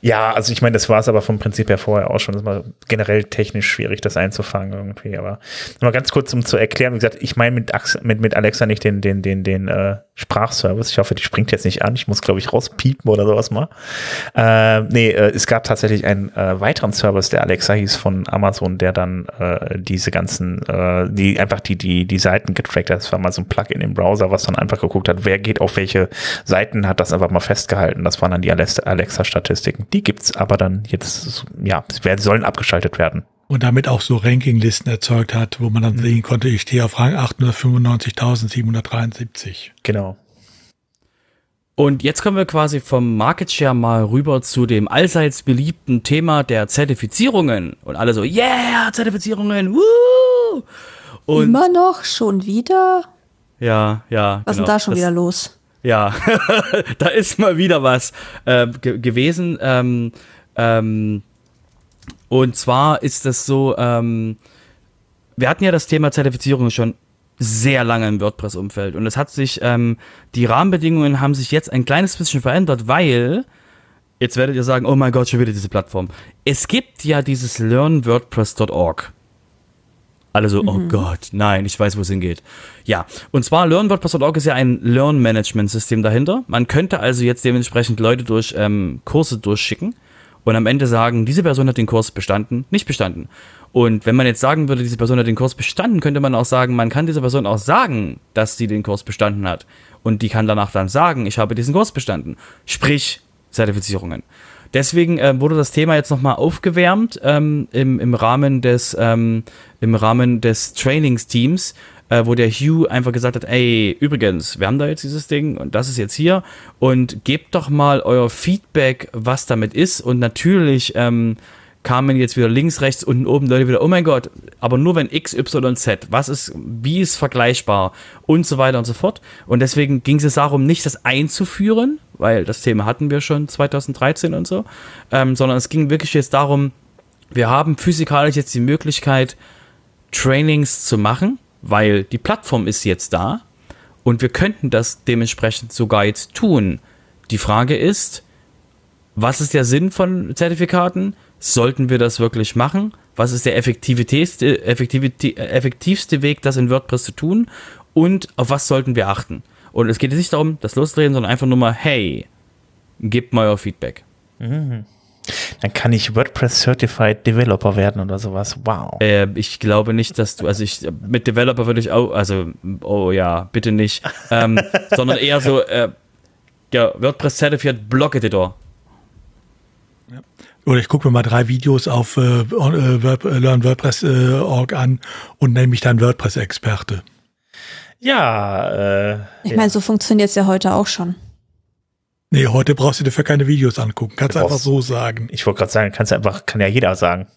Speaker 1: Ja, also ich meine, das war es aber vom Prinzip her vorher auch schon. Das war generell technisch schwierig, das einzufangen irgendwie. Aber mal ganz kurz, um zu erklären, wie gesagt, ich meine mit, mit, mit Alexa nicht den, den, den, den äh, Sprachservice. Ich hoffe, die springt jetzt nicht an. Ich muss, glaube ich, rauspiepen oder sowas mal. Äh, nee, äh, es gab tatsächlich einen äh, weiteren Service, der Alexa hieß von Amazon, der dann äh, diese ganzen, äh, die einfach die, die, die Seiten getrackt hat. Das war mal so ein Plugin im Browser, was dann einfach geguckt hat, wer geht auf welche Seiten, hat das einfach mal festgehalten. Das waren dann die Alexa-Statistiken. Die gibt's aber dann jetzt, ja, sollen abgeschaltet werden
Speaker 4: und damit auch so Rankinglisten erzeugt hat, wo man dann mhm. sehen konnte, ich stehe auf Rang 895.773.
Speaker 1: Genau.
Speaker 2: Und jetzt kommen wir quasi vom Market Share mal rüber zu dem allseits beliebten Thema der Zertifizierungen. Und alle so, yeah, Zertifizierungen, woo!
Speaker 3: Und Immer noch, schon wieder?
Speaker 2: Ja, ja.
Speaker 3: Was genau. ist denn da schon das, wieder los?
Speaker 2: Ja, da ist mal wieder was äh, gewesen. Ähm, ähm, und zwar ist das so, ähm, wir hatten ja das Thema Zertifizierung schon sehr lange im WordPress-Umfeld und es hat sich, ähm, die Rahmenbedingungen haben sich jetzt ein kleines bisschen verändert, weil, jetzt werdet ihr sagen, oh mein Gott, schon wieder diese Plattform. Es gibt ja dieses learnwordpress.org. Alle so, oh mhm. oh Gott, nein, ich weiß, wo es hingeht. Ja, und zwar LearnWordPress.org ist ja ein Learn-Management-System dahinter. Man könnte also jetzt dementsprechend Leute durch ähm, Kurse durchschicken und am Ende sagen, diese Person hat den Kurs bestanden, nicht bestanden. Und wenn man jetzt sagen würde, diese Person hat den Kurs bestanden, könnte man auch sagen, man kann dieser Person auch sagen, dass sie den Kurs bestanden hat. Und die kann danach dann sagen, ich habe diesen Kurs bestanden. Sprich, Zertifizierungen. Deswegen äh, wurde das Thema jetzt nochmal aufgewärmt ähm, im, im Rahmen des, ähm, im Rahmen des Trainingsteams äh, wo der Hugh einfach gesagt hat, ey, übrigens, wir haben da jetzt dieses Ding und das ist jetzt hier und gebt doch mal euer Feedback, was damit ist und natürlich ähm, kamen jetzt wieder links, rechts, unten, oben Leute wieder, oh mein Gott, aber nur wenn X, Y, Z, was ist, wie ist vergleichbar und so weiter und so fort. Und deswegen ging es darum, nicht das einzuführen, weil das Thema hatten wir schon 2013 und so, ähm, sondern es ging wirklich jetzt darum, wir haben physikalisch jetzt die Möglichkeit, Trainings zu machen weil die Plattform ist jetzt da Und wir könnten das dementsprechend sogar jetzt tun. Die Frage ist, was ist der Sinn von Zertifikaten? Sollten wir das wirklich machen? Was ist der effektivste, Weg, das in WordPress zu tun? Und auf was sollten wir achten? Und es geht jetzt nicht darum, das loszudrehen, sondern einfach nur mal, hey, gebt mal euer Feedback.
Speaker 1: Mhm. Dann kann ich WordPress Certified Developer werden oder sowas. Wow.
Speaker 2: Äh, ich glaube nicht, dass du, also ich, mit Developer würde ich auch, also, oh ja, bitte nicht, ähm, sondern eher so, äh, ja, WordPress Certified Blog Editor.
Speaker 4: Ja. Oder ich gucke mir mal drei Videos auf äh, äh LearnWordPress.org äh, an und nenne mich dann WordPress-Experte.
Speaker 1: Ja,
Speaker 3: äh, Ich meine, so funktioniert es ja heute auch schon.
Speaker 4: Nee, heute brauchst du dafür keine Videos angucken. Kannst du einfach so sagen.
Speaker 1: Ich wollte gerade sagen, kannst du einfach, kann ja jeder sagen.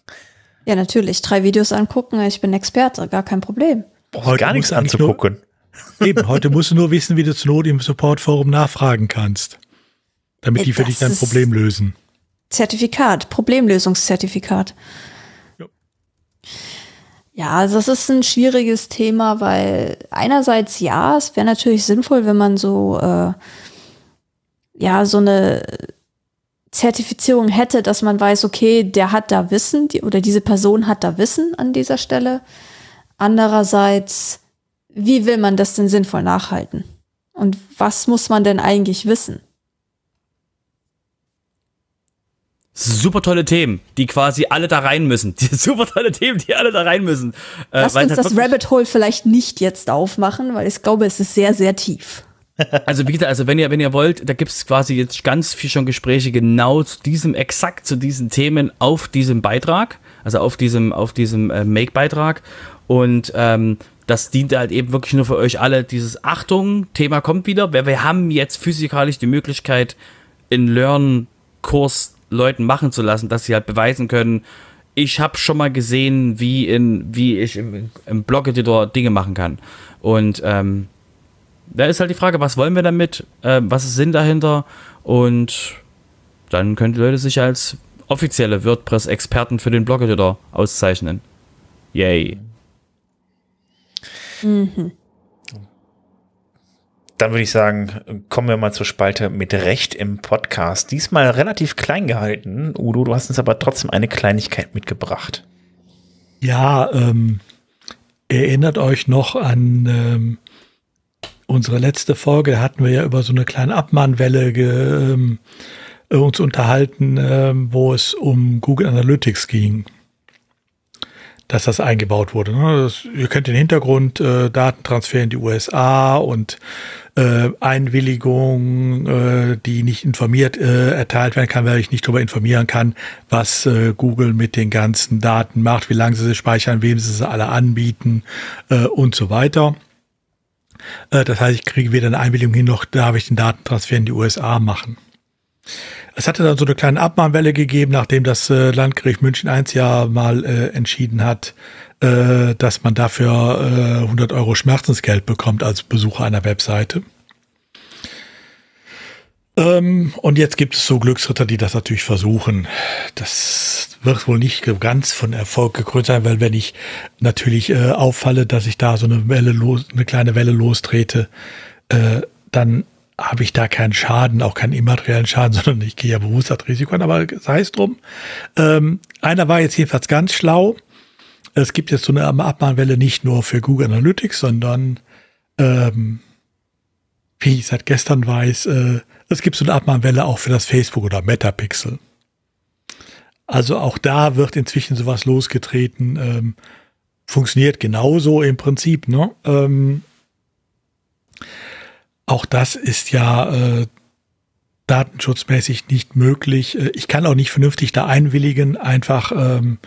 Speaker 3: Ja, natürlich. Drei Videos angucken, ich bin Experte, gar kein Problem.
Speaker 1: Brauchst gar nichts anzugucken.
Speaker 4: Nur, eben, heute musst du nur wissen, wie du zur Not im Supportforum nachfragen kannst. Damit die für dich dein Problem lösen.
Speaker 3: Zertifikat, Problemlösungszertifikat. Ja. ja, also das ist ein schwieriges Thema, weil einerseits ja, es wäre natürlich sinnvoll, wenn man so äh, ja so eine Zertifizierung hätte, dass man weiß, okay, der hat da Wissen die, oder diese Person hat da Wissen an dieser Stelle. Andererseits, wie will man das denn sinnvoll nachhalten? Und was muss man denn eigentlich wissen?
Speaker 2: super tolle Themen, die quasi alle da rein müssen. Die super tolle Themen, die alle da rein müssen.
Speaker 3: Äh, Lass uns das Rabbit Hole vielleicht nicht jetzt aufmachen, weil ich glaube, es ist sehr, sehr tief.
Speaker 2: Also wie gesagt, also wenn ihr, wenn ihr wollt, da gibt es quasi jetzt ganz viel schon Gespräche genau zu diesem, exakt zu diesen Themen auf diesem Beitrag, also auf diesem, auf diesem äh, Make-Beitrag. Und ähm, das dient halt eben wirklich nur für euch alle, dieses Achtung, Thema kommt wieder. Wir, wir haben jetzt physikalisch die Möglichkeit, in Learn-Kurs Leuten machen zu lassen, dass sie halt beweisen können, ich habe schon mal gesehen, wie, in, wie ich im, im Blog-Editor Dinge machen kann. Und ähm, da ist halt die Frage, was wollen wir damit? Äh, was ist Sinn dahinter? Und dann können die Leute sich als offizielle WordPress-Experten für den Blog-Editor auszeichnen. Yay. Mhm.
Speaker 1: Dann würde ich sagen, kommen wir mal zur Spalte mit Recht im Podcast. Diesmal relativ klein gehalten. Udo, du hast uns aber trotzdem eine Kleinigkeit mitgebracht.
Speaker 4: Ja, ähm, erinnert euch noch an ähm, unsere letzte Folge. Hatten wir ja über so eine kleine Abmahnwelle ge, ähm, uns unterhalten, ähm, wo es um Google Analytics ging dass das eingebaut wurde. Ne? Das, ihr kennt den Hintergrund, äh, Datentransfer in die USA und äh, Einwilligung, äh, die nicht informiert äh, erteilt werden kann, weil ich nicht darüber informieren kann, was äh, Google mit den ganzen Daten macht, wie lange sie sie speichern, wem sie sie alle anbieten äh, und so weiter. Äh, das heißt, ich kriege weder eine Einwilligung hin, noch darf ich den Datentransfer in die USA machen. Es hatte dann so eine kleine Abmahnwelle gegeben, nachdem das äh, Landgericht München 1 ja mal äh, entschieden hat, dass man dafür äh, 100 Euro Schmerzensgeld bekommt als Besucher einer Webseite. Ähm, und jetzt gibt es so Glücksritter, die das natürlich versuchen. Das wird wohl nicht ganz von Erfolg gekrönt sein, weil wenn ich natürlich äh, auffalle, dass ich da so eine Welle los, eine kleine Welle lostrete, äh, dann habe ich da keinen Schaden, auch keinen immateriellen Schaden, sondern ich gehe ja bewusst das Risiko an, aber sei es drum. Ähm, einer war jetzt jedenfalls ganz schlau. Es gibt jetzt so eine Abmahnwelle nicht nur für Google Analytics, sondern ähm, wie ich seit gestern weiß, äh, es gibt so eine Abmahnwelle auch für das Facebook oder Metapixel. Also auch da wird inzwischen sowas losgetreten. Ähm, funktioniert genauso im Prinzip. Ne? Ähm, auch das ist ja äh, datenschutzmäßig nicht möglich. Äh, ich kann auch nicht vernünftig da einwilligen, einfach ähm,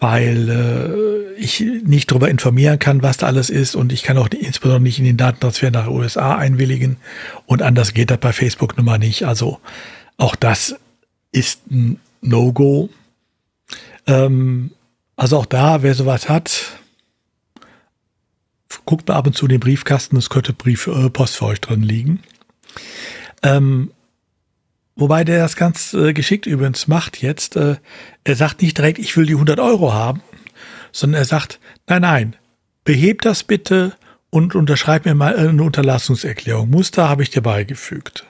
Speaker 4: weil äh, ich nicht darüber informieren kann, was da alles ist und ich kann auch insbesondere nicht in den Datentransfer nach USA einwilligen und anders geht das bei Facebook nun mal nicht. Also auch das ist ein No-Go. Ähm, also auch da, wer sowas hat, guckt mal ab und zu in den Briefkasten, es könnte Brief, äh, Post für euch drin liegen. Ähm, wobei der das ganz äh, geschickt übrigens macht jetzt. Äh, er sagt nicht direkt, ich will die 100 Euro haben, sondern er sagt, nein, nein, behebt das bitte und unterschreib mir mal eine Unterlassungserklärung. Muster habe ich dir beigefügt.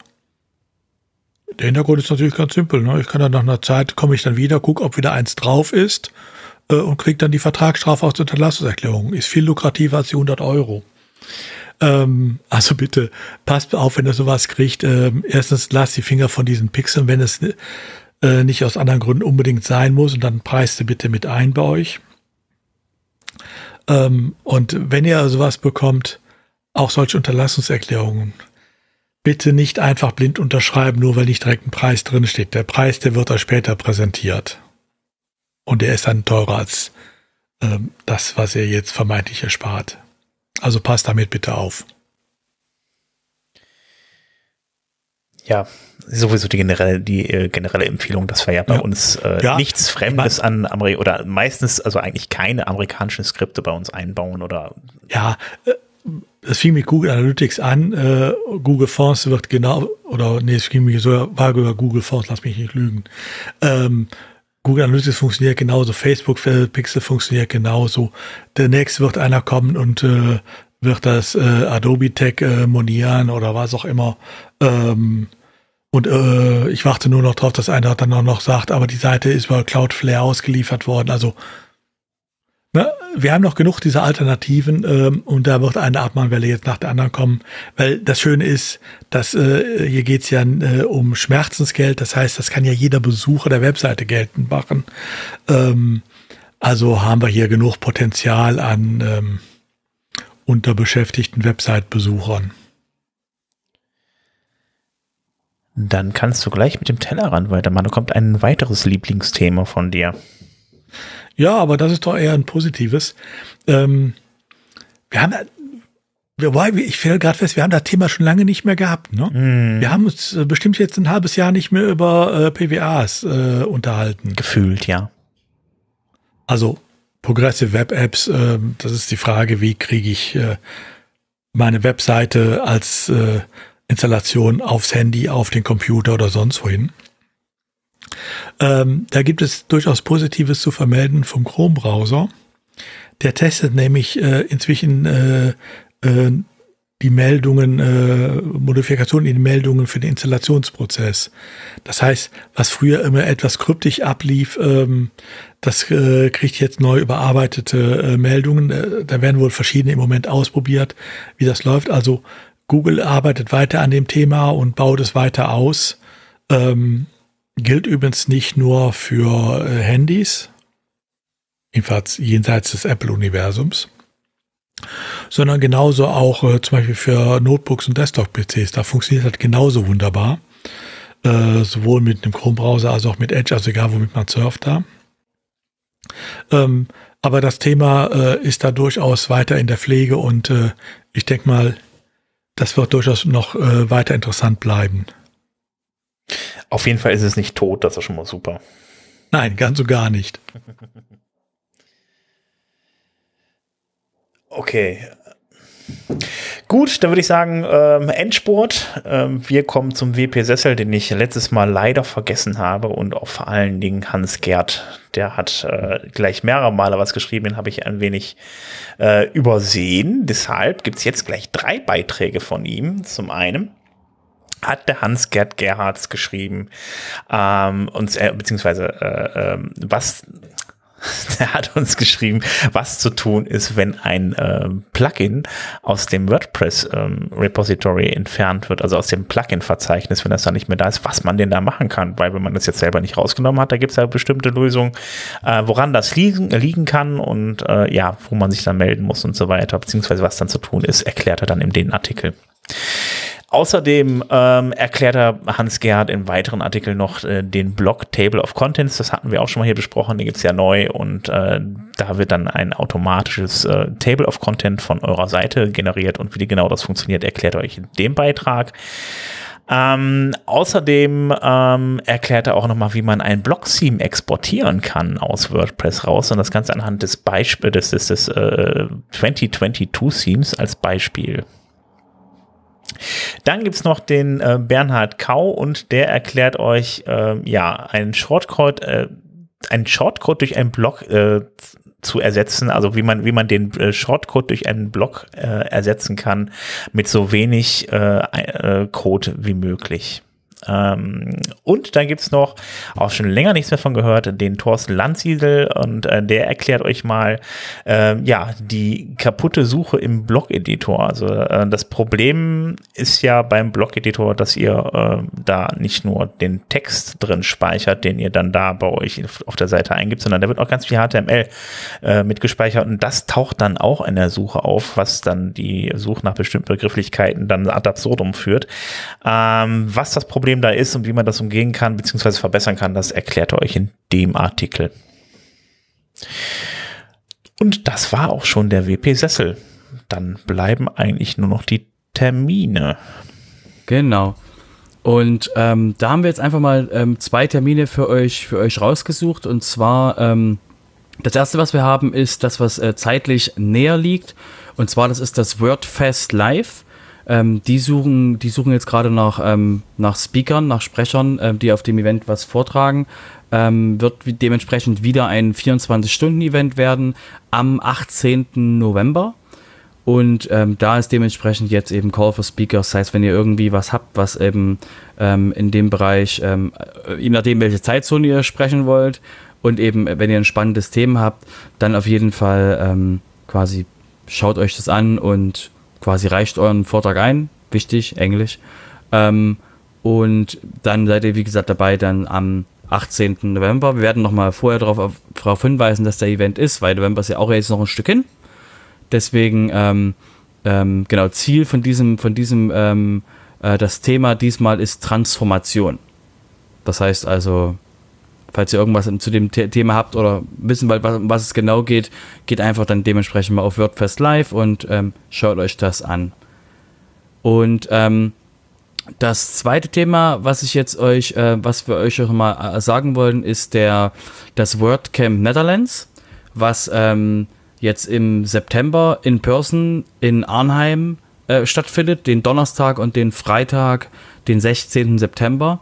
Speaker 4: Der Hintergrund ist natürlich ganz simpel. Ne? Ich kann dann nach einer Zeit, komme ich dann wieder, gucke, ob wieder eins drauf ist äh, und kriege dann die Vertragsstrafe aus der Unterlassungserklärung. Ist viel lukrativer als die 100 Euro. Ähm, also bitte, passt auf, wenn ihr sowas kriegt. Ähm, erstens, lasst die Finger von diesen Pixeln, wenn es äh, nicht aus anderen Gründen unbedingt sein muss. Und dann preist ihr bitte mit ein bei euch. Ähm, und wenn ihr sowas bekommt, auch solche Unterlassungserklärungen, bitte nicht einfach blind unterschreiben, nur weil nicht direkt ein Preis drin steht. Der Preis, der wird euch später präsentiert. Und der ist dann teurer als ähm, das, was ihr jetzt vermeintlich erspart. Also passt damit bitte auf.
Speaker 1: Ja, sowieso die generelle, die äh, generelle Empfehlung, dass wir ja bei ja. uns äh, ja. nichts Fremdes an Ameri oder meistens, also eigentlich keine amerikanischen Skripte bei uns einbauen oder.
Speaker 4: Ja, äh, das fing mit Google Analytics an. Äh, Google Fonts wird genau, oder nee, es ging mir so, war über Google Fonts, lass mich nicht lügen. Ähm, Google Analytics funktioniert genauso, Facebook Pixel funktioniert genauso. Der nächste wird einer kommen und äh, wird das äh, Adobe Tech äh, monieren oder was auch immer. Ähm, und äh, ich warte nur noch drauf, dass einer dann auch noch sagt, aber die Seite ist über Cloudflare ausgeliefert worden. Also Ne, wir haben noch genug dieser Alternativen ähm, und da wird eine Abmahnwelle jetzt nach der anderen kommen, weil das Schöne ist, dass äh, hier geht's ja äh, um Schmerzensgeld, das heißt, das kann ja jeder Besucher der Webseite geltend machen. Ähm, also haben wir hier genug Potenzial an ähm, unterbeschäftigten Website-Besuchern.
Speaker 1: Dann kannst du gleich mit dem Tellerrand weitermachen. Da kommt ein weiteres Lieblingsthema von dir.
Speaker 4: Ja, aber das ist doch eher ein positives. Ähm, wir haben, wobei, ich stelle gerade fest, wir haben das Thema schon lange nicht mehr gehabt. Ne? Mm. Wir haben uns äh, bestimmt jetzt ein halbes Jahr nicht mehr über äh, PWAs äh, unterhalten.
Speaker 1: Gefühlt, ja.
Speaker 4: Also Progressive Web Apps, äh, das ist die Frage, wie kriege ich äh, meine Webseite als äh, Installation aufs Handy, auf den Computer oder sonst wohin. Ähm, da gibt es durchaus Positives zu vermelden vom Chrome-Browser. Der testet nämlich äh, inzwischen äh, äh, die Meldungen, äh, Modifikationen in den Meldungen für den Installationsprozess. Das heißt, was früher immer etwas kryptisch ablief, ähm, das äh, kriegt jetzt neu überarbeitete äh, Meldungen. Äh, da werden wohl verschiedene im Moment ausprobiert, wie das läuft. Also Google arbeitet weiter an dem Thema und baut es weiter aus. Ähm, Gilt übrigens nicht nur für äh, Handys, jedenfalls jenseits des Apple-Universums, sondern genauso auch äh, zum Beispiel für Notebooks und Desktop-PCs. Da funktioniert das genauso wunderbar. Äh, sowohl mit einem Chrome-Browser als auch mit Edge, also egal womit man surft da. Ähm, aber das Thema äh, ist da durchaus weiter in der Pflege und äh, ich denke mal, das wird durchaus noch äh, weiter interessant bleiben.
Speaker 1: Auf jeden Fall ist es nicht tot, das ist schon mal super.
Speaker 4: Nein, ganz so gar nicht.
Speaker 1: Okay. Gut, dann würde ich sagen, ähm, Endspurt. Ähm, wir kommen zum WP Sessel, den ich letztes Mal leider vergessen habe und auch vor allen Dingen Hans Gerd. Der hat äh, gleich mehrere Male was geschrieben, den habe ich ein wenig äh, übersehen. Deshalb gibt es jetzt gleich drei Beiträge von ihm. Zum einen hat der Hans-Gerd Gerhards geschrieben, ähm, uns, äh, beziehungsweise äh, äh, was er hat uns geschrieben, was zu tun ist, wenn ein äh, Plugin aus dem WordPress ähm, entfernt wird, also aus dem Plugin-Verzeichnis, wenn das dann nicht mehr da ist, was man denn da machen kann. Weil wenn man das jetzt selber nicht rausgenommen hat, da gibt es ja bestimmte Lösungen, äh, woran das liegen, liegen kann und äh, ja, wo man sich dann melden muss und so weiter, beziehungsweise was dann zu tun ist, erklärt er dann in den Artikel. Außerdem ähm, erklärt er Hans-Gerhard in weiteren Artikeln noch äh, den Blog Table of Contents. Das hatten wir auch schon mal hier besprochen. Den gibt's ja neu und äh, da wird dann ein automatisches äh, Table of Content von eurer Seite generiert und wie genau das funktioniert, erklärt er euch in dem Beitrag. Ähm, außerdem ähm, erklärt er auch nochmal, wie man ein Blog-Theme exportieren kann aus WordPress raus und das Ganze anhand des Beispiels des, des, des äh, 2022 Themes als Beispiel. Dann gibt's noch den äh, Bernhard Kau und der erklärt euch äh, ja einen Shortcode, äh, einen Shortcode durch einen Blog äh, zu ersetzen, also wie man, wie man den äh, Shortcode durch einen Block äh, ersetzen kann mit so wenig Code wie möglich. Ähm, und dann gibt's noch, auch schon länger nichts mehr von gehört, den Thorsten Landsiedel und äh, der erklärt euch mal, äh, ja, die kaputte Suche im Blog-Editor. Also äh, das Problem ist ja beim Blog-Editor, dass ihr äh, da nicht nur den Text drin speichert, den ihr dann da bei euch auf der Seite eingibt, sondern da wird auch ganz viel HTML äh, mitgespeichert und das taucht dann auch in der Suche auf, was dann die Suche nach bestimmten Begrifflichkeiten dann ad absurdum führt. Ähm, was das Problem Problem da ist und wie man das umgehen kann bzw. verbessern kann, das erklärt er euch in dem Artikel. Und das war auch schon der WP-Sessel. Dann bleiben eigentlich nur noch die Termine.
Speaker 2: Genau. Und ähm, da haben wir jetzt einfach mal ähm, zwei Termine für euch, für euch rausgesucht. Und zwar ähm, das erste, was wir haben, ist das, was äh, zeitlich näher liegt. Und zwar, das ist das WordFest Live. Ähm, die suchen, die suchen jetzt gerade nach, ähm, nach Speakern, nach Sprechern, ähm, die auf dem Event was vortragen. Ähm, wird dementsprechend wieder ein 24-Stunden-Event werden am 18. November. Und ähm, da ist dementsprechend jetzt eben Call for Speakers. Das heißt, wenn ihr irgendwie was habt, was eben ähm, in dem Bereich, ähm, je nachdem, welche Zeitzone ihr sprechen wollt und eben, wenn ihr ein spannendes Thema habt, dann auf jeden Fall quasi schaut euch das an und quasi reicht euren Vortrag ein. Wichtig, Englisch. Ähm, und dann seid ihr, wie gesagt, dabei dann am 18. November. Wir werden nochmal vorher darauf darauf hinweisen, dass der Event ist, weil November ist ja auch jetzt noch ein Stück hin. Deswegen, ähm, ähm, genau, Ziel von diesem, von diesem, ähm, äh, das Thema diesmal ist Transformation. Das heißt also, falls ihr irgendwas zu dem Thema habt oder wissen wollt, was, was es genau geht, geht einfach dann dementsprechend mal auf WordFest Live und ähm, schaut euch das an. Und ähm, das zweite Thema, was ich jetzt euch, äh, was wir euch auch mal äh, sagen wollen, ist der das WordCamp Netherlands, was ähm, jetzt im September in Person in Arnheim äh, stattfindet, den Donnerstag und den Freitag, den 16. September.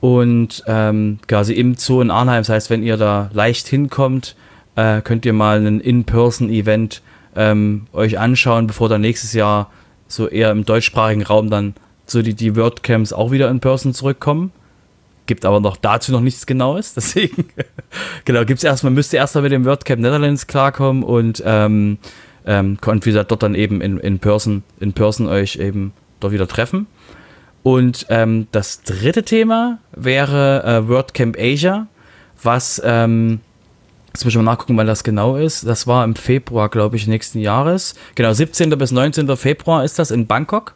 Speaker 2: Und ähm, quasi im Zoo in Arnheim, das heißt, wenn ihr da leicht hinkommt, äh, könnt ihr mal ein In-Person-Event ähm, euch anschauen, bevor dann nächstes Jahr so eher im deutschsprachigen Raum dann so die, die WordCamps auch wieder in Person zurückkommen. Gibt aber noch dazu noch nichts Genaues, deswegen genau, gibt's erstmal, müsst ihr erstmal mit dem WordCamp Netherlands klarkommen und ähm, ähm, könnt wie dort dann eben in, in Person, in Person euch eben dort wieder treffen. Und ähm, das dritte Thema wäre äh, WordCamp Asia, was, ähm, jetzt muss ich mal nachgucken, wann das genau ist. Das war im Februar, glaube ich, nächsten Jahres. Genau, 17. bis 19. Februar ist das in Bangkok.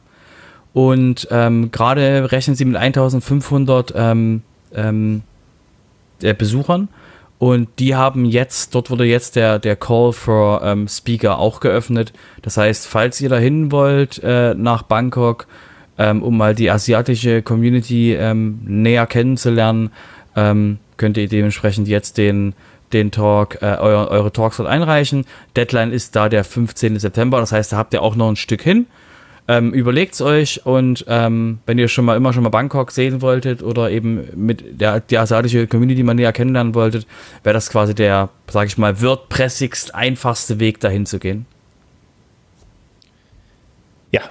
Speaker 2: Und ähm, gerade rechnen sie mit 1500 ähm, ähm, äh, Besuchern. Und die haben jetzt, dort wurde jetzt der, der Call for ähm, Speaker auch geöffnet. Das heißt, falls ihr dahin wollt äh, nach Bangkok, ähm, um mal die asiatische Community ähm, näher kennenzulernen, ähm, könnt ihr dementsprechend jetzt den, den Talk, äh, eure, eure Talks dort einreichen. Deadline ist da der 15. September, das heißt, da habt ihr auch noch ein Stück hin. Ähm, überlegt's euch und ähm, wenn ihr schon mal immer schon mal Bangkok sehen wolltet oder eben mit der die asiatische Community mal näher kennenlernen wolltet, wäre das quasi der, sag ich mal, wordpressigst einfachste Weg dahin zu gehen.
Speaker 1: Ja,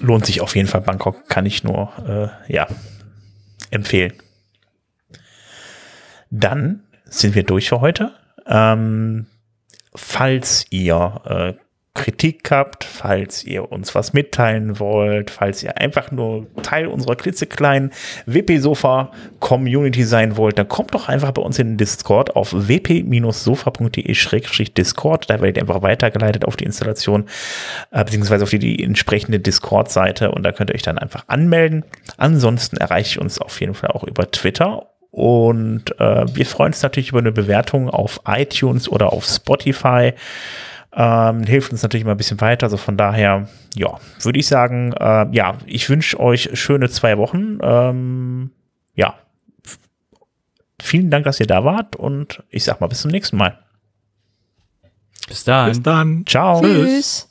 Speaker 1: lohnt sich auf jeden Fall. Bangkok kann ich nur, äh, ja, empfehlen. Dann sind wir durch für heute. Ähm, falls ihr äh, Kritik habt, falls ihr uns was mitteilen wollt, falls ihr einfach nur Teil unserer klitzekleinen WP-Sofa-Community sein wollt, dann kommt doch einfach bei uns in den Discord auf wp-sofa.de-discord. Da werdet ihr einfach weitergeleitet auf die Installation, äh, beziehungsweise auf die, die entsprechende Discord-Seite und da könnt ihr euch dann einfach anmelden. Ansonsten erreiche ich uns auf jeden Fall auch über Twitter und äh, wir freuen uns natürlich über eine Bewertung auf iTunes oder auf Spotify. Ähm, hilft uns natürlich mal ein bisschen weiter. Also von daher, ja, würde ich sagen, äh, ja, ich wünsche euch schöne zwei Wochen. Ähm, ja, vielen Dank, dass ihr da wart und ich sag mal bis zum nächsten Mal.
Speaker 2: Bis dann.
Speaker 4: Bis dann.
Speaker 1: Ciao.
Speaker 3: Tschüss.